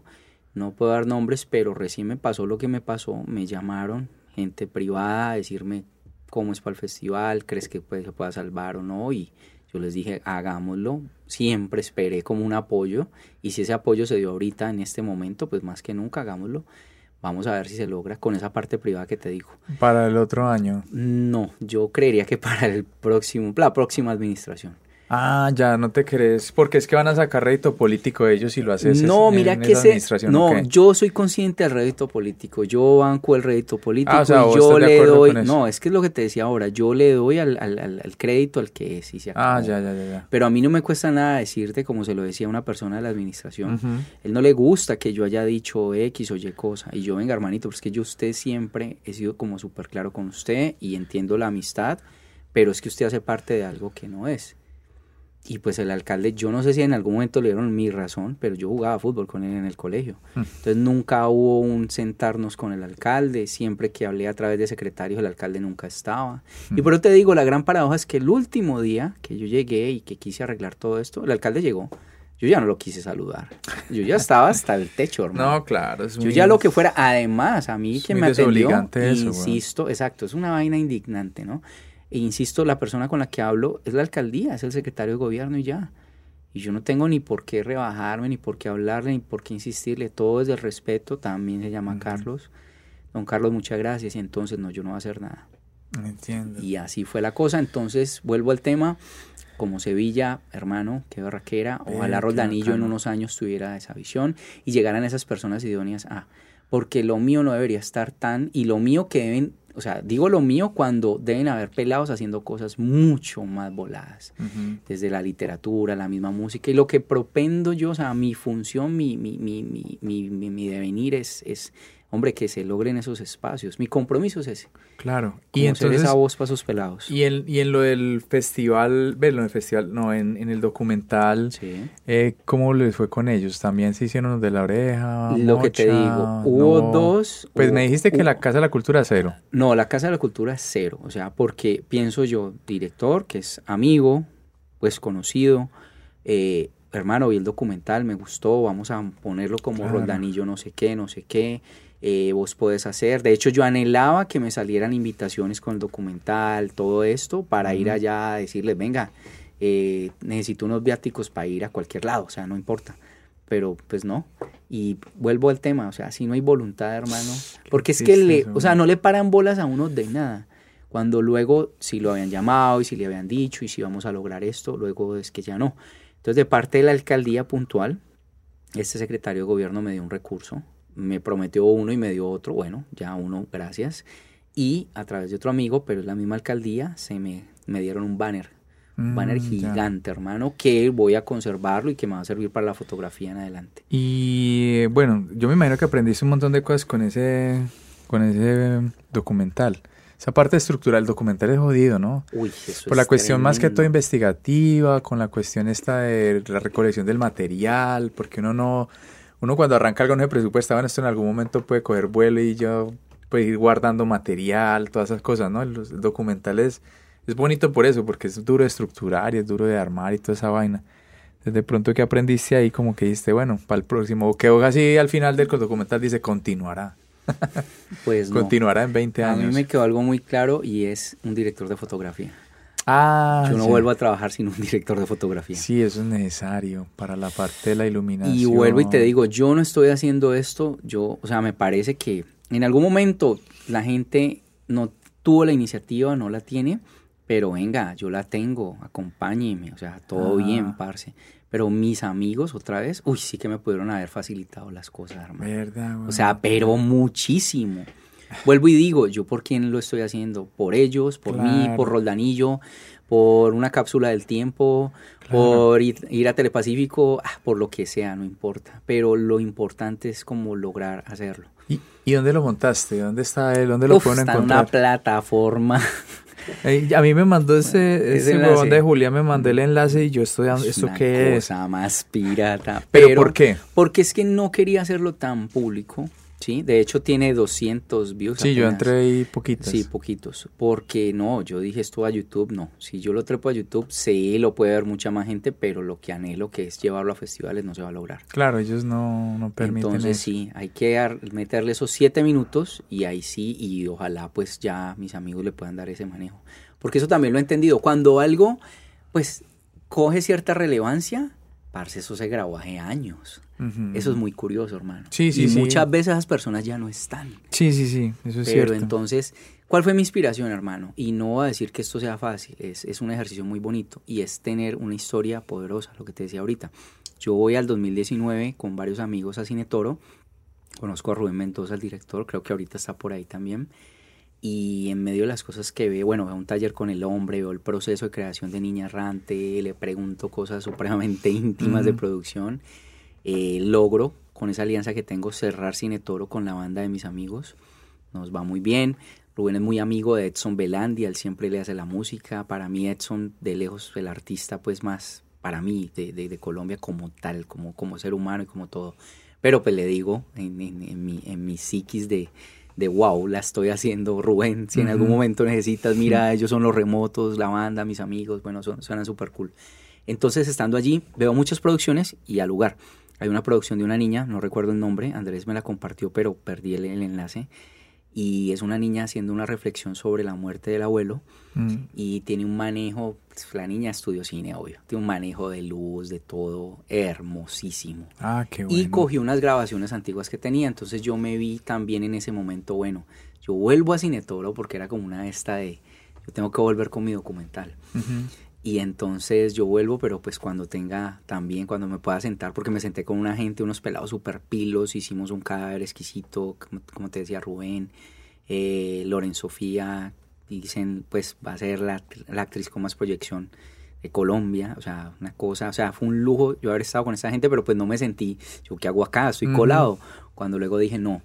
no puedo dar nombres, pero recién me pasó lo que me pasó, me llamaron gente privada a decirme cómo es para el festival, crees que puede, se pueda salvar o no, y yo les dije, hagámoslo, siempre esperé como un apoyo, y si ese apoyo se dio ahorita, en este momento, pues más que nunca, hagámoslo. Vamos a ver si se logra con esa parte privada que te digo. Para el otro año. No, yo creería que para el próximo, la próxima administración. Ah, ya, no te crees. Porque es que van a sacar rédito político ellos si lo haces no, en- mira en que esa administración. no, yo soy consciente del rédito político, yo banco el rédito político Ah, o sea, y yo de le doy, no, es que es lo que te decía ahora, yo le doy al, al, crédito al que es y se Ah, acabó. ya, ya, ya. ya. Pero a mí no me cuesta nada decirte, como se lo decía una persona de la administración, él no le gusta que yo haya dicho X o Y cosa. Y yo, venga, hermanito, pues que yo usted siempre he sido como súper claro con usted y entiendo la amistad, pero es que usted hace parte de algo que no es. Y pues el alcalde, yo no sé si en algún momento le dieron mi razón, pero yo jugaba fútbol con él en el colegio. Mm. Entonces nunca hubo un sentarnos con el alcalde, siempre que hablé a través de secretarios el alcalde nunca estaba. Y Mm. por eso te digo, la gran paradoja es que el último día que yo llegué y que quise arreglar todo esto, el alcalde llegó. Yo ya no lo quise saludar. Yo ya estaba hasta el techo, hermano. No, claro. Es Yo muy- ya lo que fuera, además, a mí Es que me atendió, eso, insisto, exacto, es una vaina indignante, ¿no? E insisto, la persona con la que hablo es la alcaldía, es el secretario de gobierno y ya. Y yo no tengo ni por qué rebajarme, ni por qué hablarle, ni por qué insistirle, todo desde el respeto, también se llama. Carlos. Don Carlos, muchas gracias, y entonces no, yo no voy a hacer nada. Entiendo. Y así fue la cosa. Entonces, vuelvo al tema. Como Sevilla, hermano, qué barraquera. Ojalá Roldanillo en unos años tuviera esa visión y llegaran esas personas idóneas a. Porque lo mío no debería estar tan. Y lo mío que deben. O sea, digo lo mío cuando deben haber pelados haciendo cosas mucho más voladas. Desde la literatura, la misma música. Y lo que propendo yo, o sea, mi función, mi, mi, mi, mi, mi, mi- mi devenir es, es, hombre, que se logren esos espacios. Mi compromiso es ese. Claro. Y entonces. esa voz para esos pelados. Y en, y en lo del festival, ve, lo del festival, no, en, en el documental, Sí. eh, ¿cómo les fue con ellos? ¿También se hicieron los de la oreja? Lo que te digo, hubo No. dos. Pues hubo- me dijiste que la Casa de la Cultura cero. No, la Casa de la Cultura es cero. O sea, porque pienso yo, director, que es amigo, pues conocido, eh, hermano, vi el documental, me gustó, vamos a ponerlo como Claro. Roldanillo no sé qué, no sé qué, eh, vos podés hacer. De hecho, yo anhelaba que me salieran invitaciones con el documental, todo esto, para ir allá a decirles, venga, eh, necesito unos viáticos para ir a cualquier lado, o sea, no importa. Pero pues no. Y vuelvo al tema, o sea, si no hay voluntad, hermano. Porque es que le, o sea, no le paran bolas a uno de nada. Cuando luego, si lo habían llamado y si le habían dicho y si vamos a lograr esto, luego es que ya no. Entonces, de parte de la alcaldía puntual, este secretario de gobierno me dio un recurso, me prometió uno y me dio otro, bueno, ya uno, gracias. Y a través de otro amigo, pero es la misma alcaldía, se me, me dieron un banner, un banner Mm, ya. gigante, hermano, que voy a conservarlo y que me va a servir para la fotografía en adelante. Y bueno, yo me imagino que aprendiste un montón de cosas con ese, con ese documental. Esa parte estructural del documental es jodido, ¿no? Uy, eso Por la es cuestión más que todo investigativa, con la cuestión esta de la recolección del material, porque uno no, uno cuando arranca algo no se presupuesta, bueno, esto en algún momento puede coger vuelo y yo puede ir guardando material, todas esas cosas, ¿no? Los el documental es, bonito por eso, porque es duro de estructurar y es duro de armar y toda esa vaina. Desde pronto que aprendiste ahí, como que dijiste, bueno, para el próximo, o que así al final del documental dice continuará, Pues no. continuará en 20 A años. mí me quedó algo muy claro y es un director de fotografía. Ah, Yo no sí. vuelvo a trabajar sin un director de fotografía. Sí, eso es necesario para la parte de la iluminación. Y vuelvo y te digo, yo no estoy haciendo esto, yo, o sea, me parece que en algún momento la gente no tuvo la iniciativa, no la tiene, pero venga, yo la tengo, acompáñeme, o sea, todo bien, parce. Pero mis amigos, otra vez, uy, sí que me pudieron haber facilitado las cosas, hermano. Verdad, O sea, pero muchísimo. Vuelvo y digo, ¿yo por quién lo estoy haciendo? Por ellos, por mí, Claro. por Roldanillo, por una cápsula del tiempo, por ir, ir a Telepacífico, ah, por lo que sea, no importa. Pero lo importante es como lograr hacerlo. ¿Y, y dónde lo montaste? ¿Dónde está él? ¿Dónde lo Uf, pueden está en una plataforma. A mí me mandó ese, Ese huevón de Julia, me mandó el enlace y yo estoy Es ¿esto qué es? cosa más pirata. ¿Pero por qué? Porque es que no quería hacerlo tan público, ¿sí? De hecho tiene 200 views. Sí, yo entré ahí poquitas. Sí, poquitos. Porque no, yo dije esto a YouTube, no. Si yo lo trepo a YouTube, sí lo puede ver mucha más gente, pero lo que anhelo que es llevarlo a festivales no se va a lograr. Claro, ellos no, no permiten Entonces eso. sí, hay que meterle esos siete minutos y ahí sí, y ojalá pues ya mis amigos le puedan dar ese manejo. Porque eso también lo he entendido. Cuando algo pues coge cierta relevancia, parce, eso se grabó hace años. Ujú. Eso es muy curioso, hermano. Sí, sí, y sí. muchas veces esas personas ya no están. Sí, sí, sí, eso es Pero cierto. entonces, ¿cuál fue mi inspiración, hermano? Y no voy a decir que esto sea fácil, es, es un ejercicio muy bonito y es tener una historia poderosa, lo que te decía ahorita. Yo voy al 2019 con varios amigos a Cine Toro, conozco a Rubén Mendoza, el director, creo que ahorita está por ahí también. Y en medio de las cosas que ve, bueno, veo un taller con el hombre, veo el proceso de creación de Niña Errante, le pregunto cosas supremamente íntimas de Ujú. producción. Eh, logro, con esa alianza que tengo, cerrar Cine Toro con la banda de mis amigos. Nos va muy bien. Rubén es muy amigo de Edson Belandia, él siempre le hace la música. Para mí Edson, de lejos, el artista pues más, para mí, de, de- de Colombia como tal, como, como ser humano y como todo. Pero pues le digo, en, en- en mi, en mi psiquis de, de wow, la estoy haciendo, Rubén, si en algún momento necesitas, mira, ellos son los remotos, la banda, mis amigos, bueno, son, suenan súper cool. Entonces, estando allí, veo muchas producciones y al lugar. Hay una producción de una niña, no recuerdo el nombre, Andrés me la compartió, pero perdí el, el enlace. Y es una niña haciendo una reflexión sobre la muerte del abuelo Mm. y tiene un manejo, pues, la niña estudió cine, obvio, tiene un manejo de luz, de todo, hermosísimo. Ah, qué bueno. Y cogió unas grabaciones antiguas que tenía, entonces yo me vi también en ese momento, bueno, yo vuelvo a Cinetoro porque era como una esta de, yo tengo que volver con mi documental. Ujú. Y entonces yo vuelvo, pero pues cuando tenga también, cuando me pueda sentar, porque me senté con una gente, unos pelados super pilos, hicimos un cadáver exquisito, como, como te decía Rubén, eh, Loren Sofía, dicen, pues va a ser la, la actriz con más proyección de Colombia, o sea, una cosa, o sea, fue un lujo yo haber estado con esa gente, pero pues no me sentí, yo, ¿qué hago acá? Estoy colado. Cuando luego dije, no,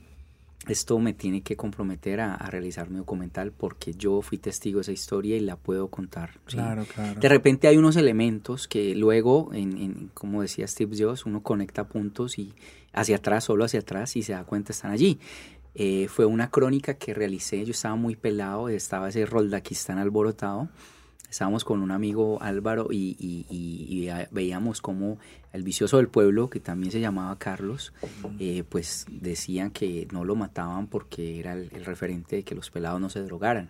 esto me tiene que comprometer a, a realizar mi documental porque yo fui testigo de esa historia y la puedo contar. ¿sí? Claro, claro. De repente hay unos elementos que luego, en, en- como decía Steve Jobs, uno conecta puntos y hacia atrás, solo hacia atrás y se da cuenta están allí. Eh, fue una crónica que realicé, yo estaba muy pelado, estaba ese Roldaquistán alborotado. Estábamos con un amigo Álvaro y, y- y- y veíamos como el vicioso del pueblo, que también se llamaba Carlos, eh, pues decían que no lo mataban porque era el, el referente de que los pelados no se drogaran.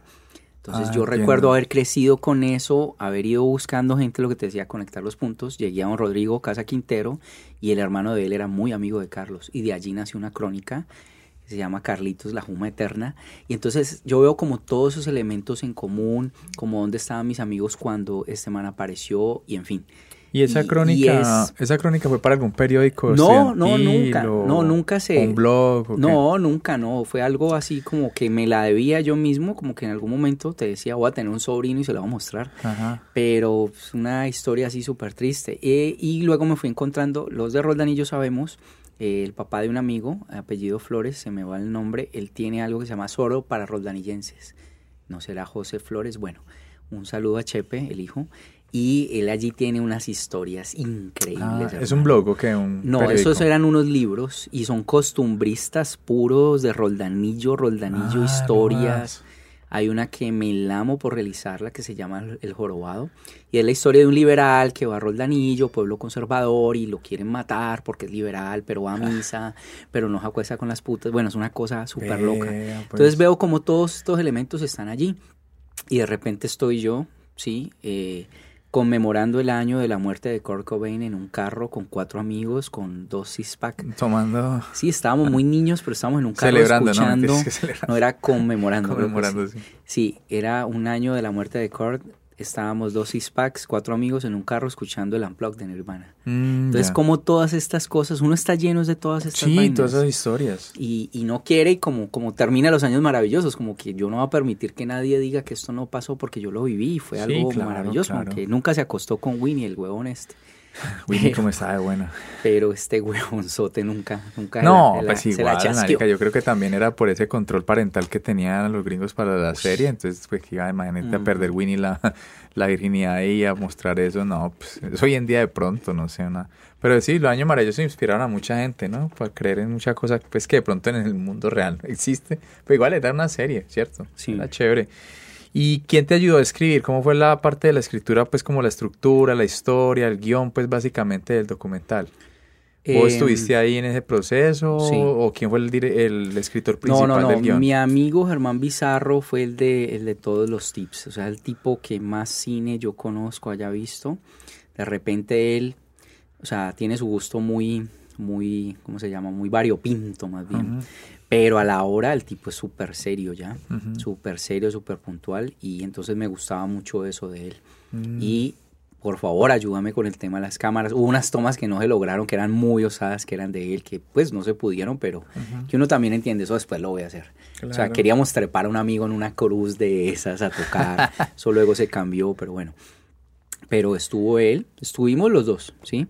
Entonces Ah, yo entiendo. recuerdo haber crecido con eso, haber ido buscando gente, lo que te decía, conectar los puntos. Llegué a don Rodrigo Casa Quintero y el hermano de él era muy amigo de Carlos. Y de allí nació una crónica se llama Carlitos, la Juma Eterna. Y entonces yo veo como todos esos elementos en común, como dónde estaban mis amigos cuando este man apareció y en fin. Y esa y- y crónica, es- esa crónica fue para algún periódico No, no, nunca, o- no, nunca se- un blog. o qué? No, nunca, no. Fue algo así como que me la debía yo mismo, como que en algún momento te decía, voy a tener un sobrino y se lo voy a mostrar. Ajá. Pero es una historia así súper triste. Eh, y luego me fui encontrando, los de Roldanillo sabemos, eh, el papá de un amigo, apellido Flores, se me va el nombre, él tiene algo que se llama Soro para roldanillenses. No será José Flores, bueno, un saludo a Chepe, el hijo. Y él allí tiene unas historias increíbles. Ah, ¿Es un blog o qué? ¿Un No, periódico? esos eran unos libros y son costumbristas puros de Roldanillo, Roldanillo, Ah, historias. no Hay una que me lamo por realizarla que se llama El Jorobado y es la historia de un liberal que va a Roldanillo, pueblo conservador y lo quieren matar porque es liberal, pero va a misa, pero no se acuesta con las putas. Bueno, es una cosa súper loca. Pues. Entonces veo como todos estos elementos están allí y de repente estoy yo, sí, eh, conmemorando el año de la muerte de Kurt Cobain en un carro con cuatro amigos, con dos six-pack. Tomando... Sí, estábamos muy niños, pero estábamos en un carro Celebrando, ¿no? escuchando. Celebrar. No, era conmemorando. Conmemorando, sí. Sí, era un año de la muerte de Kurt. Estábamos dos six-packs, cuatro amigos en un carro escuchando el Unplugged de Nirvana. Mm, Entonces, como todas estas cosas, uno está lleno de todas estas Sí, vainas. todas esas historias. y, y no quiere y como, como termina los años maravillosos, como que yo no voy a permitir que nadie diga que esto no pasó porque yo lo viví y fue Sí, algo claro, maravilloso, claro. nunca se acostó con Winnie, el huevón este, Winnie como estaba de buena. pero este huevonzote nunca, nunca No, la- la- pues se la igual, marica, yo creo que también era por ese control parental que tenían los gringos para la serie, entonces pues que iba imagínate a Ujú. perder Winnie la, la virginidad y a mostrar eso, no, pues eso hoy en día de pronto, no sé, una... Pero sí, los años maravillosos inspiraron a mucha gente, ¿no? Para creer en muchas cosas, pues que de pronto en el mundo real existe, pero igual era una serie, ¿cierto? Sí. Era chévere. ¿Y quién te ayudó a escribir? ¿Cómo fue la parte de la escritura, pues como la estructura, la historia, el guion, pues básicamente del documental? ¿Vos Em, estuviste ahí en ese proceso? sí. ¿O quién fue el, el escritor No, principal no, del no. guion? Mi amigo Germán Bizarro fue el de, el de todos los tips. O sea, el tipo que más cine yo conozco, haya visto. De repente él, o sea, tiene su gusto muy, muy, ¿cómo se llama? Muy variopinto, más bien. Ujú, Pero a la hora el tipo es súper serio ya. ujú. Súper serio, súper puntual. Y entonces me gustaba mucho eso de él. Mm. Y por favor, ayúdame con el tema de las cámaras. Hubo unas tomas que no se lograron, que eran muy osadas, que eran de él, que pues no se pudieron, pero Ujú. que uno también entiende, eso después lo voy a hacer. O sea, Claro. queríamos trepar a un amigo en una cruz de esas a tocar. Eso luego se cambió, pero bueno. Pero estuvo él, estuvimos los dos, ¿sí?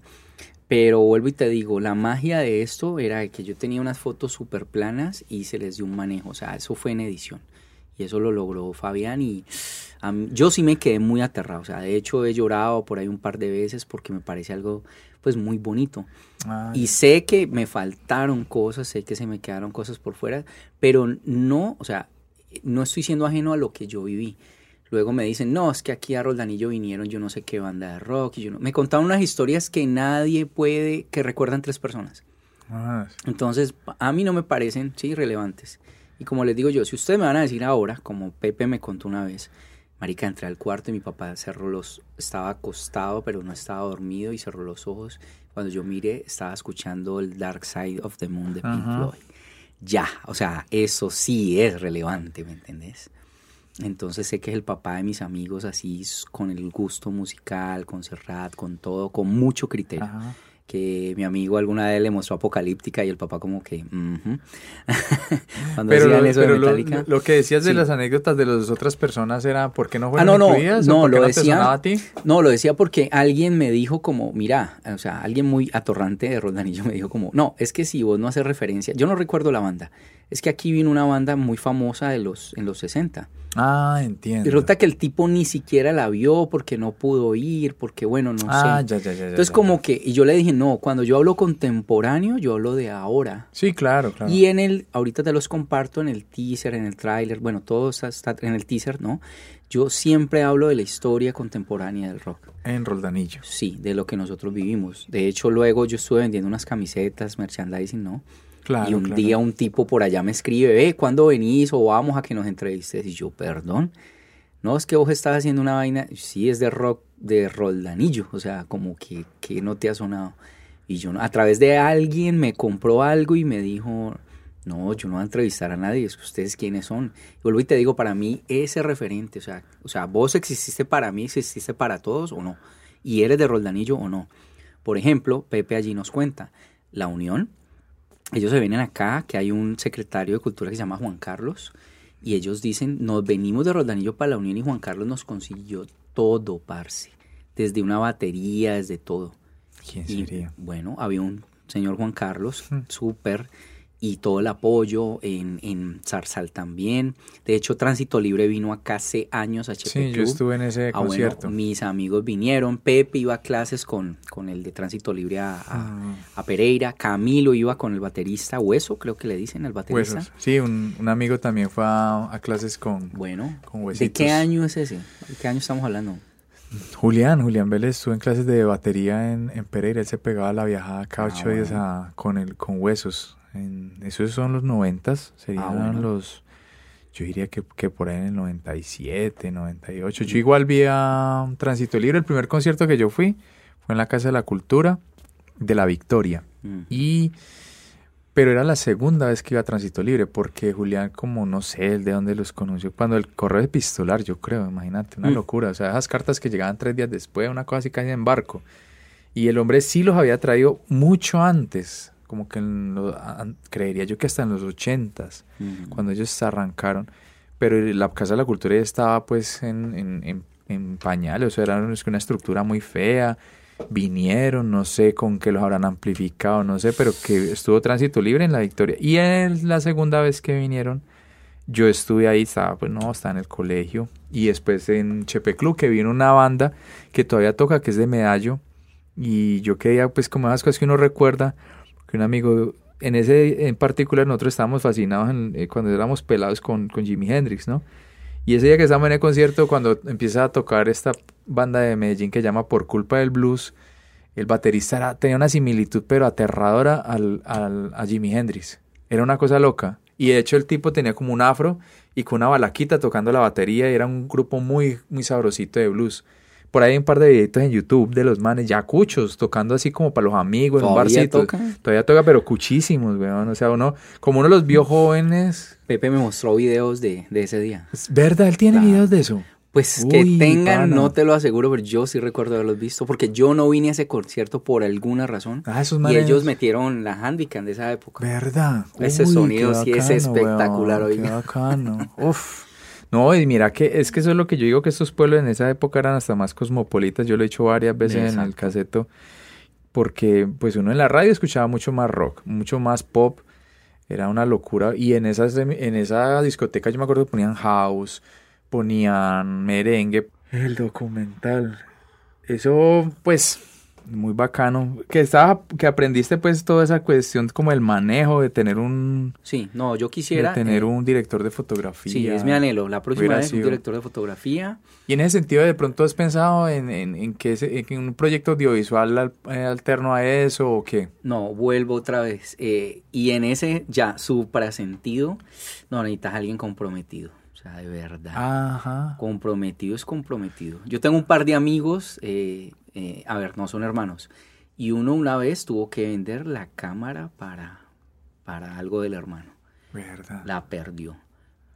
Pero vuelvo y te digo, la magia de esto era que yo tenía unas fotos súper planas y se les dio un manejo. O sea, eso fue en edición. Y eso lo logró Fabián y mí- yo sí me quedé muy aterrado. O sea, de hecho he llorado por ahí un par de veces porque me parece algo pues muy bonito. Y sé que me faltaron cosas, sé que se me quedaron cosas por fuera, pero no, o sea, no estoy siendo ajeno a lo que yo viví. Luego me dicen, no, es que aquí a Roldanillo vinieron yo no sé qué banda de rock. Y yo no... Me contaron unas historias que nadie puede, que recuerdan tres personas. ah, Entonces, a mí no me parecen, sí, relevantes. Y como les digo yo, si ustedes me van a decir ahora, como Pepe me contó una vez, Marica, entré al cuarto y mi papá cerró los, estaba acostado, pero no estaba dormido y cerró los ojos. Cuando yo miré, estaba escuchando el Dark Side of the Moon de Pink Ajá. Floyd. Ya, o sea, eso sí es relevante, ¿me entendés? Entonces sé que es el papá de mis amigos, así con el gusto musical, con Serrat, con todo, con mucho criterio. ajá. Que mi amigo alguna vez le mostró Apocalíptica y el papá como que... Cuando Pero, decían lo, eso de pero lo, Metallica. lo- lo que decías de las anécdotas de las otras personas era ¿por qué no Ah, fueron no, no, no, lo no te decía- a ti? No, lo decía porque alguien me dijo como, mira, o sea, alguien muy atorrante de Roldanillo me dijo como, no, es que si vos no haces referencia, yo no recuerdo la banda, es que aquí vino una banda muy famosa de los, en los 60. Ah, Y entiendo. resulta que el tipo ni siquiera la vio porque no pudo ir, porque bueno, no ah, sé. ya, ya, ya, ya, Entonces como que, y yo le dije, no, cuando yo hablo contemporáneo, yo hablo de ahora. Sí, claro, claro. Y en el, ahorita te los comparto en el teaser, en el tráiler, bueno, todo está, está en el teaser, ¿no? Yo siempre hablo de la historia contemporánea del rock. En Roldanillo. Sí, de lo que nosotros vivimos. De hecho, luego yo estuve vendiendo unas camisetas, merchandising, ¿no? Claro, y un claro. día un tipo por allá me escribe, ve, ¿cuándo venís o vamos a que nos entrevistes? Y yo, perdón. No, es que vos estás haciendo una vaina, sí, es de rock, de Roldanillo, o sea, como que, que no te ha sonado. Y yo, a través de alguien me compró algo y me dijo, no, yo no voy a entrevistar a nadie, es que ustedes quiénes son. Y vuelvo y te digo, para mí, ese referente, o sea, o sea, vos exististe para mí, exististe para todos o no. Y eres de Roldanillo o no. Por ejemplo, Pepe allí nos cuenta, la unión, ellos se vienen acá, que hay un secretario de cultura que se llama Juan Carlos, y ellos dicen, nos venimos de Roldanillo para la Unión y Juan Carlos nos consiguió todo, parce. Desde una batería, desde todo. ¿Quién Y, sería? bueno, había un señor Juan Carlos, Mm. súper, y todo el apoyo en, en Zarzal también. De hecho, Tránsito Libre vino acá hace años a HP Sí, yo estuve en ese Ah, bueno, concierto. mis amigos vinieron, Pepe iba a clases con, con el de Tránsito Libre a, a- Ah, a Pereira, Camilo iba con el baterista Hueso, creo que le dicen al baterista. huesos. Sí, un, un amigo también fue a, a clases con Bueno, Con ¿de qué año es ese? ¿De qué año estamos hablando? Julián. Julián Vélez estuvo en clases de batería en, en Pereira. Él se pegaba la viajada cada Ah, ocho días con, el, con huesos. En, esos son los noventas. Serían Ah, bueno. los... yo diría que, que por ahí en el 97, 98. Yo igual vi a Tránsito Libre, el primer concierto que yo fui fue en la Casa de la Cultura de la Victoria. Mm. Y pero era la segunda vez que iba a Tránsito Libre, porque Julián, como no sé, el de dónde los conoció, cuando el correo epistolar, yo creo, imagínate, una Mm. locura. O sea, esas cartas que llegaban tres días después, una cosa así casi en barco. Y el hombre sí los había traído mucho antes, como que en lo- an- creería yo que hasta en los ochentas, Mm. cuando ellos arrancaron. Pero la Casa de la Cultura ya estaba pues en, en, en, en pañales, o sea, era una una estructura muy fea vinieron, no sé con qué los habrán amplificado, no sé, pero que estuvo tránsito libre en la victoria. Y en la segunda vez que vinieron, yo estuve ahí, estaba, pues no, estaba en el colegio. Y después en Chepe Club, que vino una banda que todavía toca, que es de Medallo. Y yo quería, pues, como esas cosas que uno recuerda, un amigo, en ese en particular, nosotros estábamos fascinados eh, cuando éramos pelados con, Jimi Hendrix, ¿no? Y ese día que estábamos en el concierto, cuando empieza a tocar esta banda de Medellín que llama Por culpa del blues, el baterista tenía una similitud pero aterradora al, al- a Jimi Hendrix. Era una cosa loca. Y de hecho el tipo tenía como un afro y con una balaquita tocando la batería y era un grupo muy, muy sabrosito de blues. Por ahí hay un par de videitos en YouTube de los manes ya cuchos, tocando así como para los amigos en un ¿Todavía barcito. toca? Todavía toca, pero cuchísimos, weón. O sea, uno, como uno los vio jóvenes. Pepe me mostró videos de, de ese día. Es ¿Verdad? Él tiene Claro. videos de eso. Pues Uy, que tengan, pana. no te lo aseguro, pero yo sí recuerdo haberlos visto, porque yo no vine a ese concierto por alguna razón. Ah, esos Y manes. ellos metieron la handicap de esa época. ¿Verdad? Ese Uy, sonido qué sí es espectacular, weón, Qué oiga. bacano. Uf. No, y mira que es que eso es lo que yo digo que estos pueblos en esa época eran hasta más cosmopolitas. Yo lo he dicho varias veces en el caseto. Porque pues uno en la radio escuchaba mucho más rock, mucho más pop. Era una locura. Y en, esas, en esa discoteca yo me acuerdo que ponían house, ponían merengue. El documental. Eso, pues, muy bacano. Que estaba, que aprendiste pues toda esa cuestión como el manejo de tener un Sí, no, yo de quisiera... tener eh, un director de fotografía. Sí, es mi anhelo. La próxima vez un director de fotografía. Y en ese sentido, de pronto has pensado en, en, en que, ese- en un proyecto audiovisual al- eh, alterno a eso o qué? No, vuelvo otra vez. eh, y en ese ya suprasentido, no necesitas a alguien comprometido. Sea, de verdad. Ajá. Comprometido es comprometido. Yo tengo un par de amigos, eh, eh, a ver, no son hermanos. Y uno una vez tuvo que vender la cámara para, para algo del hermano. Verdad. La perdió.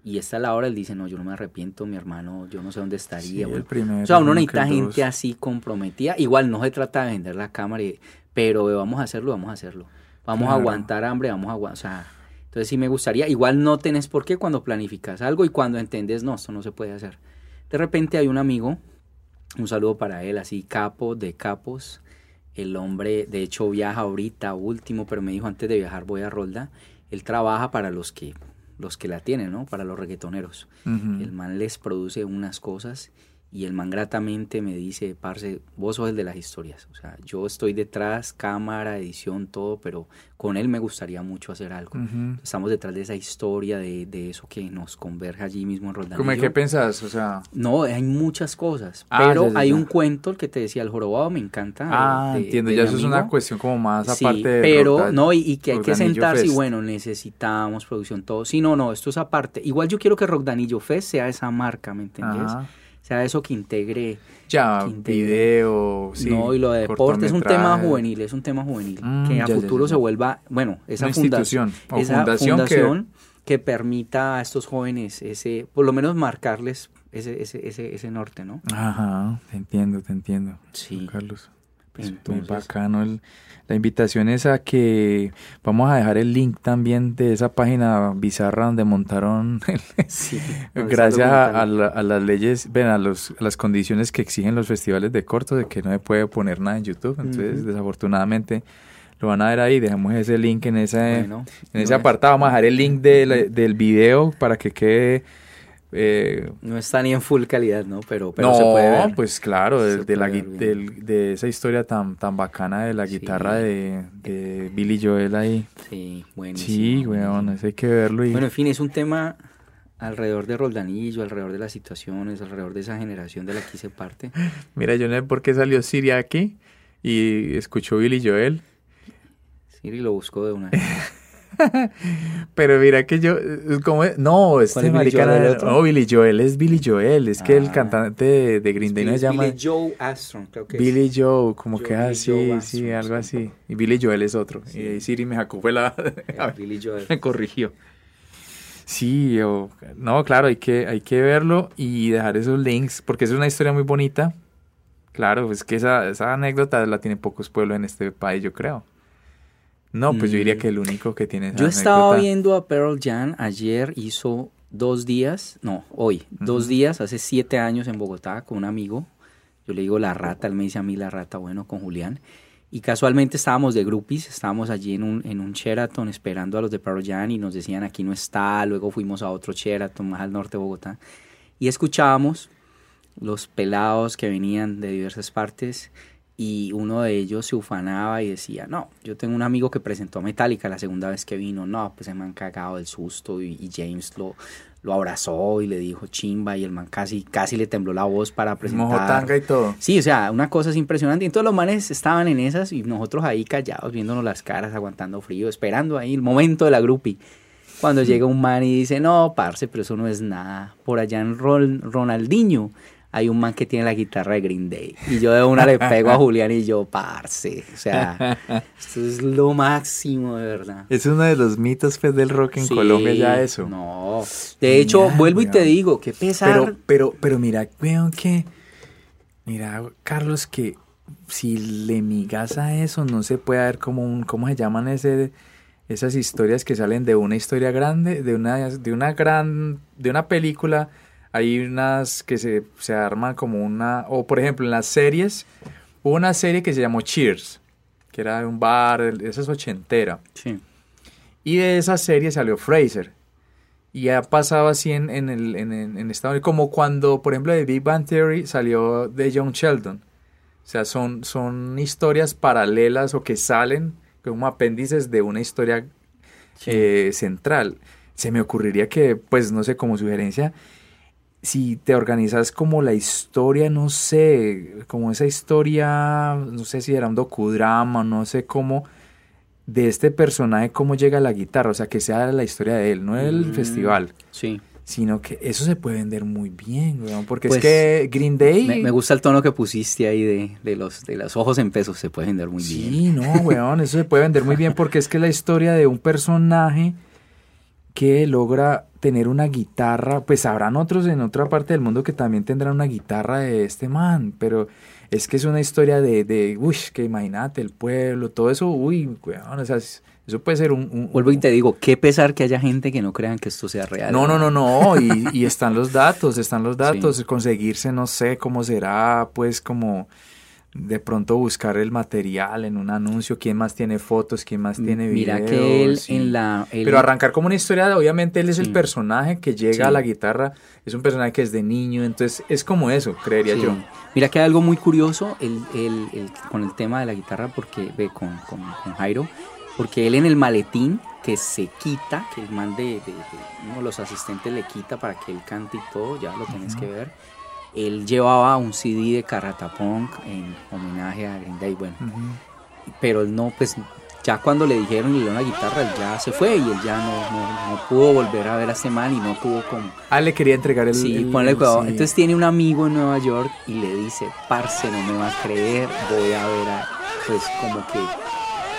Y esta a la hora él dice, no, yo no me arrepiento, mi hermano, yo no sé dónde Sí, estaría. el bueno. primero, o sea, uno necesita gente dos. así comprometida. Igual no se trata de vender la cámara, y- pero vamos a hacerlo, vamos a hacerlo. Vamos a aguantar hambre, vamos a aguantar. O sea, entonces sí me gustaría. Igual no tenés por qué cuando planificas algo y cuando entendés, no, esto no se puede hacer. De repente hay un amigo, un saludo para él, así, capo de capos. El hombre, de hecho, viaja ahorita último, pero me dijo antes de viajar voy a Rolda. Él trabaja para los que, los que la tienen, ¿no? Para los reggaetoneros. El man les produce unas cosas y el man gratamente me dice, parce, vos sos el de las historias. O sea, yo estoy detrás, cámara, edición, todo, pero con él me gustaría mucho hacer algo. Estamos detrás de esa historia, de, de eso que nos converge allí mismo en ¿Cómo Roldanillo. qué pensás? O sea, No, hay muchas cosas, Ah, pero ya, ya, hay ya. un cuento, el que te decía, el jorobado, me encanta. ah, de- entiendo, de ya eso es una cuestión como más Sí, aparte de pero no, y, y que hay que sentarse y bueno, necesitamos producción, todo. Sí, no, no, esto es aparte. Igual yo quiero que Rockdanillo Fest sea esa marca, ¿me entendés? Ajá. Sea eso que integre. Ya, que integre. video, sí, no, y lo de deporte es un tema juvenil, es un tema juvenil. Mm, que a ya, futuro ya, se vuelva, bueno, esa Una fundación, o esa fundación que- fundación que... permita a estos jóvenes ese, por lo menos marcarles ese, ese, ese, ese norte, ¿no? Ajá, te entiendo, te entiendo. Sí. Carlos. Pues muy Entonces- bacano. el- la invitación es a que vamos a dejar el link también de esa página bizarra donde montaron el- Sí, gracias a, a la- a las leyes, ven, a, los, a las condiciones que exigen los festivales de corto, de que no se puede poner nada en YouTube. Entonces, desafortunadamente, lo van a ver ahí. Dejamos ese link en ese, Bueno, en no ese es- apartado. Vamos a dejar el link de la- del video para que quede. Eh, No está ni en full calidad, ¿no? Pero, pero no, se puede ver. pues claro, de, la, del- de esa historia tan, tan bacana de la Sí. guitarra de, de Billy Joel ahí. Sí, buenísimo. Sí, weón, ese hay que verlo. Y... Bueno, en fin, es un tema alrededor de Roldanillo, alrededor de las situaciones, alrededor de esa generación de la que hice parte. Mira, yo no sé por qué salió Siria aquí y escuchó Billy Joel. Siri lo buscó de una vez. Pero mira que yo, como, no, este es Billy Joel, el otro? no, Billy Joel es Billy Joel, es que el Ah. cantante de, de Green Day no se llama Billy Joe Armstrong, creo que es. Billy Joe, como Joe- que así, Joe sí, algo sí. así. Y Billy Joel es otro. Sí. Y ahí Siri me sacó fue la, Eh, Billy Joel. me corrigió. Sí, o- no, claro, hay que, hay que verlo y dejar esos links, porque es una historia muy bonita. Claro, es que esa, esa anécdota la tienen pocos pueblos en este país, yo creo. No, pues yo diría Mm. que el único que tiene esa Yo estaba anécdota- viendo a Pearl Jam ayer, hizo dos días, no, hoy, dos días, hace siete años en Bogotá con un amigo. Yo le digo la rata, él me dice a mí la rata, bueno, con Julián. Y casualmente estábamos de groupies, estábamos allí en un, en un Sheraton esperando a los de Pearl Jam y nos decían aquí no está, luego fuimos a otro Sheraton más al norte de Bogotá y escuchábamos los pelados que venían de diversas partes y uno de ellos se ufanaba y decía, no, yo tengo un amigo que presentó a Metallica la segunda vez que vino, no, pues se me han cagado del susto y, y James lo, lo abrazó y le dijo chimba y el man casi, casi le tembló la voz para presentar. Mojo tanga y todo. Sí, o sea, una cosa es impresionante. Y entonces los manes estaban en esas y nosotros ahí callados, viéndonos las caras, aguantando frío, esperando ahí el momento de la grupi. Cuando llega un man y dice, no, parce, pero eso no es nada. Por allá en Ron- Ronaldinho hay un man que tiene la guitarra de Green Day. Y yo de una le pego a Julián y yo, parce. O sea, esto es lo máximo, de verdad. Es uno de los mitos pues, del rock en Sí, Colombia ya eso. No. De hecho, vuelvo y te digo, qué pesar. Pero, pero, pero mira, weón, que. Mira, Carlos, que si le migas a eso, no se puede ver como un. ¿Cómo se llaman ese, esas historias que salen de una historia grande? De una, de una gran. De una película. Hay unas que se, se arman como una. O por ejemplo, en las series. Hubo una serie que se llamó Cheers. Que era de un bar. Esa es ochentera. Sí. Y de esa serie salió Fraser. Y ha pasado así en, en, el, en, Estados Unidos, como cuando, por ejemplo, de Big Bang Theory salió de John Sheldon. O sea, son, son historias paralelas o que salen como apéndices de una historia Sí. eh, central. Se me ocurriría que, pues, no sé, como sugerencia, si te organizas como la historia, no sé, como esa historia, no sé si era un docudrama, no sé cómo, de este personaje, cómo llega la guitarra, o sea, que sea la historia de él, no el Mm. festival, Sí. sino que eso se puede vender muy bien, weón, porque Pues, es que Green Day... Me, me gusta el tono que pusiste ahí de, de los, de los ojos en pesos, se puede vender muy bien. Sí, no, weón, eso se puede vender muy bien porque es que la historia de un personaje que logra tener una guitarra, pues habrán otros en otra parte del mundo que también tendrán una guitarra de este man, pero es que es una historia de, de uy, que imagínate, el pueblo, todo eso, uy, weón, o sea, es- eso puede ser un... un- Vuelvo y te digo, qué pesar que haya gente que no crean que esto sea real. No, no, no, no, y, y están los datos, están los datos, Sí. conseguirse, no sé cómo será, pues como de pronto buscar el material en un anuncio, quién más tiene fotos, quién más tiene videos. Mira que él sí. en la... él- Pero arrancar como una historia, obviamente él es Sí. el personaje que llega Sí. a la guitarra, es un personaje que es de niño, entonces es como eso, creería yo. Mira que hay algo muy curioso el, el- el- con el tema de la guitarra, porque ve con, con- con Jairo, porque él en el maletín que se quita, que el man de, de- de uno de los asistentes le quita para que él cante y todo, ya lo tenés que ver. Él llevaba un CD de Carratapunk en homenaje a Green Day, bueno, pero él no, pues ya cuando le dijeron y le dieron la guitarra, él ya se fue y él ya no, no, no pudo volver a ver a este man y no tuvo como Ah, le quería entregar el... Sí, el- ponle cuidado. sí. Entonces tiene un amigo en Nueva York y le dice, parce, no me va a creer, voy a ver a... Pues como que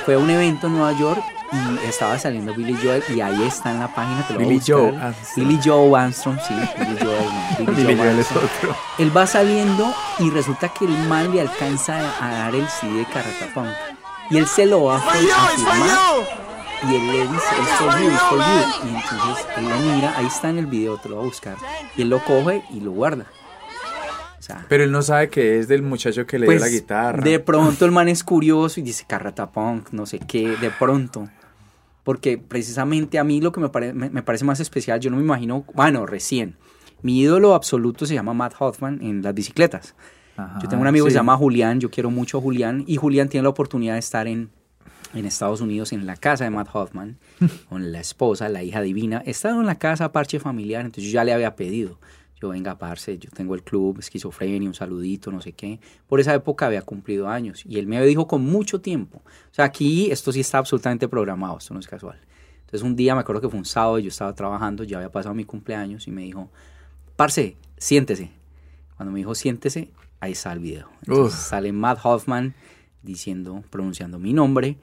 fue a un evento en Nueva York y estaba saliendo Billy Joel y ahí está en la página, te lo voy a Billy. Joe, sí. Billy Joe Armstrong, sí, Billy Joel, no, Billy, Billy Joe Joel es Armstrong. otro. Él va saliendo y resulta que el man le alcanza a dar el CD de Carratapunk y él se lo va a, firmar y él le dice, it's for you, it's for you. Y entonces él lo mira, ahí está en el video, te lo voy a buscar. Y él lo coge y lo guarda. Sea, Pero él no sabe que es del muchacho que le pues, dio la guitarra. de pronto el man es curioso y dice Carratapunk, no sé qué, de pronto. Porque precisamente a mí lo que me, pare- me, me parece más especial, yo no me imagino, bueno, recién. Mi ídolo absoluto se llama Matt Hoffman en las bicicletas. Ajá, Yo tengo un amigo que sí. se llama Julián, yo quiero mucho a Julián, y Julián tiene la oportunidad de estar en, en Estados Unidos, en la casa de Matt Hoffman, con la esposa, la hija divina. He estado en la casa, parche familiar, entonces yo ya le había pedido. Yo, venga, parce, yo tengo el club Esquizofrenia, un saludito, no sé qué. Por esa época había cumplido años y él me dijo con mucho tiempo. O sea, aquí esto sí está absolutamente programado, esto no es casual. Entonces un día me acuerdo que fue un sábado, yo estaba trabajando, ya había pasado mi cumpleaños y me dijo, parce, siéntese. Cuando me dijo siéntese, ahí está el video. Entonces sale Matt Hoffman diciendo, pronunciando mi nombre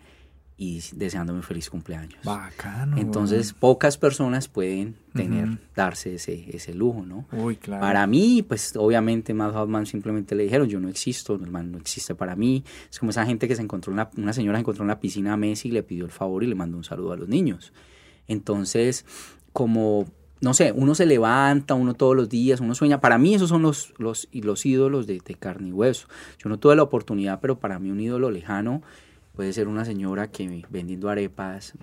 y deseándome un feliz cumpleaños. Bacano. Entonces, pocas personas pueden tener, darse ese, ese lujo, ¿no? Uy, claro. Para mí, pues obviamente Matt Hoffman simplemente le dijeron, yo no existo, normal, no existe para mí. Es como esa gente que se encontró, una, una señora se encontró en la piscina a Messi y le pidió el favor y le mandó un saludo a los niños. Entonces, como no sé, uno se levanta, uno todos los días, uno sueña. Para mí esos son los, los, los ídolos de, de, carne y hueso. Yo no tuve la oportunidad, pero para mí un ídolo lejano puede ser una señora que vendiendo arepas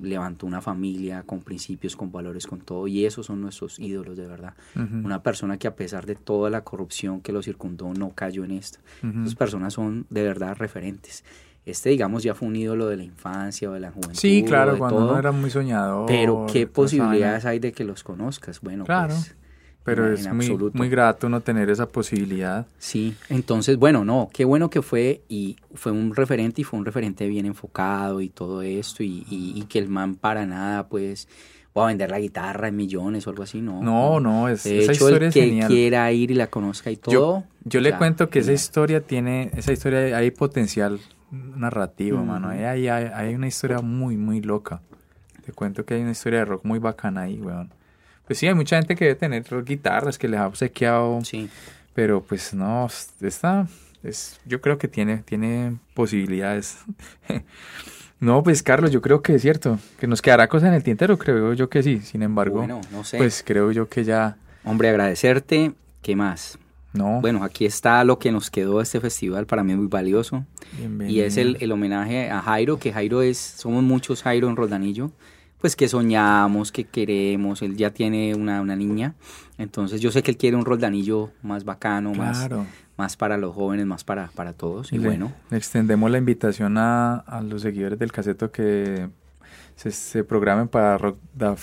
levantó una familia con principios, con valores, con todo. Y esos son nuestros ídolos de verdad. Uh -huh. Una persona que a pesar de toda la corrupción que lo circundó no cayó en esto. Uh -huh. Esas personas son de verdad referentes este digamos ya fue un ídolo de la infancia o de la juventud. Sí, claro, cuando todo, uno era muy soñador. Pero qué posibilidades hay de que los conozcas. Bueno, claro. Pues, pero en, es en muy, muy grato no tener esa posibilidad. Sí, entonces, bueno, no, qué bueno que fue y fue un referente y fue un referente bien enfocado y todo esto y, y, y que el man para nada, pues, va a vender la guitarra en millones o algo así, no. No, no, es, de esa hecho, historia el que es genial. quiera ir y la conozca y todo. Yo, yo le ya, cuento que genial. esa historia tiene, esa historia hay potencial narrativo, mm. mano. Hay, hay, hay, una historia muy, muy loca. Te cuento que hay una historia de rock muy bacana ahí, weón. Pues sí, hay mucha gente que debe tener guitarras que les ha obsequiado. Sí. Pero pues no, está, es, yo creo que tiene, tiene posibilidades. no, pues Carlos, yo creo que es cierto, que nos quedará cosa en el tintero, creo yo que sí. Sin embargo, bueno, no sé. pues creo yo que ya... Hombre, agradecerte. ¿Qué más? No. Bueno, aquí está lo que nos quedó de este festival, para mí muy valioso. Bienvenido. Y es el, el, homenaje a Jairo, que Jairo es, somos muchos Jairo en Roldanillo, pues que soñamos, que queremos, él ya tiene una, una niña, entonces yo sé que él quiere un Roldanillo más bacano, claro. más, más para los jóvenes, más para, para todos, y, y le, bueno. Le extendemos la invitación a, a los seguidores del caseto que se, se programen para Rock, da,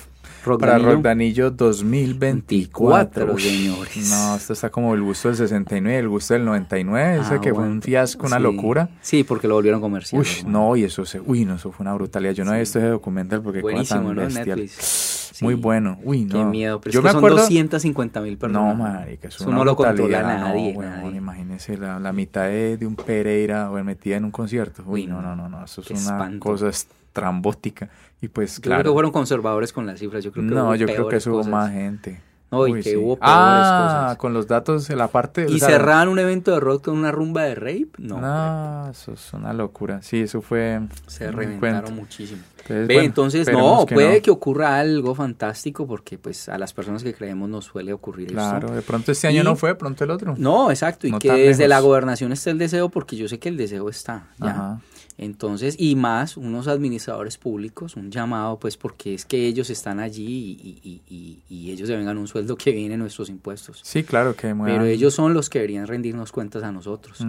para Danillo. Rock Danillo 2024. 24, señores. No, esto está como el gusto del 69, el gusto del 99, Ah, ese que fue un fiasco, una sí. locura. Sí, porque lo volvieron comercial. Uy, no, y eso se, uy, no, eso fue una brutalidad. Yo no había visto ese documental porque Buenísimo, tan ¿no? Bestial. Netflix. Muy Sí. bueno. Uy, no. Qué miedo, pero Yo es me que acuerdo. son 250 mil personas. No, marica, eso, no lo controla nadie, No, nadie. imagínese la, la mitad de, de un Pereira o metida en un concierto. Uy, Uy, no, no, no, no, eso es una espanto. cosa estrambótica. Y pues, Yo creo claro. que fueron conservadores con las cifras. Yo creo que no, hubo yo creo que eso hubo más gente. No, y Uy, que sí. hubo peores Ah, cosas. con los datos de la parte. Y o sea, cerraban un evento de rock con una rumba de rape. No, No, eso es una locura. Sí, eso fue. se reventaron muchísimo. Entonces, Ve, bueno, entonces, esperemos no, que puede no. que ocurra algo fantástico porque pues a las personas que creemos nos suele ocurrir Claro, esto. de pronto este año Y- no fue, de pronto el otro. No, exacto, y No que desde lejos. la gobernación está el deseo porque yo sé que el deseo está ya. Ajá. Entonces, y más unos administradores públicos, un llamado pues porque es que ellos están allí y, y- y- y ellos se vengan un sueldo que viene de nuestros impuestos. Sí, claro que muevan. Pero ellos son los que deberían rendirnos cuentas a nosotros.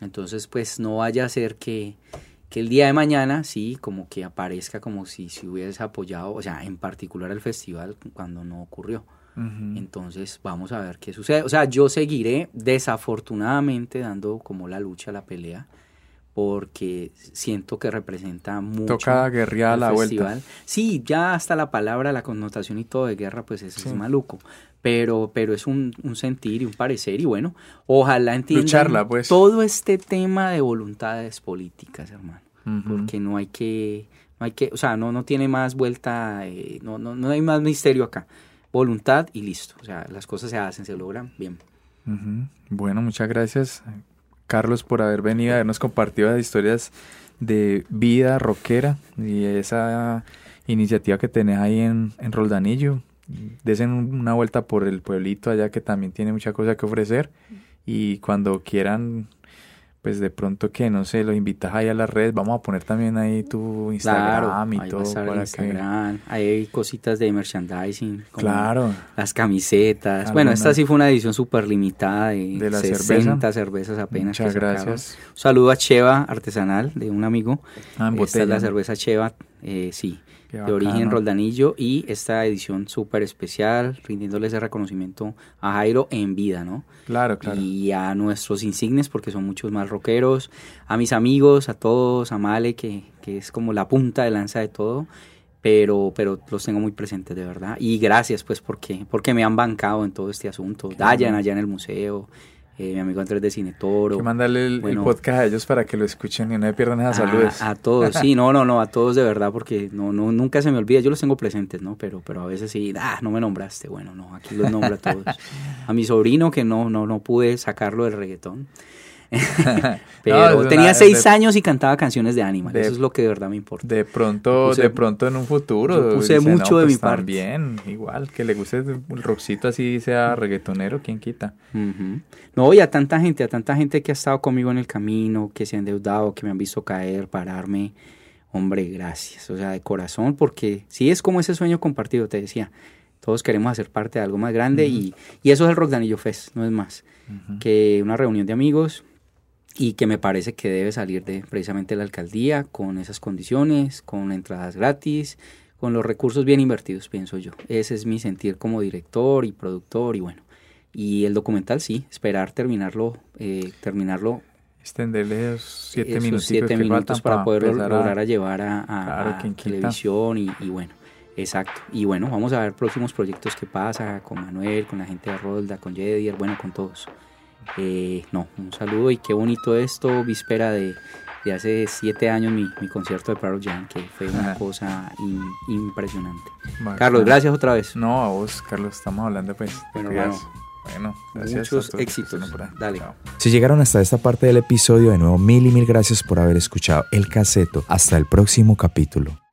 Entonces, pues no vaya a ser que, que el día de mañana, sí, como que aparezca como si se hubiese apoyado, o sea, en particular el festival cuando no ocurrió. Entonces, vamos a ver qué sucede. O sea, yo seguiré desafortunadamente dando como la lucha, la pelea, porque siento que representa mucho. Toca guerrear a la vuelta. Sí, ya hasta la palabra, la connotación y todo de guerra, pues eso Sí. es maluco. Pero, pero es un, un sentir y un parecer, y bueno, ojalá entiendan Lucharla, pues. todo este tema de voluntades políticas, hermano. Porque no hay que, no hay que, o sea, no, no tiene más vuelta, eh, no, no, no hay más misterio acá. Voluntad y listo. O sea, las cosas se hacen, se logran bien. Bueno, muchas gracias, Carlos, por haber venido habernos compartido las historias de vida rockera y esa iniciativa que tenés ahí en, en Roldanillo. Desen una vuelta por el pueblito allá que también tiene mucha cosa que ofrecer y cuando quieran, pues de pronto que no sé, los invitas ahí a las redes, vamos a poner también ahí tu Instagram y ahí a todo estar el para. Instagram, hay cositas de merchandising. como Claro, Las camisetas. Bueno, esta sí fue una edición súper limitada de, De la 60 cervezas apenas. muchas que gracias. Un saludo a Cheva Artesanal, de un amigo. Ah, en Esta es la cerveza Cheva, eh, sí, de origen roldanillo. Y esta edición súper especial, rindiéndole ese reconocimiento a Jairo en vida, ¿no? Claro, claro. Y a nuestros insignes, porque son muchos más rockeros, a mis amigos, a todos, a Male, que, que es como la punta de lanza de todo. pero, pero los tengo muy presentes de verdad. Y gracias pues porque, porque me han bancado en todo este asunto. Dayan allá en el museo, eh, mi amigo Andrés de Cinetoro. Que mandarle el, podcast a ellos para que lo escuchen y no me pierdan esas saludos. A todos, sí, no, no, no, a todos de verdad, porque no, no, nunca se me olvida, yo los tengo presentes, ¿no? Pero, pero a veces sí, ah, no me nombraste, bueno, no, aquí los nombro a todos. A mi sobrino que no, no, no pude sacarlo del reggaetón. Pero tenía seis años y cantaba canciones de Animal. Eso es lo que de verdad me importa. De pronto, de pronto en un futuro. puse mucho de pues mi parte. También, igual, que le guste el rockcito así sea reggaetonero, ¿quién quita? No, y a tanta gente, a tanta gente que ha estado conmigo en el camino, que se ha endeudado, que me han visto caer, pararme. Hombre, gracias. O sea, de corazón, porque sí es como ese sueño compartido, te decía. Todos queremos hacer parte de algo más grande y, y, eso es el Rock Danillo Fest, no es más. Que una reunión de amigos, y que me parece que debe salir de precisamente la alcaldía con esas condiciones, con entradas gratis, con los recursos bien invertidos, pienso yo. Ese es mi sentir como director y productor y bueno. Y el documental sí, esperar terminarlo, eh, terminarlo. Extenderle siete minutos, siete minutos para, poder lograr a, llevar a, televisión y, bueno. Exacto. Y bueno, vamos a ver próximos proyectos que pasa con Manuel, con la gente de Rolda, con Jedier, bueno, con todos. Eh, no, un saludo y qué bonito esto, víspera de, de hace siete años mi, mi, concierto de Pearl Jam, que fue una cosa impresionante. Carlos, gracias otra vez. No, a vos, Carlos, estamos hablando pues. Bueno, bueno, gracias muchos éxitos. Dale. Si llegaron hasta esta parte del episodio, de nuevo mil y mil gracias por haber escuchado el caseto. Hasta el próximo capítulo.